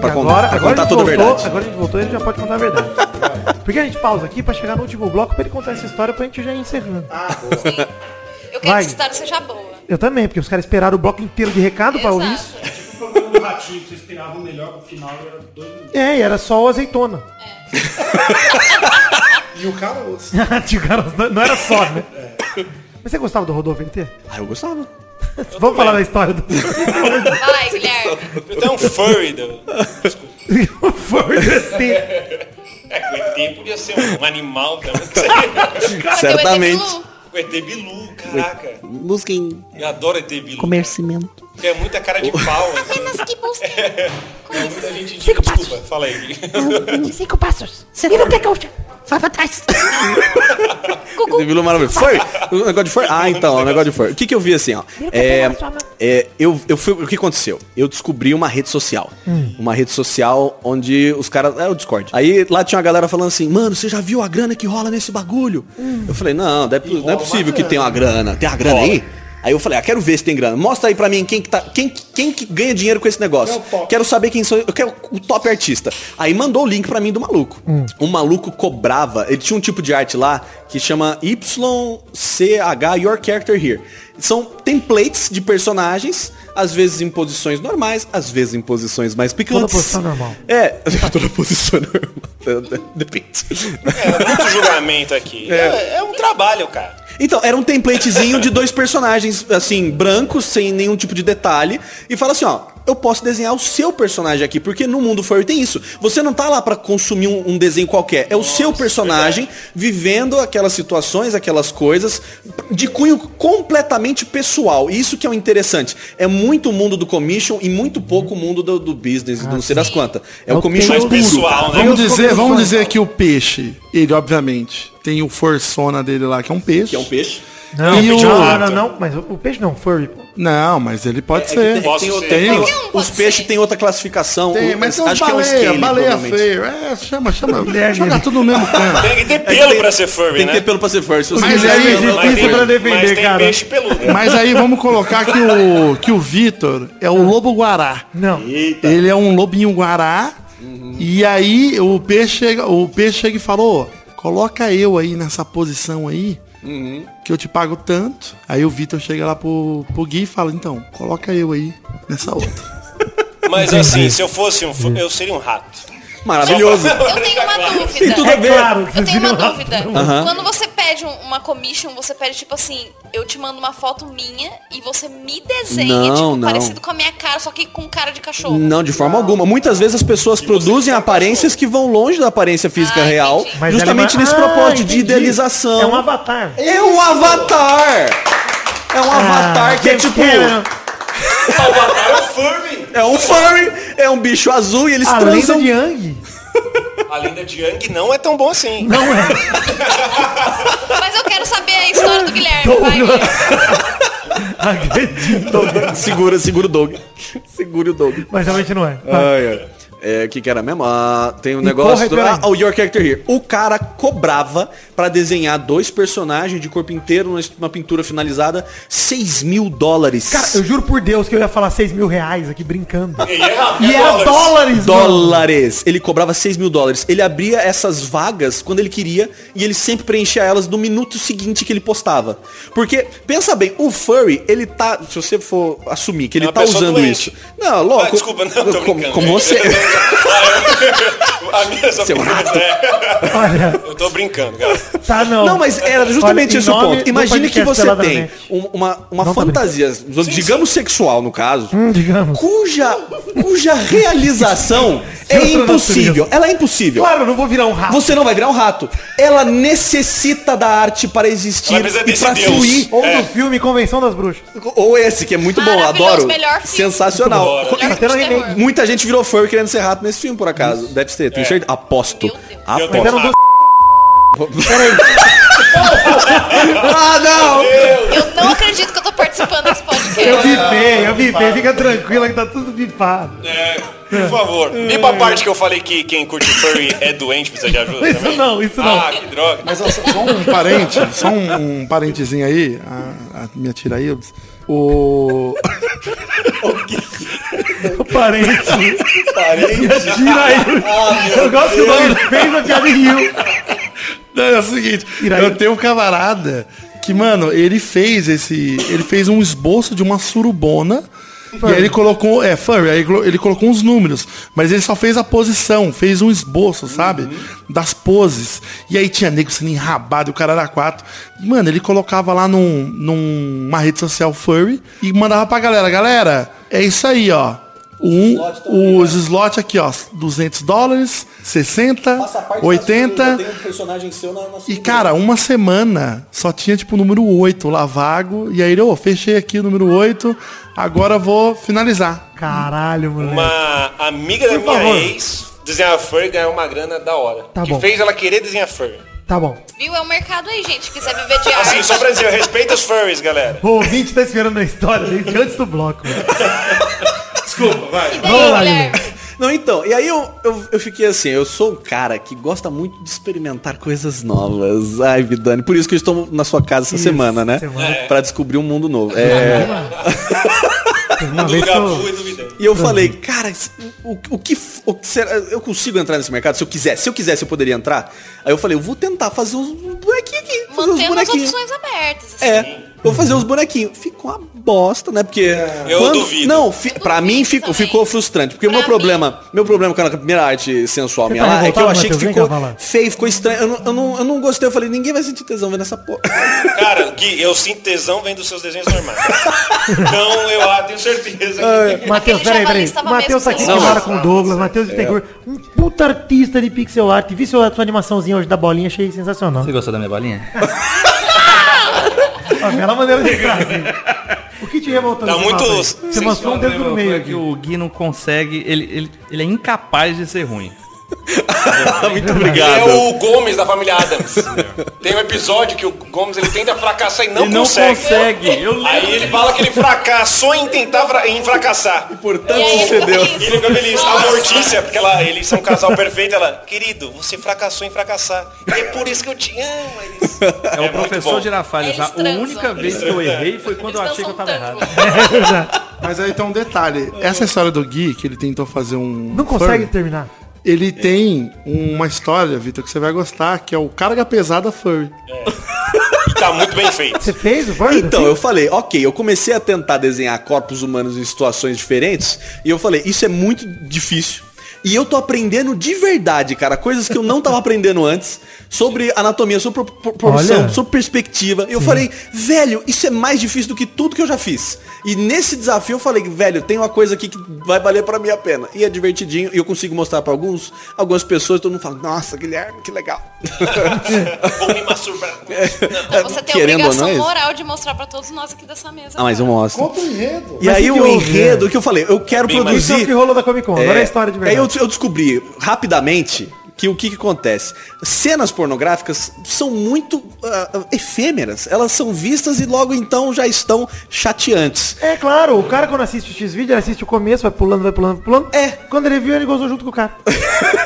Pra, agora, pra agora, contar a gente toda a voltou, verdade. agora a gente voltou e ele já pode contar a verdade. Porque a gente pausa aqui pra chegar no último bloco pra ele contar essa história pra gente já ir encerrando. [laughs] Eu quero Vai. que essa história seja boa. Eu também, porque os caras esperaram o bloco inteiro de recado pra ouvir isso. Exato. O programa do Ratinho, que vocês esperavam melhor pro final, era dois minutos. É, e era só o azeitona. [laughs] E o caroço. Tio [laughs] Carlos, não não era só, né? Mas você gostava do Rodolfo NT? Ah, eu gostava. Vamos falar da história do Vai, Guilherme. Eu tenho um furry do... Foi do ET. É, o ET podia ser um animal também. [laughs] Certamente. O ET Bilu, caraca. Busquem Eu adoro ET Bilu. comercimento. É muita cara de pau. Assim. Mas que busca. É, muita gente... Desculpa, fala aí. Cinco passos. E não quer coxa. Vai pra trás. Vilão maravilhoso. Furry. O negócio de furry. Ah, então, o negócio de furry. O que, que eu vi assim, ó? É, é, eu, eu fui, o que aconteceu? Eu descobri uma rede social. Uma rede social onde os caras. É o Discord. Aí lá tinha uma galera falando assim, mano, você já viu a grana que rola nesse bagulho? Eu falei, não, deve- não é possível que tenha uma grana. Tem uma grana aí? Aí eu falei, ah, quero ver se tem grana. Mostra aí pra mim quem que, tá, quem, quem que ganha dinheiro com esse negócio. Quero saber quem são. Eu quero o top artista. Aí mandou o link pra mim do maluco. O maluco cobrava. Ele tinha um tipo de arte lá que chama YCH Your Character Here. São templates de personagens, às vezes em posições normais, às vezes em posições mais picantes. [laughs] Toda posição normal. É, toda posição normal. Depende. É, muito julgamento aqui. É, é um trabalho, cara. Então, era um templatezinho de dois personagens, assim, brancos, sem nenhum tipo de detalhe. E fala assim, ó, eu posso desenhar o seu personagem aqui, porque no mundo furry tem isso. Você não tá lá pra consumir um, um desenho qualquer. É o seu personagem vivendo aquelas situações, aquelas coisas, de cunho completamente pessoal. E Isso que é o interessante. É muito o mundo do commission e muito pouco o mundo do, do business, do não sei das quantas. É, o commission mais puro. pessoal, né? Vamos dizer, vamos dizer que o peixe, ele obviamente tem o forçona dele lá, que é um peixe. Que é um peixe. Não, E o não, não, não, mas o, peixe não, furry. Não, mas ele pode É que ser. tem- tem, ser. tem- os peixes têm outra classificação. Tem, O- mas uns acho que é um baleia, scale, baleia feio. É, chama, chama. [laughs] Joga tudo no mesmo canto. Tem que ter É que pelo tem- pra ser furry, Tem né? que ter pelo pra ser furry. Se Mas aí, difícil tem- pra defender, cara. peixe peludo. Mas aí vamos colocar que o, que o Vitor é o lobo guará. Não. Ele é um lobinho guará. E aí o peixe chega, o peixe chega e falou, coloca eu aí nessa posição aí. Que eu te pago tanto. Aí o Vitor chega lá pro, pro Gui e fala, então, coloca eu aí nessa outra. [laughs] Mas assim, se eu fosse um eu seria um rato. Maravilhoso. Eu tenho uma dúvida. Tem tudo a É ver. claro, Eu tenho uma dúvida. Quando você pede um- uma commission, você pede tipo assim, eu te mando uma foto minha e você me desenha, Não, tipo, não. parecido com a minha cara, só que com cara de cachorro. Não, de forma alguma. Muitas vezes as pessoas produzem aparências que vão longe da aparência física Ah, real, entendi. Mas justamente ela é nesse uma- propósito Ah, de entendi. idealização. É um avatar. É um avatar! É um avatar que é tipo. Avatar é furry. É um furry, é um bicho azul e eles A lenda transam. de Yang. A lenda de Yang não é tão bom assim. Não é. [laughs] Mas eu quero saber a história do Guilherme, vai, Guilherme. [laughs] Segura, segura o Doug. Segura o Doug. Mas realmente não é. Ai, ai. É, o que que era mesmo? Ah, tem um E negócio... corre, do-. Ah, o Your Character Here. O cara cobrava pra desenhar dois personagens de corpo inteiro numa- pintura finalizada 6 mil dólares. Cara, eu juro por Deus que eu ia falar 6 mil reais aqui brincando. E é, E é dólares, mano. dólares. Ele cobrava 6 mil dólares. Ele abria essas vagas quando ele queria e ele sempre preenchia elas no minuto seguinte que ele postava. Porque, pensa bem, o furry, ele tá. Se você for assumir que ele É tá usando doente. isso. Não, louco. Ah, desculpa, não, tô como, como você. [laughs] a minha Seu rato. é- Olha, Eu tô brincando, cara. tá não. Não, mas era justamente Olha, esse o ponto. Imagine que você tem um- uma, uma Não tá fantasia, digamos sexual no caso, Hum, digamos. cuja, cuja realização [laughs] é impossível. Ela é impossível. Claro, eu não vou virar um rato. Você não vai virar um rato. Ela necessita da arte para existir e para Deus. fluir. Ou É. do filme Convenção das Bruxas. Ou esse, que é muito bom, adoro. melhor filme. Sensacional. Muito bom. Tá. Muita gente virou furry querendo ser rato nesse filme, por acaso. Deve ser, tenho certeza. Aposto. Eu Aposto. duas [laughs] Ah, não! Eu não acredito que eu tô participando desse podcast. Eu bipei, eu bipei. Fica tranquila que tá tudo bipado. É, por favor. [laughs] E pra parte que eu falei que quem curte furry é doente, precisa de ajuda [laughs] Isso também? não, isso não. Ah, que droga. Mas ó, só um parente, só um, um parentezinho aí, a, a minha tira aí, o... O parente. Parente. Tira aí. eu gosto que o nome fez a piada riu. Não, é o seguinte, Iraí. eu tenho um camarada que, mano, ele fez esse. Ele fez um esboço de uma surubona. E aí ele colocou. É, furry, aí ele colo- ele colocou uns números. Mas ele só fez a posição, fez um esboço, sabe? Das poses. E aí tinha nego sendo enrabado, e o cara era quatro. E, mano, ele colocava lá num, numa rede social furry e mandava pra galera, galera, é isso aí, ó. Um, os slots aqui, ó, 200 dólares, 60, 80. um seu na, E, cara, uma semana só tinha, tipo, o número 8 lá vago. E aí ele, ô, fechei aqui o número 8, agora vou finalizar. Caralho, moleque. Uma amiga da Por minha favor. ex desenhar furry e ganhar uma grana da hora. Tá que bom. fez ela querer desenhar furry. Tá bom. Viu? É um mercado aí, gente. Quiser viver de arte. Assim, só pra dizer, eu respeito os furries, galera. O ouvinte tá esperando a história desde antes do bloco. [laughs] Desculpa, vai. Vamos lá, Guilherme? Não, então, e aí eu, eu, eu fiquei assim, eu sou um cara que gosta muito de experimentar coisas novas. Ai, Vidani, por isso que eu estou na sua casa essa Isso, semana, né? semana. Pra descobrir um mundo novo. É, Uma [laughs] vez que eu... E eu falei, cara, o, o que. O, será, eu consigo entrar nesse mercado se eu quisesse? Se eu quisesse, eu poderia entrar? Aí eu falei, eu vou tentar fazer uns bonequinhos aqui. Fazer uns Mantendo as opções abertas. Assim. É, vou fazer uns bonequinhos. Ficou uma bosta, né? Porque. Eu duvido. Não, fi, pra mim ficou, ficou frustrante. Porque o meu mim- problema, meu problema com a primeira arte sensual Você minha tá lá é que eu achei que ficou cá feio, ficou estranho. Eu não, eu, não, eu não gostei. Eu falei, ninguém vai sentir tesão vendo essa porra. Cara, Gui, eu sinto tesão vendo seus desenhos normais. então eu ah, tenho certeza que Matheus, peraí, peraí. Matheus tá aqui que mora com o Douglas, Matheus Bittencourt. Um puta artista de pixel art. Vi sua, sua animaçãozinha hoje da bolinha, achei sensacional. Você gostou da minha bolinha? [laughs] Ó, bela maneira de entrar aqui. O que te revoltou Tá muito? Você mostrou um dedo no meio é aqui. que o Gui não consegue, ele, ele, ele é incapaz de ser ruim. [laughs] Muito obrigado. é o Gomes da família Adams. Tem um episódio que o Gomes ele tenta fracassar e não ele não consegue. consegue. Eu Aí ele fala que ele fracassou em tentar fra em fracassar. Portanto, E aí ele sucedeu. E ele fica feliz. A. Mortícia, porque ela, eles são um casal perfeito, ela, querido, você fracassou em fracassar. E é por isso que eu te amo, eles. É o muito professor. Eles A única vez que eu errei foi quando eu Eles achei que eu tava errado. [laughs] Mas aí tem um detalhe. Essa história do Gui, que ele tentou fazer um. Não consegue furry, terminar. Ele tem uma história, Vitor, que você vai gostar, que é o Carga Pesada Furry. E tá muito bem feito. Você fez o Word? Então, eu falei, ok, eu comecei a tentar desenhar corpos humanos em situações diferentes, e eu falei, isso é muito difícil. E eu tô aprendendo de verdade, cara, coisas que eu não tava aprendendo antes, sobre anatomia, sobre pro- pro- proporção, sobre perspectiva. Eu falei, velho, isso é mais difícil do que tudo que eu já fiz. E nesse desafio eu falei, velho, tem uma coisa aqui que vai valer pra mim a pena. E é divertidinho, e eu consigo mostrar pra alguns, algumas pessoas, todo mundo fala, nossa, Guilherme, que legal. Vou me masturbar. Então você tem a Querendo ou obrigação não, é isso. moral de mostrar pra todos nós aqui dessa mesa. Ah, mas eu mostro. Conta o enredo. E Mas aí o que o que houve, enredo que eu falei, eu quero Bem mais- Isso é o que produzir. rolou da Comic Con. Agora é a história de Aí verdade. eu, eu descobri rapidamente que o que, que acontece? Cenas pornográficas são muito ah, efêmeras. Elas são vistas e logo então já estão chateantes. É claro, o cara quando assiste o X-Vídeo, ele assiste o começo, vai pulando, vai pulando, vai pulando. É. Quando ele viu, ele gozou junto com o cara.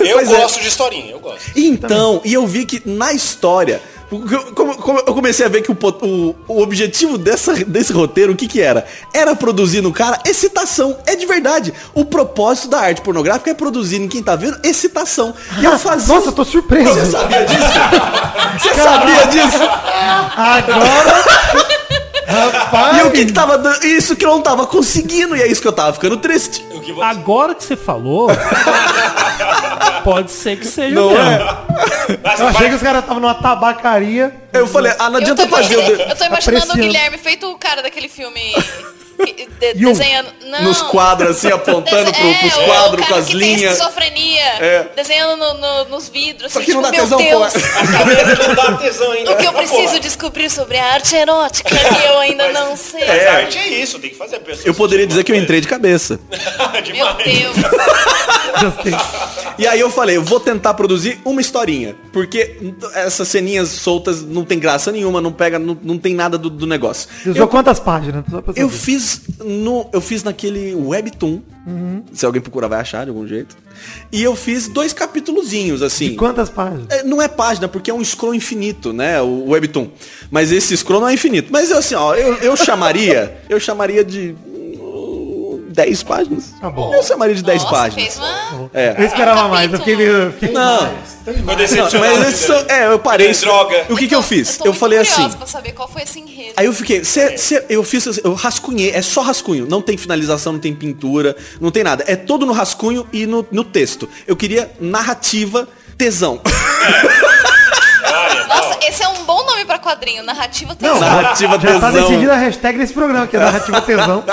Eu [laughs] é. gosto de historinha, eu gosto. Então, e eu vi que na história, eu- comecei a ver que o, o- o objetivo dessa, desse roteiro, o que que era? Era produzir no cara excitação. É de verdade. O propósito da arte pornográfica é produzir em quem tá vendo excitação. E eu fazia... Nossa, eu tô surpreso. Você sabia disso? Você sabia disso? Agora. Rapaz. E o que que tava dando? Isso que eu não tava conseguindo, e é isso que eu tava ficando triste. O que você- Agora que você falou, [laughs] pode ser que seja Não mesmo. é? Mas Eu achei que os caras estavam numa tabacaria. Eu falei, ah, não adianta fazer eu tô imaginando o. Guilherme feito o cara daquele filme. De- desenhando. Não. Nos quadros, assim, apontando Dese- pro, pros é, o quadros cara com as que Tem linhas. esquizofrenia, É. desenhando no- no- nos vidros. Só Assim, que não tipo, dá meu tesão. Deus, A cabeça não dá tesão ainda. o que eu Ah, preciso porra. descobrir sobre a arte erótica que eu ainda não sei. Mas a arte é isso, tem que fazer a pessoa. Eu poderia dizer que eu entrei de cabeça. [laughs] Meu. Deus. E aí eu falei, eu vou tentar produzir uma historinha. Porque essas ceninhas soltas não tem graça nenhuma, não pega, não, não tem nada do, do negócio. Você usou quantas páginas? Eu saber. Fiz no. Eu fiz naquele webtoon. Se alguém procurar vai achar de algum jeito. E eu fiz dois capítulozinhos, assim. Quantas páginas? É, Não é página, porque é um scroll infinito, né? O webtoon. Mas esse scroll não é infinito. Mas eu assim, ó, eu, eu chamaria. eu chamaria de. Hum, 10 páginas. Tá bom. Eu chamaria de 10 Nossa, páginas. fez uma... É. Eu esperava mais, eu fiquei meio. fiquei- Não, não, mas esses são, é, eu parei. É droga. O que que eu fiz? tô Eu muito falei assim. Pra saber qual foi esse enredo. Aí eu fiquei, cê, cê- eu fiz, eu rascunhei, é só rascunho, não tem finalização, não tem pintura, não tem nada. É todo no rascunho e no, no texto. Eu queria narrativa, tesão. Olha, quadrinho. Narrativa tem Não, narrativa, já tá tesão. decidida a hashtag desse programa, que é narrativa tesão.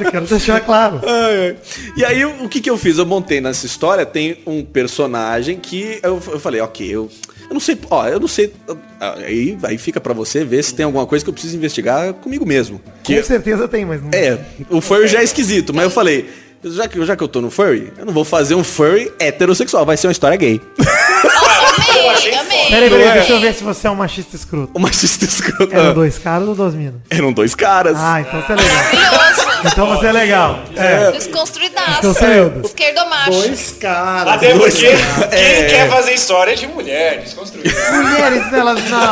eu quero deixar claro. Ai, ai. E aí o que que eu fiz? Eu montei nessa história, tem um personagem que eu, eu falei, ok, eu, eu não sei, ó, eu não sei. Aí, aí fica pra você ver se tem alguma coisa que eu preciso investigar comigo mesmo. Que Com certeza tem, mas não. É, o foi já é esquisito, mas eu falei, já que, já que eu tô no furry, eu não vou fazer um furry heterossexual, vai ser uma história gay. [laughs] Amei, amei. Peraí, peraí, deixa eu ver se você é um machista escroto. O machista escroto. Eram dois caras ou duas minas? Eram dois caras. Ah, então você é legal. Então você é legal. É. Desconstruidaço. Então você é. Esquerdomacho. Dois caras. Até dois porque caras. quem É. quer fazer história é de mulher, desconstruída. Mulheres, elas não.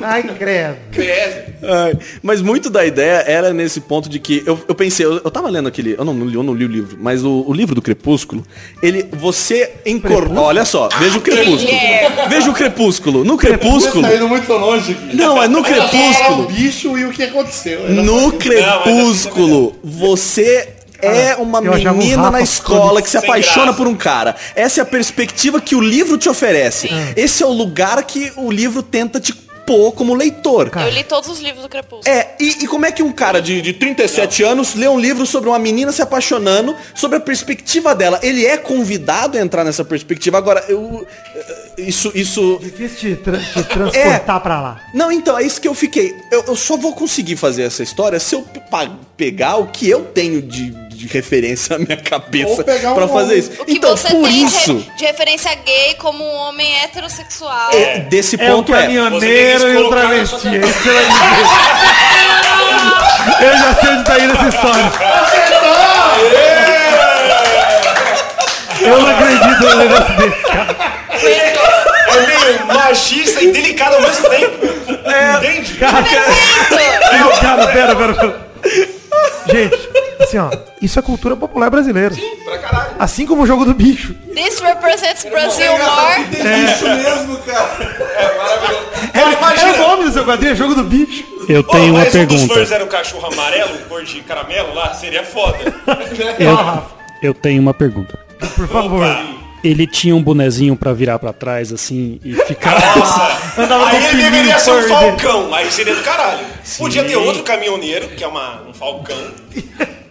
Ai, credo. Credo. Ai, mas muito da ideia era nesse ponto de que eu, eu pensei, eu, eu tava lendo aquele, eu não, li- eu não li o livro, mas o, o livro do Crepúsculo, ele, você incorpora, olha só, veja o Crepúsculo, veja o Crepúsculo, no Crepúsculo, Tá indo muito longe aqui. não, é no Era o Crepúsculo, bicho e o que aconteceu. Era no Não, Você é uma eu achava o menina na escola que se apaixona graça. por um cara. Essa é a perspectiva que o livro te oferece. Esse é o lugar que o livro tenta te pôr como leitor. Eu li todos os livros do Crepúsculo. É, e, e como é que um cara de, de 37 anos lê um livro sobre uma menina se apaixonando, sobre a perspectiva dela? Ele é convidado a entrar nessa perspectiva. Agora, eu. eh, Isso. isso Difícil te, tra- te transportar pra lá. não, então, é isso que eu fiquei. Eu, eu só vou conseguir fazer essa história se eu pegar o que eu tenho de, de referência [laughs] na minha cabeça um fazer homem. isso. O que Então, você por tem isso, de, referência gay como um homem heterossexual. é, desse É o ponto é. caminhoneiro Você tem e que o travesti. sua É isso que você vai dizer. Eu já sei onde tá indo essa história. Eu não acredito num negócio desse, cara. É meio machista e delicado ao mesmo tempo. Entende? [laughs] Cara, pera, pera, pera. Gente, assim, ó, isso é cultura popular brasileira. Pra caralho. Assim como o jogo do bicho. This represents Brazil more. Isso mesmo, cara. É, é o nome do seu quadrinho, é jogo do bicho. Eu tenho uma mas um dos pergunta. fãs era o cachorro amarelo, cor de caramelo lá, seria foda. Eu, [laughs] eu tenho uma pergunta. Por favor. Ele tinha um bonezinho pra virar pra trás assim e ficar. Nossa, Andava com aí ele deveria ser um falcão, aí seria do caralho. Podia ter outro caminhoneiro, que é uma, um falcão.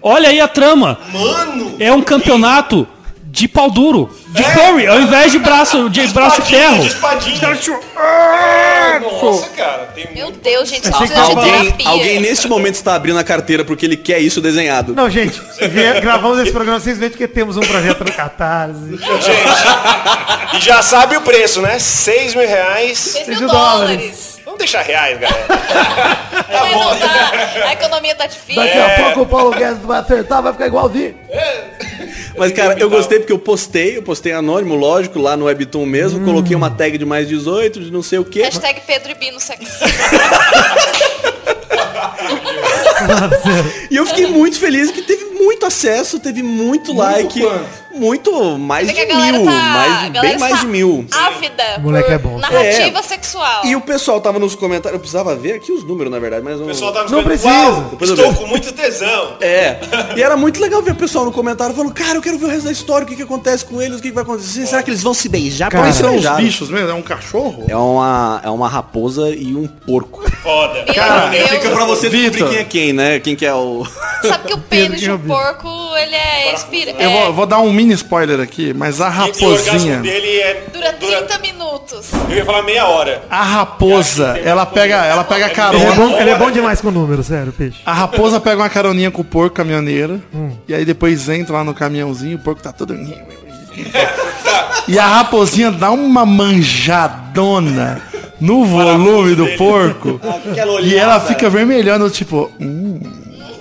Olha aí a trama. Mano! É um campeonato de pau duro, de furry, ao invés de braço de braço de Espadinha, ferro. de espadinha. Nossa, cara, tem Meu muito... Deus, gente, que precisa de Alguém, terapia. alguém neste momento está abrindo a carteira porque ele quer isso desenhado. Não, gente, gravamos esse programa vocês veem que temos um projeto no Catarse. Gente, e já sabe o preço, né? 6 mil reais. 6 mil dólares. Vamos deixar reais, galera. [laughs] Mas não dá. A economia tá difícil. Daqui a pouco o Paulo Guedes vai acertar, vai ficar igualzinho. Mas, cara, eu gostei porque eu postei, eu postei anônimo, lógico, lá no Webtoon mesmo, coloquei uma tag de mais 18, de não sei o quê. Hashtag Pedro e Bino sexo. [laughs] E eu fiquei muito feliz que teve muito acesso, teve muito, like. quanto? Muito, mais Vê de mil. tá- mais, bem mais de mil. Ávida moleque por é bom. narrativa É. sexual. E o pessoal tava nos comentários, eu precisava ver aqui os números, na verdade, mas O pessoal nos Não precisa. "Uau, Depois eu estou vejo." com muito tesão. É. E era muito legal ver o pessoal no comentário falando, cara, eu quero ver o resto da história, o que, que acontece com eles, o que, que vai acontecer. Será que eles vão se beijar? Cara, São os beijar. bichos mesmo? É um cachorro? É uma, é uma raposa e um porco. Foda. Meu Deus. Fica pra você descobrir quem é quem, né? Quem que é o... Sabe que o pênis de um porco, ele é espira... Eu vou, vou dar um mini spoiler aqui, mas a e o raposinha. dele é... Dura 30 minutos. Eu ia falar meia hora. A raposa, ela pega, ela pega Ele é, carona. bom, ele é bom demais com número, sério, peixe. A raposa pega uma caroninha com o porco caminhoneiro. E aí depois entra lá no caminhãozinho, o porco tá todo. E a raposinha dá uma manjadona no volume do porco. E ela fica vermelhando, tipo. Hum,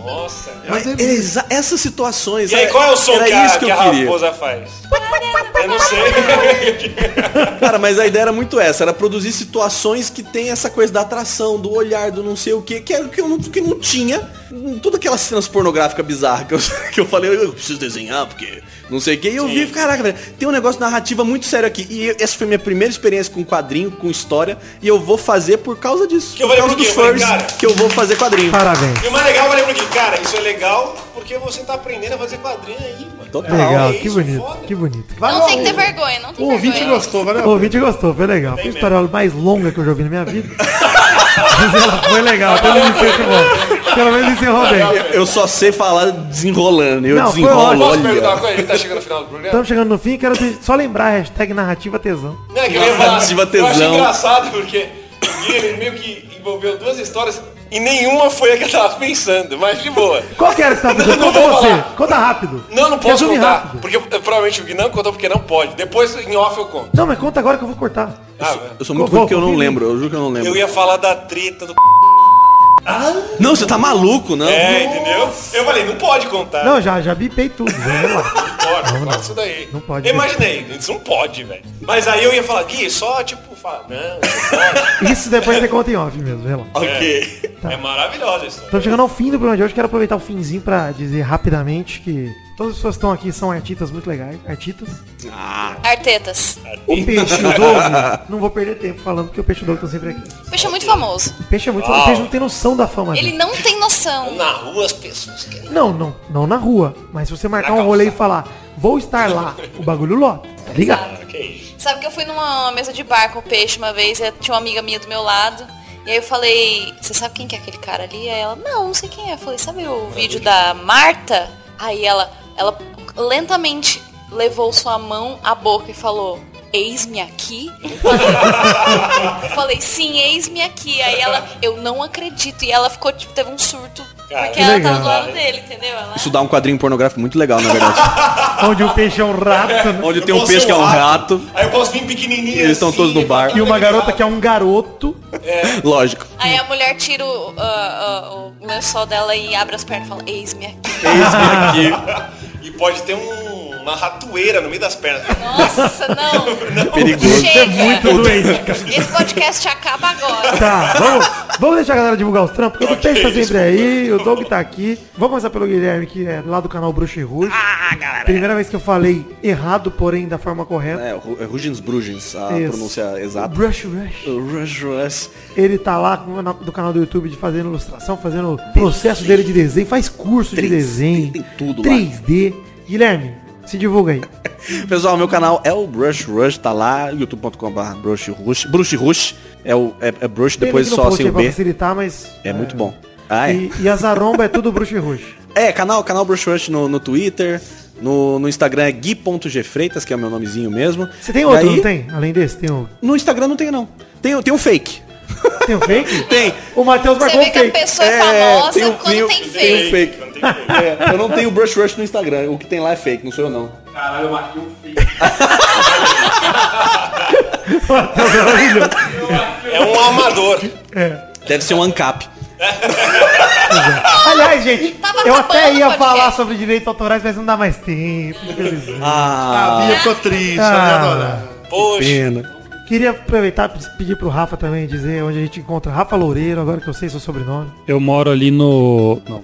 Nossa. Mas exa- essas situações... E aí, qual é o som que a, isso que que a raposa faz? Eu não sei. [laughs] Cara, mas a ideia era muito essa, era produzir situações que tem essa coisa da atração, do olhar, do não sei o que, que era o que eu não, que não tinha. Tudo aquelas cenas pornográficas bizarras que eu, [laughs] que eu falei, eu preciso desenhar, porque não sei o que. E eu vi, caraca, velho, tem um negócio narrativa muito sério aqui. E essa foi minha primeira experiência com quadrinho, com história, e eu vou fazer por causa disso. Que eu por causa dos furs, que eu vou fazer quadrinho. Parabéns. E o mais legal, eu falei pra ele, cara, isso é legal porque você tá aprendendo a fazer quadrinho aí, mano. Total. Legal, é que isso, bonito, foda. que bonito. Não tem que ter vergonha, não tem o ouvinte vergonha. gostou, valeu? O ouvinte gostou, foi legal. Foi a história mais longa que eu já ouvi na minha vida. [laughs] Mas ela foi legal, pelo menos encerrou. Pelo menos encerrou bem. Eu, só sei falar desenrolando, eu Não, foi desenrolo. Posso perguntar uma olha. coisa? A gente tá chegando no final do programa? Estamos chegando no fim, quero te- só lembrar a hashtag narrativa tesão. Não, é que eu ia falar, Narrativa Eu tesão. engraçado porque o meio que envolveu duas histórias e nenhuma foi a que eu tava pensando, mas de boa. Qual que era que você tava pensando? Conta vou você. falar. Conta rápido. Não, não posso Resume contar. rápido. Porque provavelmente o Gui não contou porque não pode. Depois em off eu conto. Não, mas conta agora que eu vou cortar. Ah, Eu sou muito Vou, ruim porque eu não lembro, eu juro que eu não lembro. eu ia falar da treta do. [laughs] Não, você tá maluco, não. É, entendeu? Eu falei, não pode contar. Não, já, já bipei tudo. Vamos lá. Não pode, não pode isso daí. Não pode Eu imaginei, isso não pode, velho. Mas aí eu ia falar, Gui, só tipo, fala, não, não pode. Isso depois você conta em off mesmo, relaxa. [laughs] Ok. É maravilhosa isso. Estamos chegando ao fim do programa de hoje. Quero aproveitar o finzinho pra dizer rapidamente que todas as pessoas que estão aqui são artistas muito legais. Artistas. Artetas. O Peixe e o Doug, não vou perder tempo falando porque o Peixe e o Doug estão sempre aqui. O peixe é muito famoso. O Peixe é muito. O Peixe não tem noção da fama Ele dele. não tem noção. Na rua as pessoas querem. Não, não, não na rua. Mas se você marcar um rolê e falar, vou estar lá, o bagulho lota. Tá ligado? Isso? Sabe que eu fui numa mesa de bar com o peixe uma vez, e tinha uma amiga minha do meu lado. E aí eu falei, você sabe quem que é aquele cara ali? Aí ela, não, não sei quem é. Eu falei, sabe o vídeo da Marta? Aí ela, ela lentamente levou sua mão à boca e falou, eis-me aqui? Eu falei, sim, eis-me aqui. Aí ela, eu não acredito. E ela ficou, tipo, teve um surto. Cara, porque que ela legal. tava do lado dele, entendeu? Ela, Isso dá um quadrinho pornográfico muito legal, na verdade. Onde o peixe é um rato, né? Onde Eu tem um peixe que é um rato. Aí eu posso vir pequenininho Eles estão assim, todos no bar. E uma garota que é um garoto. Lógico. Aí a mulher tira o, ah, ah, o lençol dela e abre as pernas e fala, eis-me aqui. Eis-me aqui. [laughs] E pode ter um- uma ratoeira no meio das pernas. Nossa, [laughs] não. Perigoso. Chega. É muito doente, cara. Esse podcast acaba agora. Tá, vamos, vamos deixar a galera divulgar os trampos, porque o Peixe tá sempre aí, o Doug tá aqui. Vamos começar pelo Guilherme, que é lá do canal Bruxo e Rouge. Ah, galera. Primeira vez que eu falei errado, porém da forma correta. É, é Rugens Brugens, a Isso. pronúncia exata. Brush Rush. Rush Rush. Ele tá lá do canal do YouTube de fazendo ilustração, fazendo o processo dele de desenho, faz curso de 3D, desenho. tem tudo lá. 3D. Guilherme, se divulga aí. [laughs] Pessoal, meu canal é o Brush Rush, tá lá, youtube.com.br Brush Rush. Brush Rush é, o, é, é Brush, Tem depois só sem o B. facilitar, mas... É muito bom. Ah, é. E, e a Zaromba é tudo e Rouge. [laughs] É, canal, canal Brush Rush no, no Twitter, no, no Instagram é gui.gfreitas, que é o meu nomezinho mesmo. Você tem outro, aí, não tem? Além desse, tem o... No Instagram não tenho não. Tem, tem um fake. Tem o fake? Tem. O Matheus Você marcou vê o que a fake. pessoa é, famosa tem um quando fio- tem Tem um feio. fake. É, eu não tenho Brush Rush no Instagram. O que tem lá é fake, não sou eu não. Caralho, eu marquei um filho. É um amador. Deve ser um ANCAP. [laughs] Aliás, gente, Tava eu até ia falar sobre direitos autorais, mas não dá mais tempo, Ah, Bia ficou triste, Ah. Poxa. pena. Queria aproveitar e pedir pro Rafa também dizer onde a gente encontra Rafa Loureiro, agora que eu sei seu sobrenome. Eu moro ali no. Não.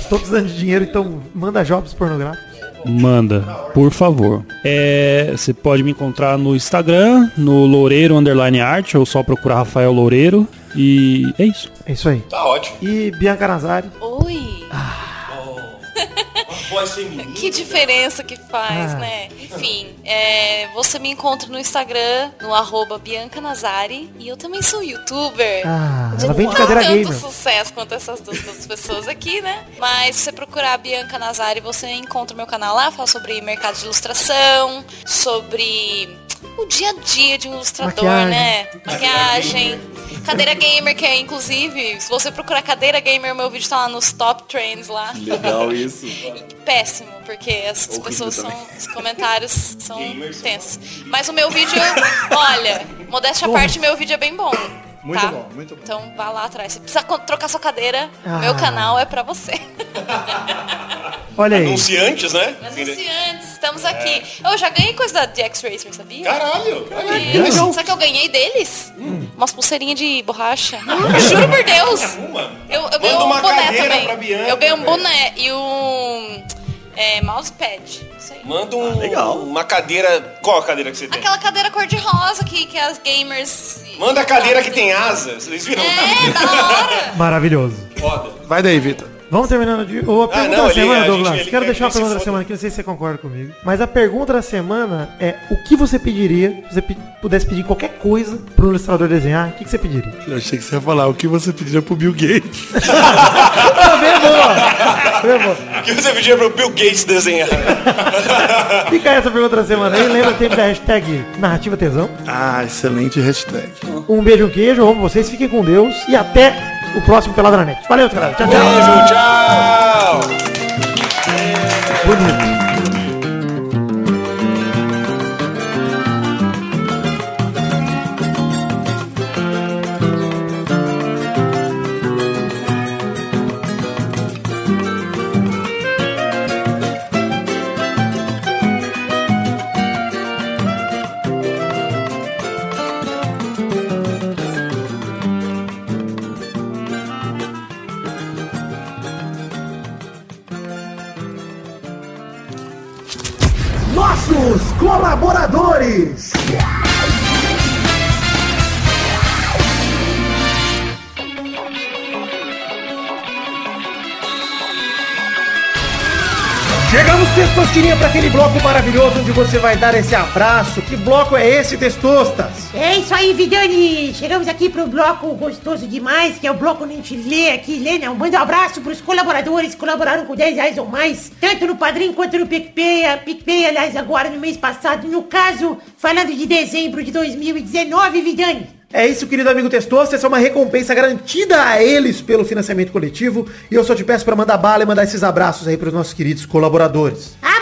Estou precisando de dinheiro, então manda jobs pornográficos. Manda, por favor. É, você pode me encontrar no Instagram, no Loureiro Underline Art, ou só procurar Rafael Loureiro. E é isso. É isso aí. Tá ótimo. E Bianca Nazari. Oi. [laughs] Voz feminina. Que diferença que faz, Ah. né? Enfim, é, você me encontra no Instagram, no arroba Bianca Nazari. E eu também sou youtuber. Ah, ela vem de não cadeira tanto gamer. sucesso quanto essas duas outras pessoas aqui, né? Mas se você procurar Bianca Nazari, você encontra o meu canal lá. Falo sobre mercado de ilustração, sobre o dia a dia de um ilustrador, Maquiagem. né? Maquiagem. Cadeira gamer, que é inclusive, se você procurar cadeira gamer, o meu vídeo tá lá nos top trends lá. Legal isso. Péssimo, porque as, pessoas são. também. Os comentários são tensos. Mas o meu vídeo, olha, modéstia à parte, meu vídeo é bem bom. Muito tá? bom, muito bom. Então vá lá atrás. Se precisa trocar sua cadeira, Ah. meu canal é pra você. [laughs] Olha aí. Anunciantes, né? Anunciantes, estamos aqui. Eu já ganhei coisa da DX Racer, sabia? Caralho. Ganhei. Sabe que eu ganhei deles? Umas pulseirinhas de borracha. Juro por Deus. Uma. Eu, eu ganhei um boné também. pra Bianca, eu ganhei um velho. boné e um é, mousepad. Isso aí. Manda um, legal. uma cadeira. Qual a cadeira que você tem? Aquela cadeira cor-de-rosa que, que as gamers. Manda a cadeira que tem asa. Vocês viram? É, da hora. Maravilhoso. Foda. Vai daí, Vitor. Vamos terminando de. Ou a pergunta não, da ele- semana, a gente- Douglas. ele Quero quer deixar se pergunta da foda. semana que não sei se você concorda comigo. Mas a pergunta da semana é: o que você pediria se você pudesse pedir qualquer coisa pro ilustrador desenhar? O que, que você pediria? Eu achei que você ia falar o que você pediria pro Bill Gates. Também boa! Boa. O que você pediria pro Bill Gates desenhar? [laughs] Fica essa pergunta da semana aí. Lembra sempre da hashtag narrativa tesão. Ah, excelente hashtag. Um beijo, um queijo. Amo vocês. Fiquem com Deus. E até o próximo Peladranet. Valeu, cara. Tchau, tchau. Beijo, tchau! Bonito. Você vai dar esse abraço. Que bloco é esse, Testostas? É isso aí, Vidani. Chegamos aqui pro bloco gostoso demais, que é o bloco onde a gente lê aqui, lê, não. Manda um abraço pros colaboradores que colaboraram com 10 reais ou mais, tanto no Padrim quanto no PicPay. A PicPay, aliás, agora no mês passado. No caso, falando de dezembro de 2019, Vidani. É isso, querido amigo Testosta. Essa é uma recompensa garantida a eles pelo financiamento coletivo. E eu só te peço para mandar bala e mandar esses abraços aí pros nossos queridos colaboradores. Pro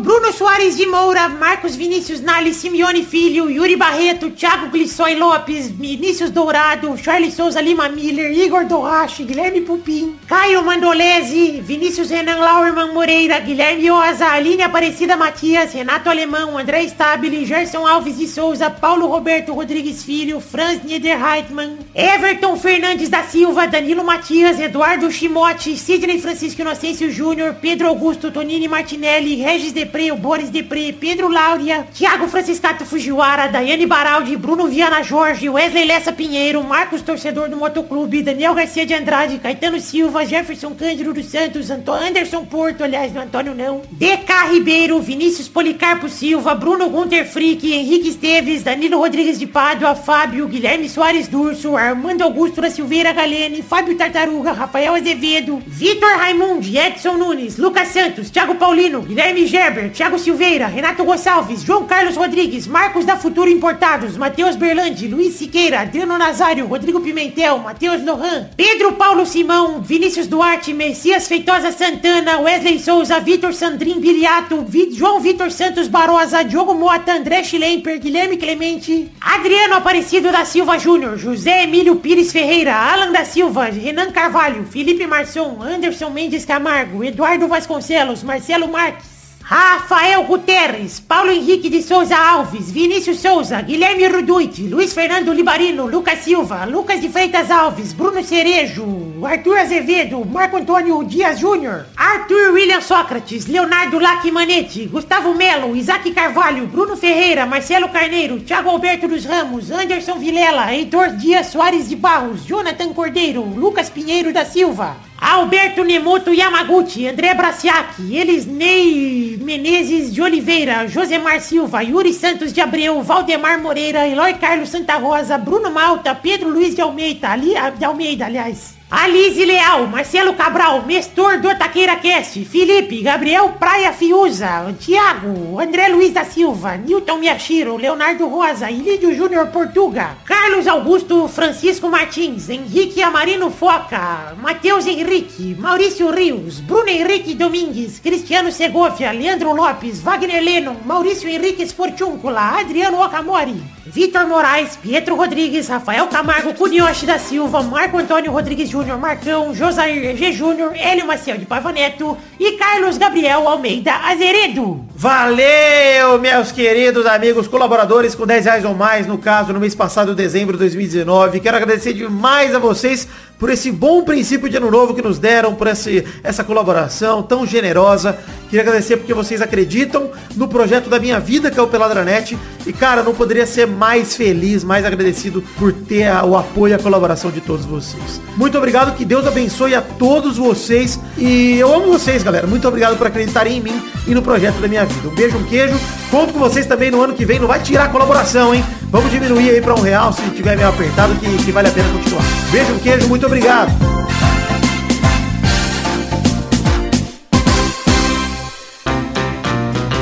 Bruno Soares de Moura, Marcos Vinícius Nali, Simeone Filho, Yuri Barreto, Thiago Glissói Lopes, Vinícius Dourado, Charles Souza Lima Miller, Igor Dorrache, Guilherme Pupim, Caio Mandolese, Vinícius Renan Lauerman Moreira, Guilherme Oza, Aline Aparecida Matias, Renato Alemão, André Stabile, Gerson Alves de Souza, Paulo Roberto Rodrigues Filho, Franz Niederreitmann, Everton Fernandes da Silva, Danilo Matias, Eduardo Chimote, Sidney Francisco Inocêncio Júnior, Pedro Augusto Tonini Martinelli, Regis Depré, o Boris Depré, Pedro Láurea, Thiago Franciscato Fujiwara, Daiane Baraldi, Bruno Viana Jorge, Wesley Lessa Pinheiro, Marcos Torcedor do Motoclube, Daniel Garcia de Andrade, Caetano Silva, Jefferson Cândido dos Santos, Anto Anderson Porto, aliás, do Antônio não, DK Ribeiro, Vinícius Policarpo Silva, Bruno Gunter Frick, Henrique Esteves, Danilo Rodrigues de Pádua, Fábio, Guilherme Soares Durso, Armando Augusto da Silveira Galene, Fábio Tartaruga, Rafael Azevedo, Vitor Raimundi, Edson Nunes, Lucas Santos, Thiago Paulino, Guilherme Gerber, Thiago Silveira, Renato Gonçalves, João Carlos Rodrigues, Marcos da Futuro Importados, Matheus Berlandi, Luiz Siqueira, Adriano Nazário, Rodrigo Pimentel, Matheus Lohan, Pedro Paulo Simão, Vinícius Duarte, Messias Feitosa Santana, Wesley Souza, Vitor Sandrin Biriato, Vi- João Vitor Santos Barosa, Diogo Mota, André Schlemper, Guilherme Clemente, Adriano Aparecido da Silva Júnior, José Emílio Pires Ferreira, Alan da Silva, Renan Carvalho, Felipe Marçom, Anderson Mendes Camargo, Eduardo Vasconcelos, Marcelo Marques, Rafael Guterres, Paulo Henrique de Souza Alves, Vinícius Souza, Guilherme Ruduit, Luiz Fernando Libarino, Lucas Silva, Lucas de Freitas Alves, Bruno Cerejo, Arthur Azevedo, Marco Antônio Dias Júnior, Arthur William Sócrates, Leonardo Lacmanetti, Gustavo Melo, Isaac Carvalho, Bruno Ferreira, Marcelo Carneiro, Thiago Alberto dos Ramos, Anderson Vilela, Heitor Dias Soares de Barros, Jonathan Cordeiro, Lucas Pinheiro da Silva, Alberto Nemoto Yamaguchi, André Braciac, Elisnei Menezes de Oliveira, Josemar Silva, Yuri Santos de Abreu, Valdemar Moreira, Eloy Carlos Santa Rosa, Bruno Malta, Pedro Luiz de Almeida, Ali, de Almeida, aliás. Alice Leal, Marcelo Cabral, Mestor do Taqueira Cast, Felipe, Gabriel Praia Fiuza, Tiago, André Luiz da Silva, Newton Miyashiro, Leonardo Rosa, Ilídio Júnior Portuga, Carlos Augusto Francisco Martins, Henrique Amarino Foca, Matheus Henrique, Maurício Rios, Bruno Henrique Domingues, Cristiano Segovia, Leandro Lopes, Wagner Lennon, Maurício Henrique Sportúncula, Adriano Okamori, Vitor Moraes, Pietro Rodrigues, Rafael Camargo, Cunioche da Silva, Marco Antônio Rodrigues Júnior, Marcão, Josair G. Júnior, Hélio Maciel de Paiva Neto e Carlos Gabriel Almeida Azeredo. Valeu, meus queridos amigos colaboradores com 10 reais ou mais, no caso, no mês passado, dezembro de 2019. Quero agradecer demais a vocês por esse bom princípio de ano novo que nos deram, por esse, essa colaboração tão generosa. Queria agradecer porque vocês acreditam no projeto da minha vida, que é o Peladranet. E, cara, não poderia ser mais feliz, mais agradecido por ter a- o apoio e a colaboração de todos vocês. Muito obrigado, que Deus abençoe a todos vocês. E eu amo vocês, galera. Muito obrigado por acreditarem em mim e no projeto da minha vida. Um beijo, um queijo. Conto com vocês também no ano que vem. Não vai tirar a colaboração, hein? Vamos diminuir aí pra um real se tiver meio apertado, que, que vale a pena continuar. Beijo, um queijo. Muito obrigado.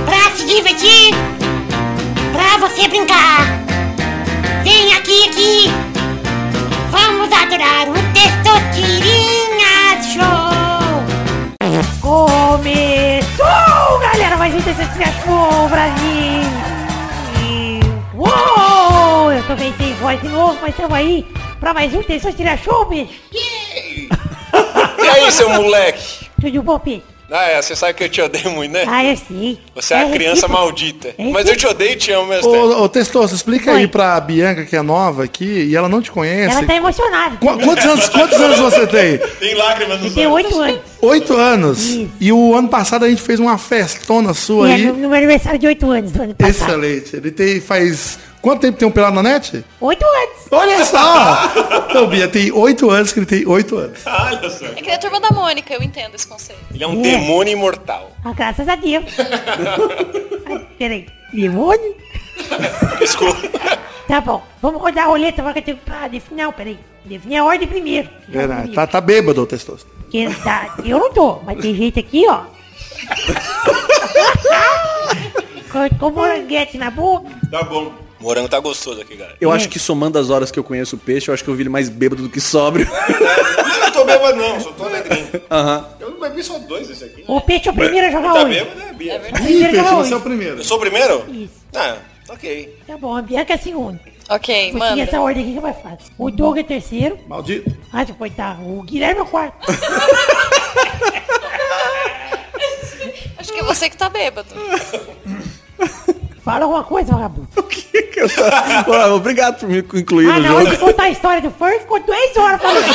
Pra se divertir, pra você brincar. Vem aqui, aqui. Vamos adorar o Testosterinha Show. Começou, galera. Mais um Testosterinha Show, Brasil. Uou, eu tô bem sem voz de novo, mas estamos aí pra mais um Testosterinha Show, bicho. E aí, seu moleque? Tudo bom, bicho? Ah, é, você sabe que eu te odeio muito, né? Ah, eu sei. Você é a criança recíproco. maldita. É Mas eu te odeio e te amo mesmo. Ô, ô Testoso, explica Oi. aí pra Bianca, que é nova aqui, e ela não te conhece. Ela tá emocionada. Qu- quantos, anos, quantos anos você tem? Tem lágrimas nos Tem oito anos. Oito anos. E o ano passado a gente fez uma festona sua É, aí. no, no meu aniversário de oito anos do ano passado. Excelente. Ele tem, faz... Quanto tempo tem um pelado na net? Oito anos. Olha só! Então, Bia, tem oito anos que ele tem oito anos. Olha só. É que nem a turma da Mônica, eu entendo esse conceito. Ele é um demônio imortal. Ah, graças a Deus. [laughs] Peraí. Demônio? Desculpa. Tá bom. Vamos rodar a roleta pra, cate- pra definir. Não, peraí. Definir a ordem primeiro. Verdade. Tá, tá bêbado, Testoso. Porque tá, eu não tô, mas tem gente aqui, ó. [laughs] com, com moranguete na boca. Tá bom. O morango tá gostoso aqui, galera. Eu acho que somando as horas que eu conheço o peixe, eu acho que eu vi ele mais bêbado do que sóbrio. [laughs] Eu não tô bêbado não, só tô alegrinho. Aham. Eu bebi só dois desse aqui. O peixe é o primeiro a jogar Tá hoje. bêbado, né, Bia? Ih, Primeiro Peixe, jogar você é o primeiro. Eu sou o primeiro? Isso. Ah, ok. Tá bom, a Bianca é a segunda. Ok, Vou seguir manda. essa ordem aqui que é mais fácil. O Doug é terceiro. Maldito. Ah, já foi, tá. O Guilherme é o quarto. [laughs] Acho que é você que tá bêbado. [laughs] Fala alguma coisa, vagabundo. Pô, Obrigado por me incluir Ah, no na hora de contar a história do Furry, ficou duas horas falando.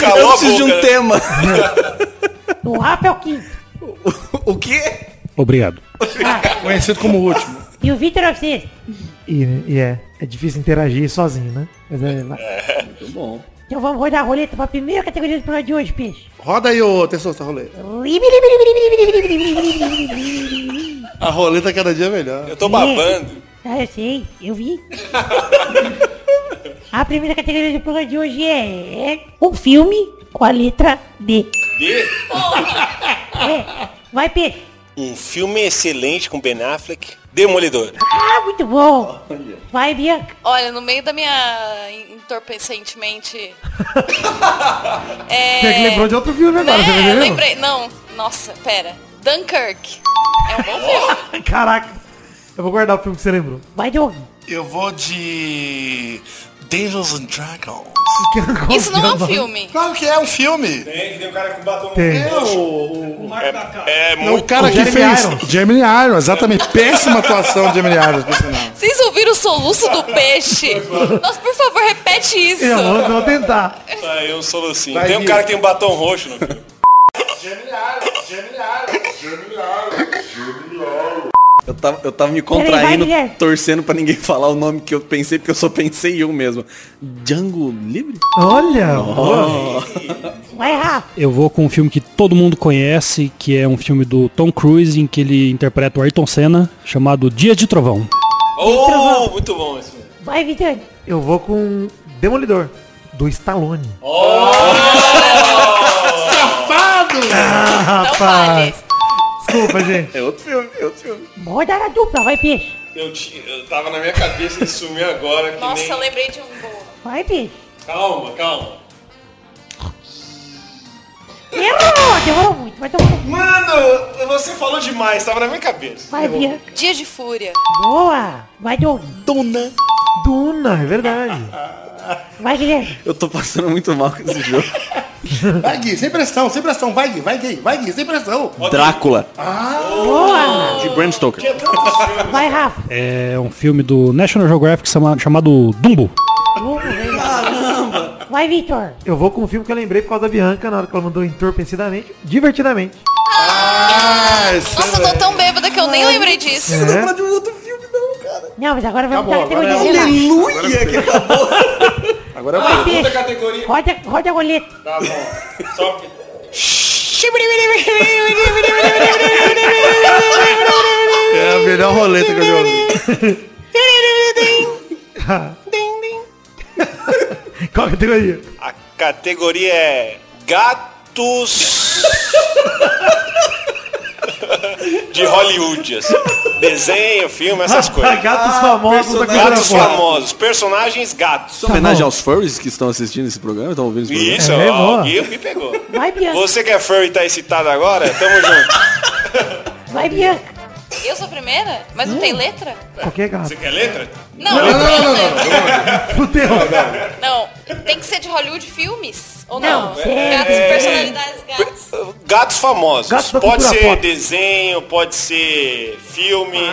Calou Eu a preciso de boca, um né? tema. O Rafa é o quinto. O quê? Obrigado. Conhecido como o último. E o Vitor é o sexto. E, e é, é difícil interagir sozinho, né? Mas é, vai. Muito bom. Então vamos rodar a roleta pra primeira categoria do programa de hoje, peixe. Roda aí, ô Testoso, a roleta. A roleta cada dia é melhor. Eu tô babando. Ah, eu sei, eu vi. A primeira categoria do programa de hoje é, é um filme com a letra D. D? É, vai, peixe. Um filme excelente com Ben Affleck. Demolidor. Ah, muito bom. Vai, Bianca. Olha, no meio da minha entorpecentemente. [laughs] é... Você que lembrou de outro filme agora, você É, eu entendeu? lembrei. Não, nossa, pera. Dunkirk. É um bom filme. Caraca. Eu vou guardar o filme que você lembrou. Vai, Doug. Eu vou de Dungeons and Dragons. [laughs] Isso não é um filme. Claro que é um filme. Tem, tem um cara com batom Tem. É, é Não, o muito... cara que Jeremy fez Irons. Gemini Irons, exatamente. [laughs] Péssima atuação de Gemini Irons, por sinal. Vocês ouviram o soluço do peixe? Nossa, por favor, repete isso. Eu vou, vou tentar. Aí um solucinho. Vai, Tem um cara que tem um batom roxo no filme. Eu tava, eu tava me Peraí, vai, contraindo, Guilherme. torcendo pra ninguém falar o nome que eu pensei, porque eu só pensei em um mesmo. Django Livre? Olha. boa. Vai, Rafa. Eu vou com um filme que todo mundo conhece, que é um filme do Tom Cruise, em que ele interpreta o Ayrton Senna, chamado Dia de Trovão. Oh, muito bom esse filme. Vai, Vitani. Eu vou com Demolidor. Do Stallone. Safado! Ah, Não fale. Desculpa, gente. É outro filme, é outro filme. Roda na dupla. Vai, peixe. Eu, eu tava na minha cabeça e sumiu agora. Que Nossa, nem... eu lembrei de um bom. Vai, peixe. Calma, calma. Errou. Demorou muito. Vai, demorou muito. Mano, você falou demais, tava na minha cabeça. Vai, Bianca. Dia de Fúria. Boa. Vai, Doug. Duna. Duna, é verdade. [laughs] Vai, Guilherme. Eu tô passando muito mal com esse jogo. [laughs] Vai, Gui, sem pressão, sem pressão. Vai, Gui, vai, Gui, vai, Gui, sem pressão. Drácula, Boa. de Bram Stoker. Vai, Rafa. É um filme do National Geographic chama- chamado Dumbo. Ah, Caramba! Vai, Vitor. Eu vou com um filme que eu lembrei por causa da Bianca na hora que ela mandou entorpecidamente. Divertidamente. Ah, Nossa, eu tô tão bêbada que eu nem lembrei disso. É. de um outro filme não, mas agora vamos pra agora categoria. é relaxa. Aleluia que acabou. [laughs] Agora é Vai, o peixe. categoria. Roda, roda a roleta. Tá bom. Só É a melhor roleta que eu já ouvi. [laughs] Qual a categoria? A categoria é gatos [laughs] de Hollywood, assim. Desenho, filme, essas coisas. Gatos famosos da cultura Gatos pop. famosos, personagens gatos. É homenagem aos furries que estão assistindo esse programa? Estão ouvindo esse programa? Isso, É, ó, alguém me pegou. Vai, Bianca. Você que é furry e tá excitado agora, tamo junto. Vai, Bianca. Eu sou a primeira? Mas não tem letra? Qualquer gato. Você quer letra? Não, não, não, Fudeu. não. Tem que ser de Hollywood filmes? Ou Não, não? é- Gatos, personalidades, gatos. Gatos famosos. Gatos da pode cultura ser pop. desenho, pode ser filme,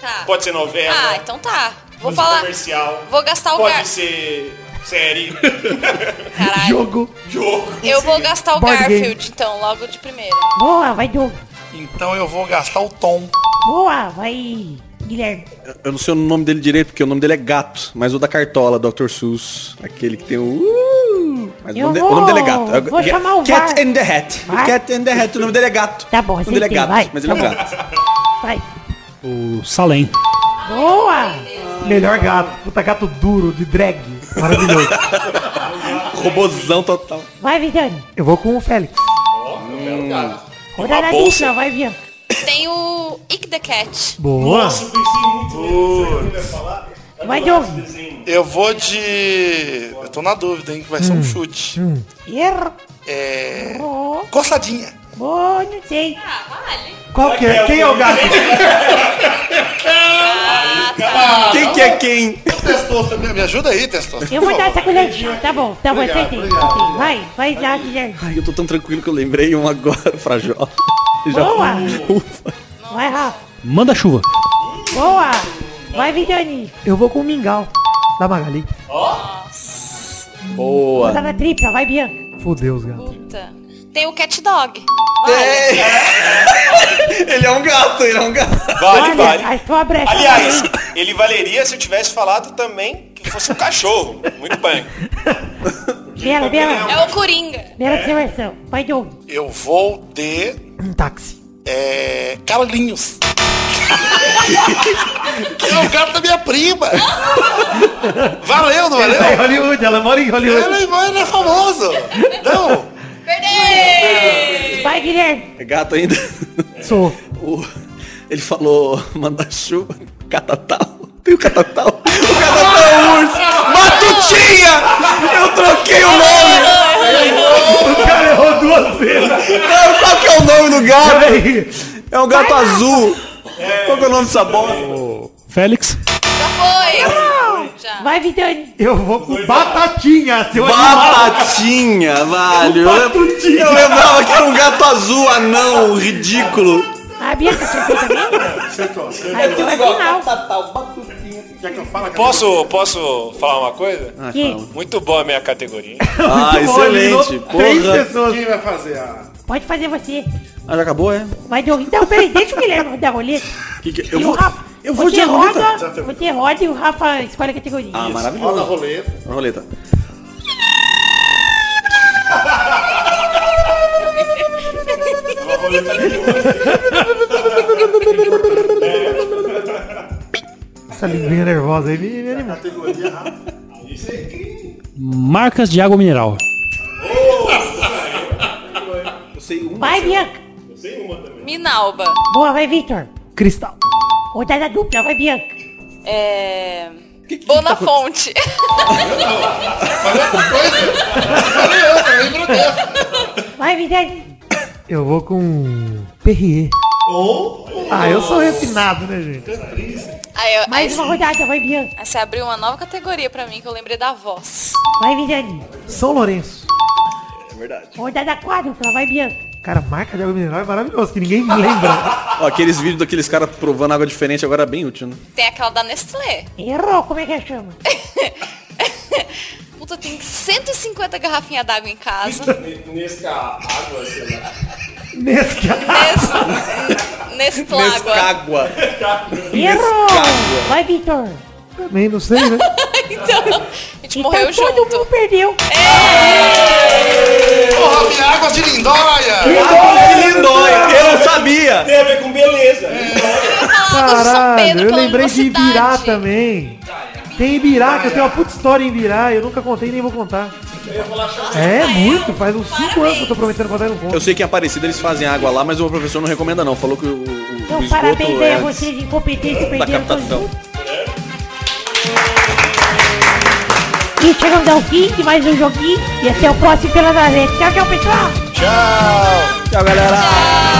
Tá. pode ser novela, Ah, então tá. Vou pode ser falar. comercial, Vou gastar o pode gar... ser série, [laughs] Caralho. Jogo. jogo. Eu vou gastar o Board game. Garfield, então, logo de primeira. Boa, vai, Doug. Então eu vou gastar o tom. Boa, vai, Guilherme. Eu não sei o nome dele direito, porque o nome dele é Gato, mas o da Cartola, Dr. Sus, aquele que tem o... Uh, mas o Eu nome, de- vou- o nome dele é Gato. Vou chamar o Cat VAR. in the Hat. Vai. Cat in the Hat, o nome dele é Gato. Tá bom, O nome dele é Gato, vai. mas ele é Tá um bom. gato. Vai. O Salem. Boa. Melhor gato. Puta gato duro, de drag. Maravilhoso. [laughs] Robozão total. Vai, Vidani. Eu vou com o Félix. Rodada bolsa. dupla, vai, Bianca. Tem o Ick the Cat. Boa. Vai, Doug. Eu vou de. Eu tô na dúvida, hein? Que vai ser um chute. Erro. É. Coçadinha. Não sei. Qual que é? Quem é o gato? Quem que é quem? Testosta, me ajuda aí, Testosta. Eu vou dar essa colheridinha. Tá bom, tá bom, acertei. acertei. Vai, vai lá, Guilherme. Ai, eu tô tão tranquilo que eu lembrei um agora, [laughs] Frajola. Já- Boa. Ufa. Vai, Rafa. Manda chuva. Boa. Vai, Vidani. Eu vou com o Mingau. Da Magali. Boa. Rodada tripla, vai, Bianca. Fudeu os gatos. Puta. Tem o Cat Dog. [laughs] Ele é um gato, ele é um gato. Vale, vale. Aliás, ele valeria se eu tivesse falado também que fosse um cachorro. Muito bem. Bela, bela. É o Coringa. Bela observação. Vai, Doug. Eu vou de. Um táxi. É. Carlinhos. [laughs] que é o gato da minha prima. Valeu, não Ela é valeu? Hollywood, ela mora em Hollywood. Ele, ele é famoso. Não. Perdei! Vai, Guilherme. É gato ainda. Sou. [laughs] O- ele falou manda chuva, catatal. Tem o catatal. O catatal é o urso. Matutinha! Eu troquei o nome. O cara errou duas vezes. Não, qual que é o nome do gato? É um gato azul. Qual que é o nome dessa bosta? Félix. Já foi! Já. Vai, Vidani. Eu vou com Batatinha, seu animal. Batatinha, velho. Eu, Batutinha. eu lembrava que era um gato azul, anão, ridículo. A Bianca acertou também? Acertou, acertou. Ah, então é final. Quer que eu fale? Posso, posso falar uma coisa? Que? Muito boa a minha categoria. Ah, excelente. Três Porra. pessoas. Quem vai fazer a. Pode fazer você. Ah, já acabou, é? Vai, Doug. Não, peraí, deixa o Guilherme rodar a roleta. Que que- eu E o vou, Rafa. eu vou você de roleta. roda, Você roda e o Rafa escolhe a categoria. Ah, Roda a maravilhoso. roleta. A roleta. Essa linguinha nervosa aí me, me animou. Marcas de água mineral. Vai, Bianca. Minalba. Boa, vai, Victor. Cristal. Rodada dupla, vai, Bianca. É. Bonafonte. Vai, Vidani. Eu vou com Perrier. Ah, eu sou refinado, né, gente? Aí, eu- aí, Mais uma rodada, vai, Bianca. aí você abriu uma nova categoria pra mim que eu lembrei da voz. Vai, Vidani. São Lourenço. Rodada quádrupla, vai, Bianca. Cara, marca de água mineral é maravilhoso, que ninguém lembra. Ó, aqueles vídeos daqueles caras provando água diferente agora é bem útil, né? Tem aquela da Nestlé. Errou, como é que chama? [laughs] puta tem 150 garrafinhas d'água em casa. Nesse água, sei lá. Água. Água. Errou! Vai, Vitor. Também não sei, né? [laughs] Então, a gente Então morreu todo junto. mundo perdeu. Porra, minha água de lindóia! Lindóia, eu não sabia. Tem a ver com beleza. De São Caralho, eu lembrei de Ibirá também. Tem Ibirá, que eu tenho uma puta história em Ibirá, eu nunca contei nem vou contar. É, muito, faz uns 5 anos que eu tô prometendo contar e não conto. Eu sei que em Aparecida eles fazem água lá, mas o professor não recomenda não. Falou que o, o, o Então, esgoto parabéns aí é a vocês, incompetentes, perderam todos E chegamos ao fim de mais um joguinho. E até o próximo pela Tchau, tchau, pessoal. Tchau. Tchau, galera.